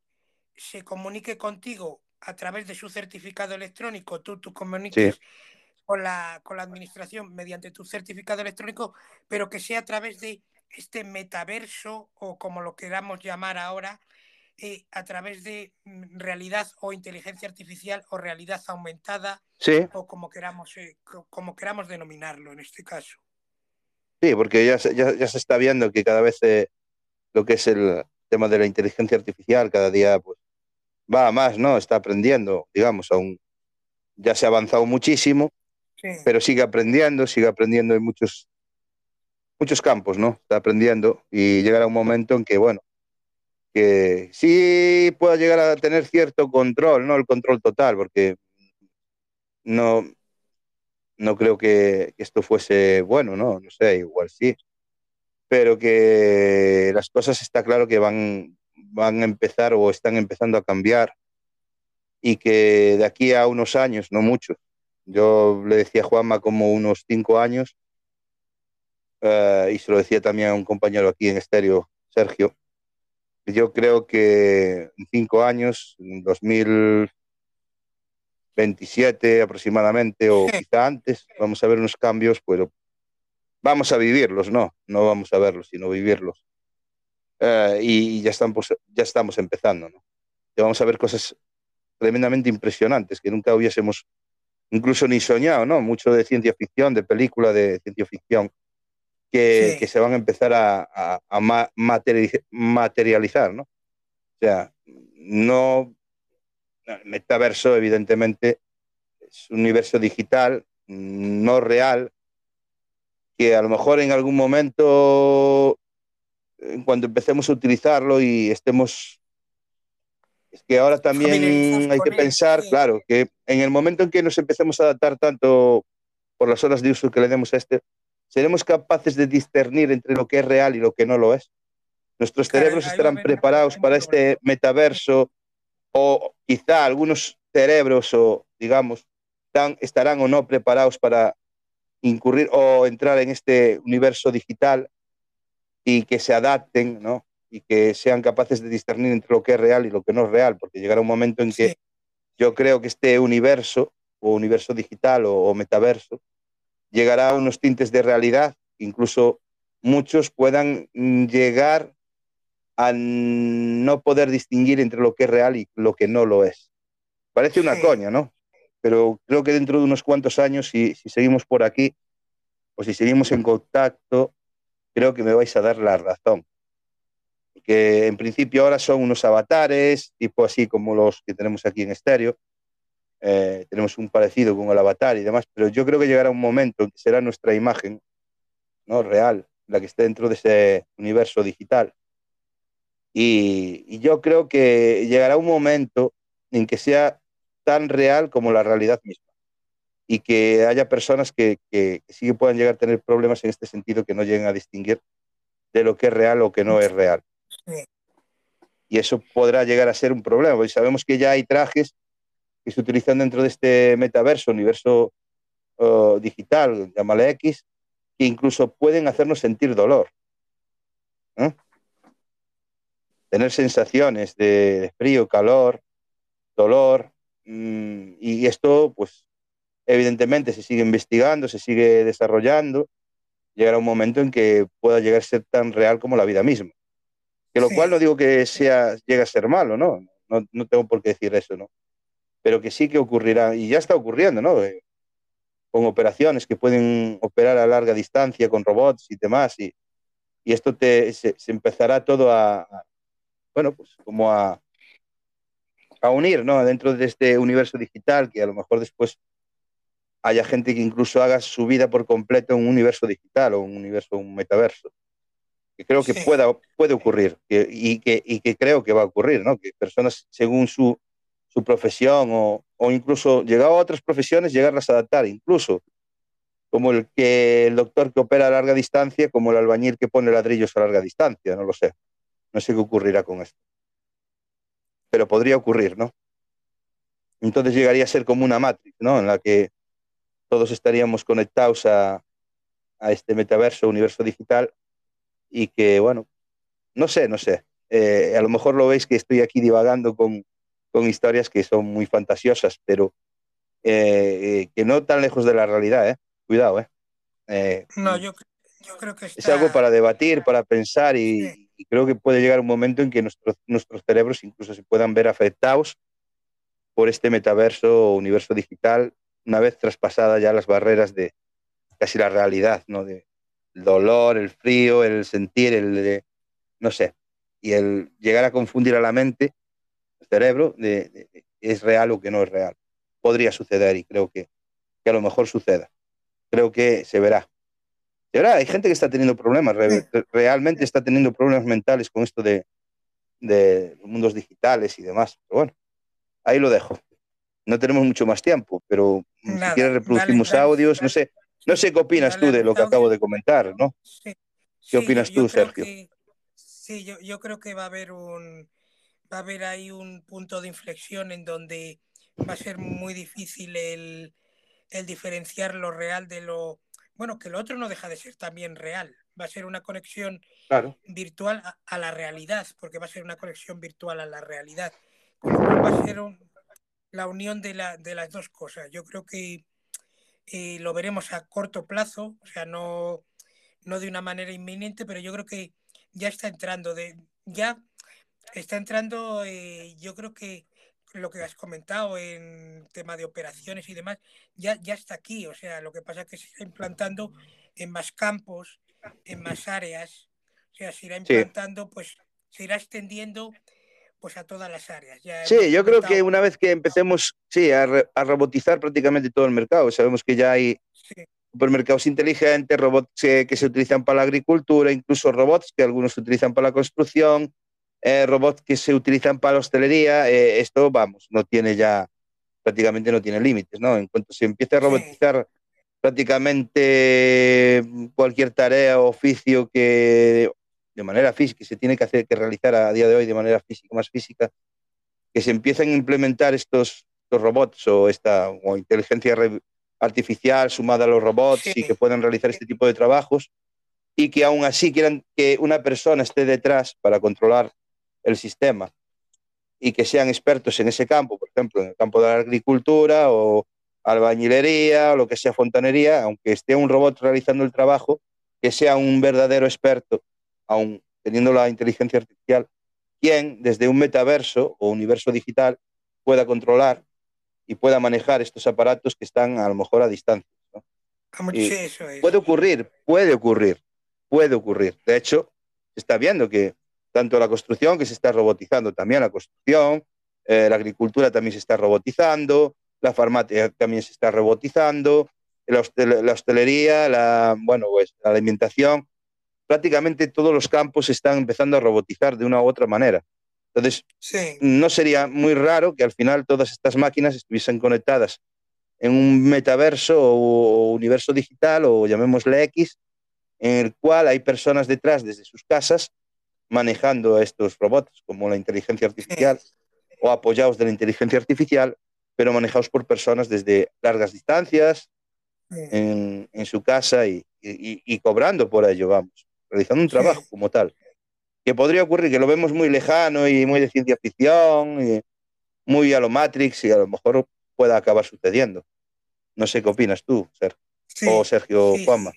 se comunique contigo a través de su certificado electrónico, tú, tú comuniques con, la, con la administración mediante tu certificado electrónico, pero que sea a través de este metaverso o como lo queramos llamar ahora, eh, a través de mm, realidad o inteligencia artificial o realidad aumentada o como queramos, eh, como queramos denominarlo en este caso. Sí, porque ya, ya, ya se está viendo que cada vez eh, lo que es el tema de la inteligencia artificial cada día pues, va a más, ¿no? Está aprendiendo, digamos, aún ya se ha avanzado muchísimo, pero sigue aprendiendo, sigue aprendiendo en muchos, muchos campos, ¿no? Está aprendiendo y llegará un momento en que, bueno, que sí pueda llegar a tener cierto control, no el control total, porque no, no creo que, esto fuese bueno, ¿no? No sé, igual sí. Pero que las cosas está claro que van, van a empezar o están empezando a cambiar y que de aquí a unos años, no muchos, yo le decía a Juanma como unos cinco años, eh, y se lo decía también a un compañero aquí en estéreo, Sergio, yo creo que en cinco años, en 2027 aproximadamente, o quizá antes, vamos a ver unos cambios, pero vamos a vivirlos, no, no vamos a verlos, sino vivirlos. Eh, y ya estamos, ya estamos empezando, ¿no? Vamos a ver cosas tremendamente impresionantes que nunca hubiésemos incluso ni soñado, ¿no? Mucho de ciencia ficción, de película de ciencia ficción, que, que se van a empezar a, a, materializar, ¿no? O sea, no. Metaverso, evidentemente, es un universo digital, no real, que a lo mejor en algún momento, cuando empecemos a utilizarlo y estemos es que ahora también hay que pensar, claro, que en el momento en que nos empecemos a adaptar tanto por las horas de uso que le demos a este, seremos capaces de discernir entre lo que es real y lo que no lo es. Nuestros cerebros estarán preparados para este metaverso o quizá algunos cerebros o digamos estarán o no preparados para incurrir o entrar en este universo digital y que se adapten, ¿no? y que sean capaces de discernir entre lo que es real y lo que no es real, porque llegará un momento en que yo creo que este universo, o universo digital o, metaverso, llegará a unos tintes de realidad, incluso muchos puedan llegar a no poder distinguir entre lo que es real y lo que no lo es. Parece una coña, ¿no? Pero creo que dentro de unos cuantos años, si, si seguimos por aquí, o si seguimos en contacto, creo que me vais a dar la razón que en principio ahora son unos avatares, tipo así como los que tenemos aquí en estéreo. Eh, tenemos un parecido con el avatar y demás, pero yo creo que llegará un momento en que será nuestra imagen ¿no? real, la que esté dentro de ese universo digital. Y, y, yo creo que llegará un momento en que sea tan real como la realidad misma. Y que haya personas que, que, que sí que puedan llegar a tener problemas en este sentido, que no lleguen a distinguir de lo que es real o que no es real. Y eso podrá llegar a ser un problema, porque sabemos que ya hay trajes que se utilizan dentro de este metaverso, universo uh, digital, llámale X, que incluso pueden hacernos sentir dolor. Tener sensaciones de frío, calor, dolor. Mm, y esto, pues, evidentemente se sigue investigando, se sigue desarrollando. Llegará un momento en que pueda llegar a ser tan real como la vida misma. Que lo cual no digo que sea, llegue a ser malo, ¿no? ¿no? No tengo por qué decir eso, ¿no? Pero que sí que ocurrirá, y ya está ocurriendo, ¿no? Eh, con operaciones que pueden operar a larga distancia con robots y demás, y, y esto te, se, empezará todo a, a, bueno, pues como a, a unir, ¿no? Dentro de este universo digital, que a lo mejor después haya gente que incluso haga su vida por completo en un universo digital o un universo, un metaverso que creo que pueda, puede ocurrir y, que, y que creo que va a ocurrir, ¿no? Que personas según su, su profesión o, o incluso llegado a otras profesiones, llegarlas a adaptar, incluso como el que el doctor que opera a larga distancia, como el albañil que pone ladrillos a larga distancia, no lo sé. No sé qué ocurrirá con esto. Pero podría ocurrir, ¿no? Entonces llegaría a ser como una matriz, ¿no? En la que todos estaríamos conectados a, a este metaverso, universo digital, y que, bueno, no sé, no sé. Eh, a lo mejor lo veis que estoy aquí divagando con, con historias que son muy fantasiosas, pero eh, que no tan lejos de la realidad, ¿eh? Cuidado, ¿eh? eh no, yo, yo, creo que está... Es algo para debatir, para pensar y, sí. Y, creo que puede llegar un momento en que nuestros, nuestros cerebros incluso se puedan ver afectados por este metaverso o universo digital una vez traspasada ya las barreras de casi la realidad, ¿no? De el dolor, el frío, el sentir, el de, no sé, y el llegar a confundir a la mente, el cerebro, de, de, de es real o que no es real. Podría suceder y creo que, que, a lo mejor suceda. Creo que se verá. Se verá, hay gente que está teniendo problemas, re, realmente está teniendo problemas mentales con esto de, de mundos digitales y demás. Pero bueno, ahí lo dejo. No tenemos mucho más tiempo, pero Nada, si quieres reproducimos dale, audios, dale, no sé, no sé qué opinas tú de lo que acabo de comentar, ¿no? Sí. ¿Qué opinas yo, yo tú, Sergio? Que, sí, yo, yo creo que va a haber un va a haber ahí un punto de inflexión en donde va a ser muy difícil el, el diferenciar lo real de lo bueno, que lo otro no deja de ser también real. Va a ser una conexión claro. virtual a, a, la realidad, porque va a ser una conexión virtual a la realidad. Va a ser un, la unión de, la, de, las dos cosas. Yo creo que eh, lo veremos a corto plazo, o sea, no, no de una manera inminente, pero yo creo que ya está entrando, de, ya está entrando, eh, yo creo que lo que has comentado en tema de operaciones y demás, ya, ya está aquí, o sea, lo que pasa es que se está implantando en más campos, en más áreas, o sea, se irá implantando, sí. pues se irá extendiendo pues a todas las áreas. Ya sí, yo creo que una vez que empecemos sí, a, re, a, robotizar prácticamente todo el mercado, sabemos que ya hay sí. supermercados inteligentes, robots que, que, se utilizan para la agricultura, incluso robots que algunos se utilizan para la construcción, eh, robots que se utilizan para la hostelería, eh, esto, vamos, no tiene ya, prácticamente no tiene límites, ¿no? En cuanto se empiece a robotizar sí. prácticamente cualquier tarea o oficio que de manera física, que se tiene que hacer, que realizar a día de hoy de manera física, más física, que se empiecen a implementar estos, estos robots o esta o inteligencia artificial sumada a los robots sí. y que puedan realizar este tipo de trabajos y que aún así quieran que una persona esté detrás para controlar el sistema y que sean expertos en ese campo, por ejemplo, en el campo de la agricultura o albañilería o lo que sea fontanería, aunque esté un robot realizando el trabajo, que sea un verdadero experto aún teniendo la inteligencia artificial, quien desde un metaverso o universo digital pueda controlar y pueda manejar estos aparatos que están a lo mejor a distancia. es. Puede ocurrir, puede ocurrir, puede ocurrir. De hecho, se está viendo que tanto la construcción, que se está robotizando también la construcción, eh, la agricultura también se está robotizando, la farmacia también se está robotizando, la, hostel la hostelería, la, bueno, pues, la alimentación, prácticamente todos los campos se están empezando a robotizar de una u otra manera. Entonces, sí. no sería muy raro que al final todas estas máquinas estuviesen conectadas en un metaverso o, universo digital o llamémosle X, en el cual hay personas detrás desde sus casas manejando a estos robots como la inteligencia artificial o apoyados de la inteligencia artificial, pero manejados por personas desde largas distancias en, en, su casa y, y, y, cobrando por ello, vamos realizando un trabajo como tal. Que podría ocurrir, que lo vemos muy lejano y muy de ciencia ficción, y muy a lo Matrix, y a lo mejor pueda acabar sucediendo. No sé qué opinas tú, Sergio. Sí, o Sergio sí, Juanma.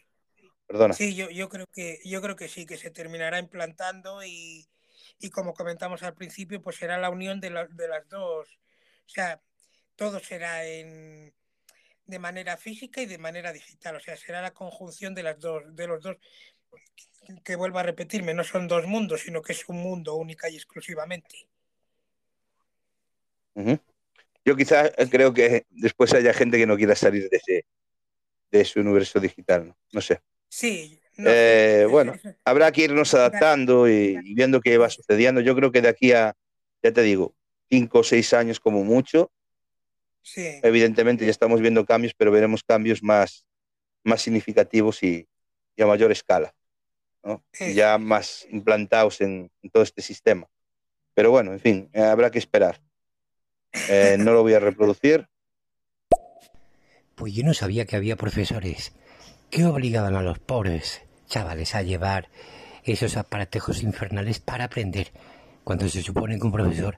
Perdona. Sí, yo, yo, creo que, yo creo que sí, que se terminará implantando y, y como comentamos al principio, pues será la unión de, la, de las dos. O sea, todo será en, de manera física y de manera digital. O sea, será la conjunción de las dos, de los dos que vuelva a repetirme, no son dos mundos, sino que es un mundo única y exclusivamente. Uh -huh. Yo quizás creo que después haya gente que no quiera salir de ese, de ese universo digital, ¿no? no sé. Sí. No, eh, sí. bueno, habrá que irnos adaptando y, y, viendo qué va sucediendo. Yo creo que de aquí a, ya te digo, cinco o seis años como mucho, sí. evidentemente ya estamos viendo cambios, pero veremos cambios más, más significativos y, y a mayor escala, ¿no? ya más implantados en, en, todo este sistema. Pero bueno, en fin, eh, habrá que esperar. Eh, no lo voy a reproducir. Pues yo no sabía que había profesores que obligaban a los pobres chavales a llevar esos aparatejos infernales para aprender, cuando se supone que un profesor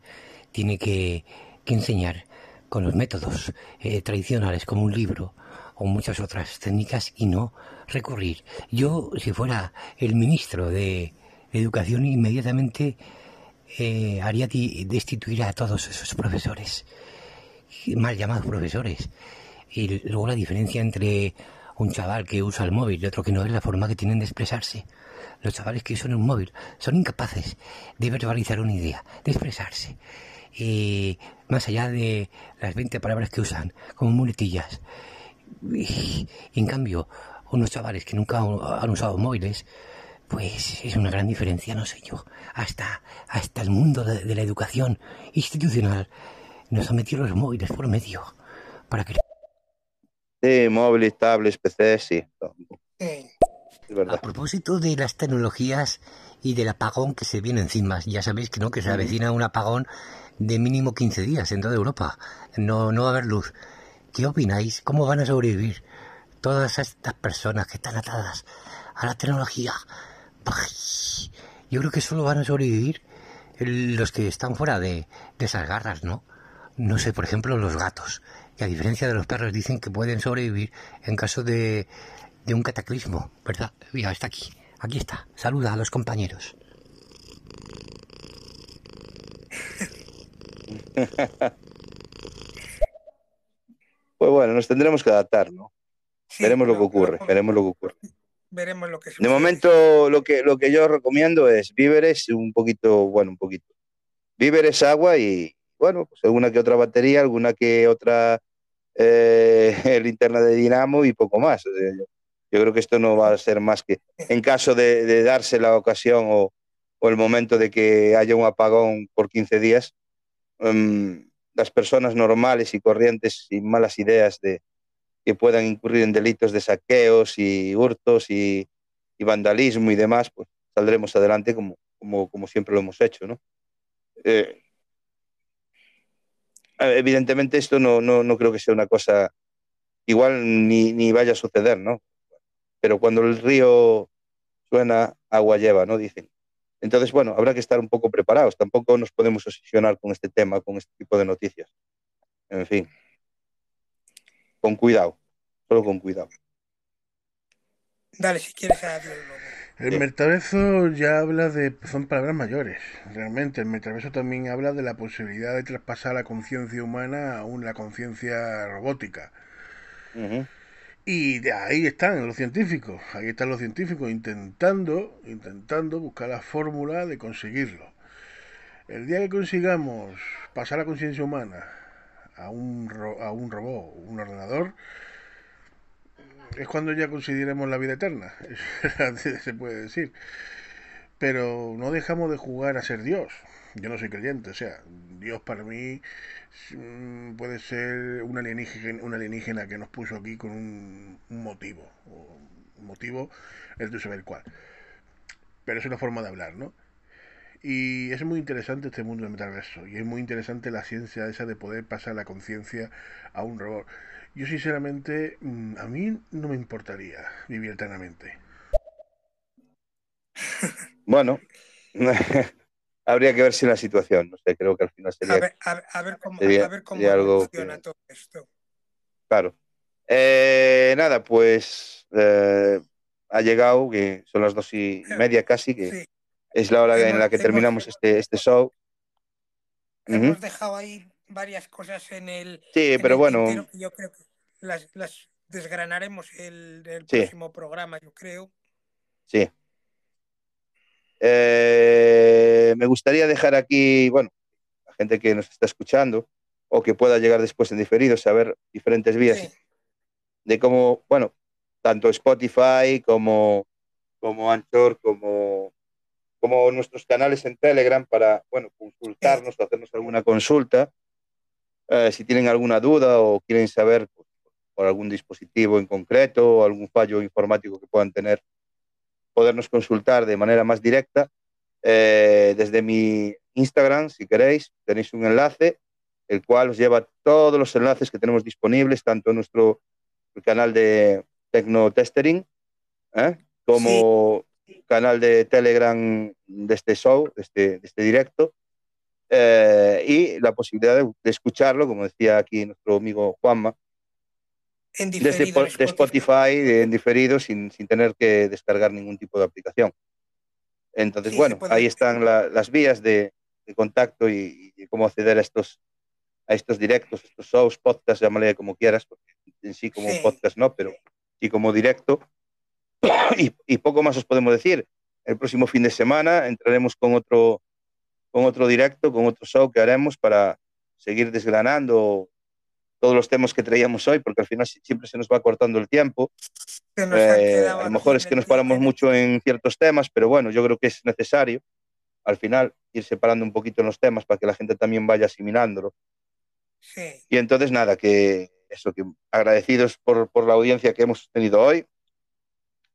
tiene que, enseñar con los métodos eh, tradicionales como un libro o muchas otras técnicas y no recurrir. Yo, si fuera el ministro de Educación, inmediatamente eh, haría destituir a todos esos profesores, mal llamados profesores. Y luego la diferencia entre un chaval que usa el móvil y otro que no es la forma que tienen de expresarse. Los chavales que usan un móvil son incapaces de verbalizar una idea, de expresarse. Y más allá de las 20 palabras que usan como muletillas. En cambio, unos chavales que nunca han usado móviles, pues es una gran diferencia, no sé yo. Hasta, hasta el mundo de, de la educación institucional nos ha metido los móviles por medio para que Sí, móviles, tablets, PCs, sí. A propósito de las tecnologías y del apagón que se viene encima, ya sabéis que no, que se avecina un apagón de mínimo 15 días en toda Europa. No, no va a haber luz. ¿Qué opináis? ¿Cómo van a sobrevivir todas estas personas que están atadas a la tecnología? Yo creo que solo van a sobrevivir los que están fuera de, de esas garras, ¿no? No sé, por ejemplo, los gatos y a diferencia de los perros dicen que pueden sobrevivir en caso de, de un cataclismo, ¿verdad? Mira, está aquí, aquí está. Saluda a los compañeros. Pues bueno, nos tendremos que adaptar, ¿no? Sí, veremos lo que ocurre, veremos lo que ocurre. Veremos lo que sucede. De momento, lo que, lo que yo recomiendo es víveres, un poquito, bueno, un poquito. Víveres, agua y, bueno, pues alguna que otra batería, alguna que otra eh, linterna de dinamo y poco más. O sea, yo, yo, creo que esto no va a ser más que en caso de, de darse la ocasión o, o, el momento de que haya un apagón por 15 días, um, las personas normales y corrientes sin malas ideas de que puedan incurrir en delitos de saqueos y hurtos y, y vandalismo y demás, pues saldremos adelante como, como, como siempre lo hemos hecho, ¿no? Eh, evidentemente esto no, no, no, creo que sea una cosa igual ni, ni, vaya a suceder, ¿no? Pero cuando el río suena, agua lleva, ¿no? Dicen. Entonces, bueno, habrá que estar un poco preparados. Tampoco nos podemos obsesionar con este tema, con este tipo de noticias. En fin. Con cuidado. Solo con cuidado. Dale, si quieres, hazlo. El metaverso ya habla de, son palabras mayores, realmente. El metaverso también habla de la posibilidad de traspasar la conciencia humana a una conciencia robótica. Uh -huh. Y de ahí están los científicos, ahí están los científicos intentando, intentando buscar la fórmula de conseguirlo. El día que consigamos pasar la conciencia humana a un, a un robot, un ordenador, es cuando ya consideremos la vida eterna, se puede decir. Pero no dejamos de jugar a ser Dios. Yo no soy creyente, o sea, Dios para mí mm, puede ser un alienígena, un alienígena que nos puso aquí con un, motivo. Un motivo es de saber cuál. Pero es una forma de hablar, ¿no? Y es muy interesante este mundo del metaverso. Y es muy interesante la ciencia esa de poder pasar la conciencia a un robot. Yo sinceramente, mm, a mí no me importaría vivir eternamente. Bueno, habría que ver si la situación, no sé, creo que al final sería... A ver, a, a ver cómo, sería, a ver cómo funciona que... todo esto. Claro. Eh, nada, pues eh, ha llegado, que son las dos y media casi, que sí. es la hora hemos, en la que hemos, terminamos este, este show. Hemos uh -huh. dejado ahí varias cosas en el. Sí, en pero el bueno. Yo creo que las, las desgranaremos el, el sí. próximo programa, yo creo. Sí. Eh, me gustaría dejar aquí, bueno, la gente que nos está escuchando o que pueda llegar después en diferido, saber diferentes vías sí. de cómo, bueno, tanto Spotify como, como Anchor, como, como nuestros canales en Telegram para, bueno, consultarnos o hacernos alguna consulta. Eh, si tienen alguna duda o quieren saber pues, por algún dispositivo en concreto o algún fallo informático que puedan tener, podernos consultar de manera más directa. Eh, desde mi Instagram, si queréis, tenéis un enlace, el cual os lleva todos los enlaces que tenemos disponibles, tanto en nuestro canal de Tecno Testering, ¿eh? como canal de Telegram de este show, de este, de este directo, eh, y la posibilidad de, de, escucharlo, como decía aquí nuestro amigo Juanma, En desde de Spotify, de- en diferido, sin, sin tener que descargar ningún tipo de aplicación. Entonces, Sí, bueno, ahí están la- las vías de, de contacto y, y cómo acceder a estos, a estos directos, estos shows, podcasts, llámale como quieras, porque en sí como Sí. podcast no, pero sí como directo. Y, y poco más os podemos decir. El próximo fin de semana entraremos con otro, con otro directo, con otro show que haremos para seguir desgranando todos los temas que traíamos hoy, porque al final si- siempre se nos va cortando el tiempo. Eh, a lo mejor es que nos paramos mucho en ciertos temas, pero bueno, yo creo que es necesario al final ir separando un poquito los temas para que la gente también vaya asimilándolo. Sí, Y entonces nada, que eso, que agradecidos por, por la audiencia que hemos tenido hoy,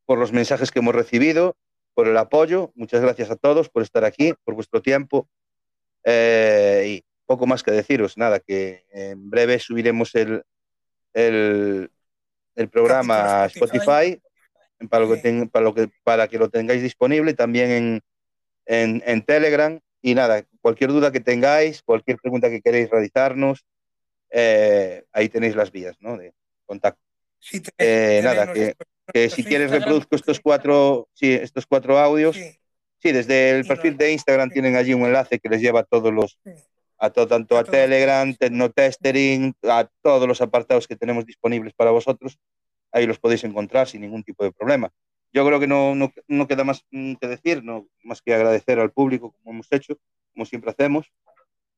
por los mensajes que hemos recibido, por el apoyo. Muchas gracias a todos por estar aquí, por vuestro tiempo. Eh, y poco más que deciros, nada, que en breve subiremos el, el, el programa a Spotify, para, lo que ten- para, lo que, para que lo tengáis disponible, también en, en, en Telegram. Y nada, cualquier duda que tengáis, cualquier pregunta que queréis realizarnos, eh, ahí tenéis las vías ¿no? de contacto. sí, te- Eh, nada, Que nuestro si quieres Instagram, reproduzco estos cuatro, sí, estos cuatro audios. sí, Sí, desde el perfil de Instagram tienen allí un enlace que les lleva a todos los. A to- tanto A. Telegram, Tecnotestering, a todos los apartados que tenemos disponibles para vosotros. Ahí los podéis encontrar sin ningún tipo de problema. Yo creo que no, no, no queda más mm, que decir, no, más que agradecer al público como hemos hecho, como siempre hacemos.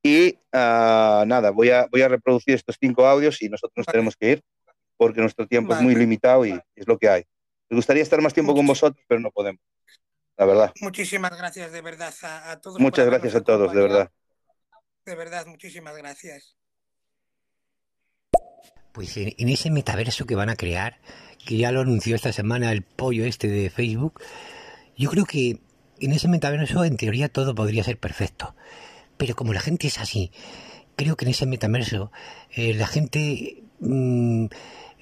Y ah, nada, voy a, voy a reproducir estos cinco audios y nosotros nos Vale. tenemos que ir porque nuestro tiempo es Vale. muy limitado y es lo que hay. Me gustaría estar más tiempo con vosotros, pero no podemos, la verdad. Muchísimas gracias de verdad a, a todos. Muchas gracias a todos, de verdad. De verdad, muchísimas gracias. Pues en, en ese metaverso que van a crear, que ya lo anunció esta semana el pollo este de Facebook, yo creo que en ese metaverso en teoría todo podría ser perfecto. Pero como la gente es así, creo que en ese metaverso eh, la gente mm,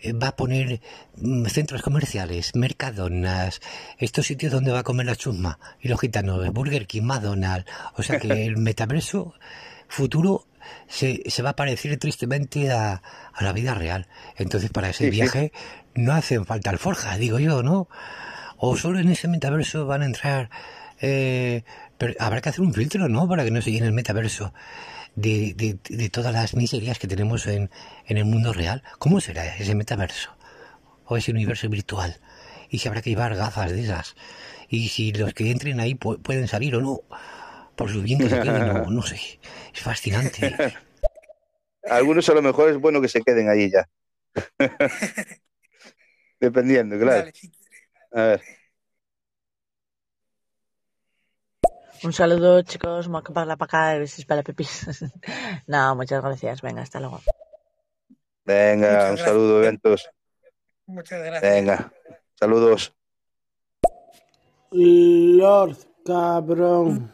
eh, va a poner mm, centros comerciales, mercadonas, estos sitios donde va a comer la chusma y los gitanos, Burger King, McDonald's. O sea que el metaverso futuro se, se va a parecer tristemente a, a la vida real. Entonces para ese Sí, sí. viaje no hacen falta alforjas, digo yo, ¿no? O solo en ese metaverso van a entrar... eh, pero habrá que hacer un filtro, ¿no? Para que no se llene el metaverso de, de, de todas las miserias que tenemos en, en el mundo real. ¿Cómo será ese metaverso? O ese universo virtual. Y si habrá que llevar gafas de esas. Y si los que entren ahí pu- pueden salir o no. Por su bien que se queden, no, no sé. Es fascinante. Algunos a lo mejor es bueno que se queden ahí ya. Dependiendo, claro. A ver. Un saludo, chicos. Moca para la paca, besos para pepis. no, muchas gracias. Venga, hasta luego. Venga, Muchas un gracias. saludo, eventos. Muchas gracias. Venga, saludos. Lord, cabrón.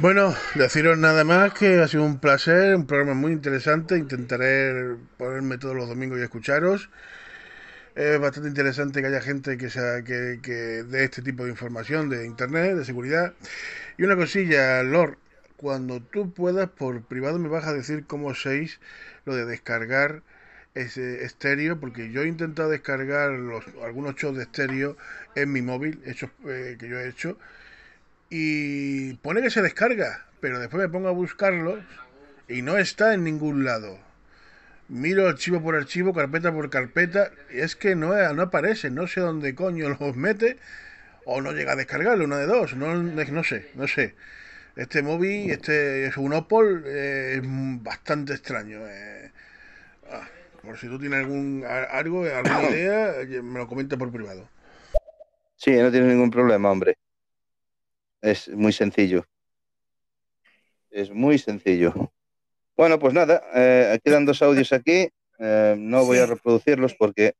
Bueno, deciros nada más que ha sido un placer, un programa muy interesante. Intentaré ponerme todos los domingos y escucharos. Es bastante interesante que haya gente que, sea, que, que dé este tipo de información de internet, de seguridad. Y una cosilla, Lord, cuando tú puedas, por privado me vas a decir cómo seis lo de descargar ese estéreo, porque yo he intentado descargar los, algunos shows de estéreo en mi móvil, hechos eh, que yo he hecho, y pone que se descarga, pero después me pongo a buscarlos y no está en ningún lado. Miro archivo por archivo, carpeta por carpeta, y es que no, no aparece, no sé dónde coño los mete, o no llega a descargarlo, una de dos, no, no sé, no sé. Este móvil, este es un Opel, eh, es bastante extraño. eh. Ah, por si tú tienes algún algo, alguna idea, eh, me lo comenta por privado. Sí, no tienes ningún problema, hombre. Es muy sencillo. Es muy sencillo. Bueno, pues nada, eh, quedan dos audios aquí. Eh, no voy a reproducirlos porque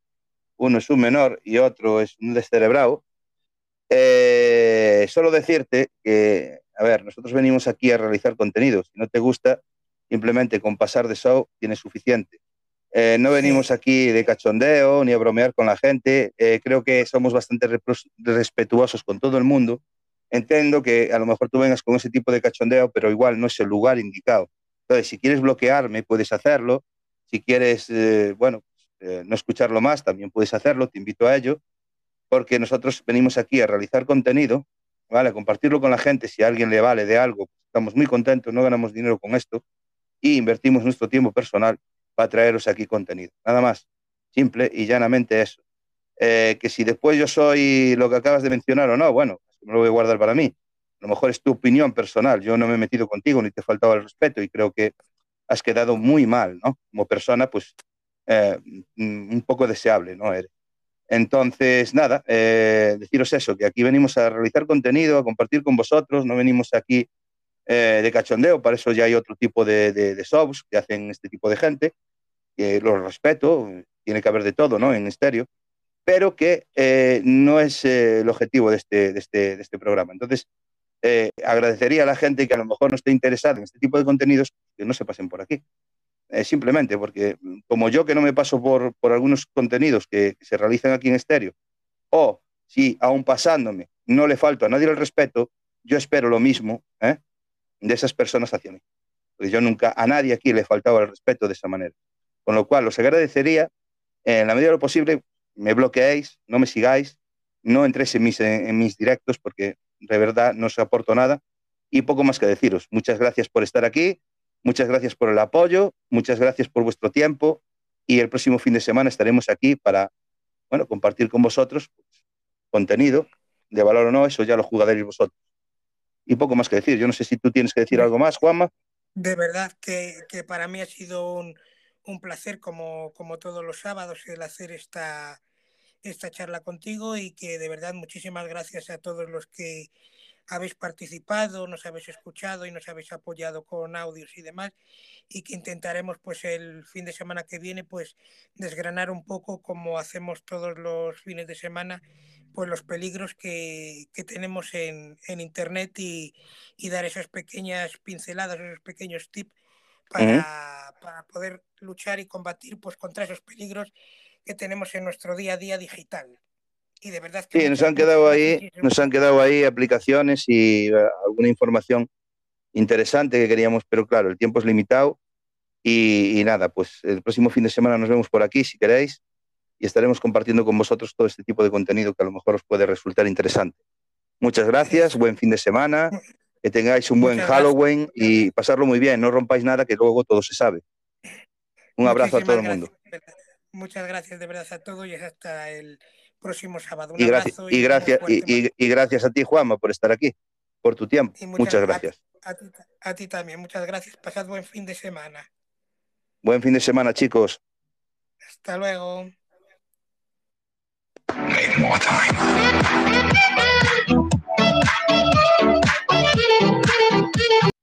uno es un menor y otro es un descerebrado. Eh, solo decirte que, a ver, nosotros venimos aquí a realizar contenido. Si no te gusta, simplemente con pasar de show tienes suficiente. Eh, no venimos aquí de cachondeo ni a bromear con la gente. Eh, creo que somos bastante respetuosos con todo el mundo. Entiendo que a lo mejor tú vengas con ese tipo de cachondeo, pero igual no es el lugar indicado. Entonces, si quieres bloquearme, puedes hacerlo. Si quieres, eh, bueno, no escucharlo más, también puedes hacerlo. Te invito a ello, porque nosotros venimos aquí a realizar contenido, ¿vale? A compartirlo con la gente. Si a alguien le vale de algo, pues estamos muy contentos, no ganamos dinero con esto y invertimos nuestro tiempo personal para traeros aquí contenido. Nada más, simple y llanamente eso. Eh, que si después yo soy lo que acabas de mencionar o no, bueno, me lo voy a guardar para mí. A lo mejor es tu opinión personal. Yo no me he metido contigo ni te he faltado respeto y creo que has quedado muy mal, ¿no? Como persona, pues eh, un poco deseable, ¿no? Entonces, nada, eh, deciros eso, que aquí venimos a realizar contenido, a compartir con vosotros, no venimos aquí eh, de cachondeo, para eso ya hay otro tipo de, de, de shows que hacen este tipo de gente, que los respeto, tiene que haber de todo, ¿no? En estéreo, pero que eh, no es eh, el objetivo de este, este, este programa. Entonces, eh, agradecería a la gente que a lo mejor no esté interesada en este tipo de contenidos que no se pasen por aquí. Simplemente porque, como yo que no me paso por, algunos contenidos que, se realizan aquí en estéreo, o si aún pasándome no le falto a nadie el respeto, yo espero lo mismo de esas personas hacia mí. Porque yo nunca a nadie aquí le faltaba el respeto de esa manera. Con lo cual, os agradecería, en la medida de lo posible, me bloqueéis, no me sigáis, no entréis en mis, en, en mis directos porque de verdad no os aporto nada. Y poco más que deciros. Muchas gracias por estar aquí, muchas gracias por el apoyo, muchas gracias por vuestro tiempo y el próximo fin de semana estaremos aquí para, bueno, compartir con vosotros pues, contenido, de valor o no, eso ya lo jugaréis vosotros. Y poco más que decir. Yo no sé si tú tienes que decir algo más, Juanma. De verdad que, que para mí ha sido un, un placer, como, como, todos los sábados, el hacer esta, esta charla contigo y que de verdad muchísimas gracias a todos los que habéis participado, nos habéis escuchado y nos habéis apoyado con audios y demás y que intentaremos pues el fin de semana que viene pues desgranar un poco como hacemos todos los fines de semana pues los peligros que, que tenemos en, en internet y, y, dar esas pequeñas pinceladas, esos pequeños tips para, para poder luchar y combatir pues contra esos peligros que tenemos en nuestro día a día digital. Y de verdad que sí, nos han quedado ahí, nos han quedado ahí aplicaciones y uh, alguna información interesante que queríamos, pero claro, el tiempo es limitado. Y, y, nada, pues el próximo fin de semana nos vemos por aquí si queréis y estaremos compartiendo con vosotros todo este tipo de contenido que a lo mejor os puede resultar interesante. Muchas gracias, buen fin de semana, que tengáis un buen Muchas Halloween gracias. y pasarlo muy bien, no rompáis nada que luego todo se sabe. Un abrazo a todo el mundo. Muchas gracias de verdad a todos y hasta el próximo sábado. Un y, gracias, y, y, gracias, y, y, gracias a ti, Juanma, por estar aquí, por tu tiempo. Muchas, muchas, gracias. A, a, ti, a, ti, también, muchas gracias. Pasad buen fin de semana. Buen fin de semana, chicos. Hasta luego. Make more time.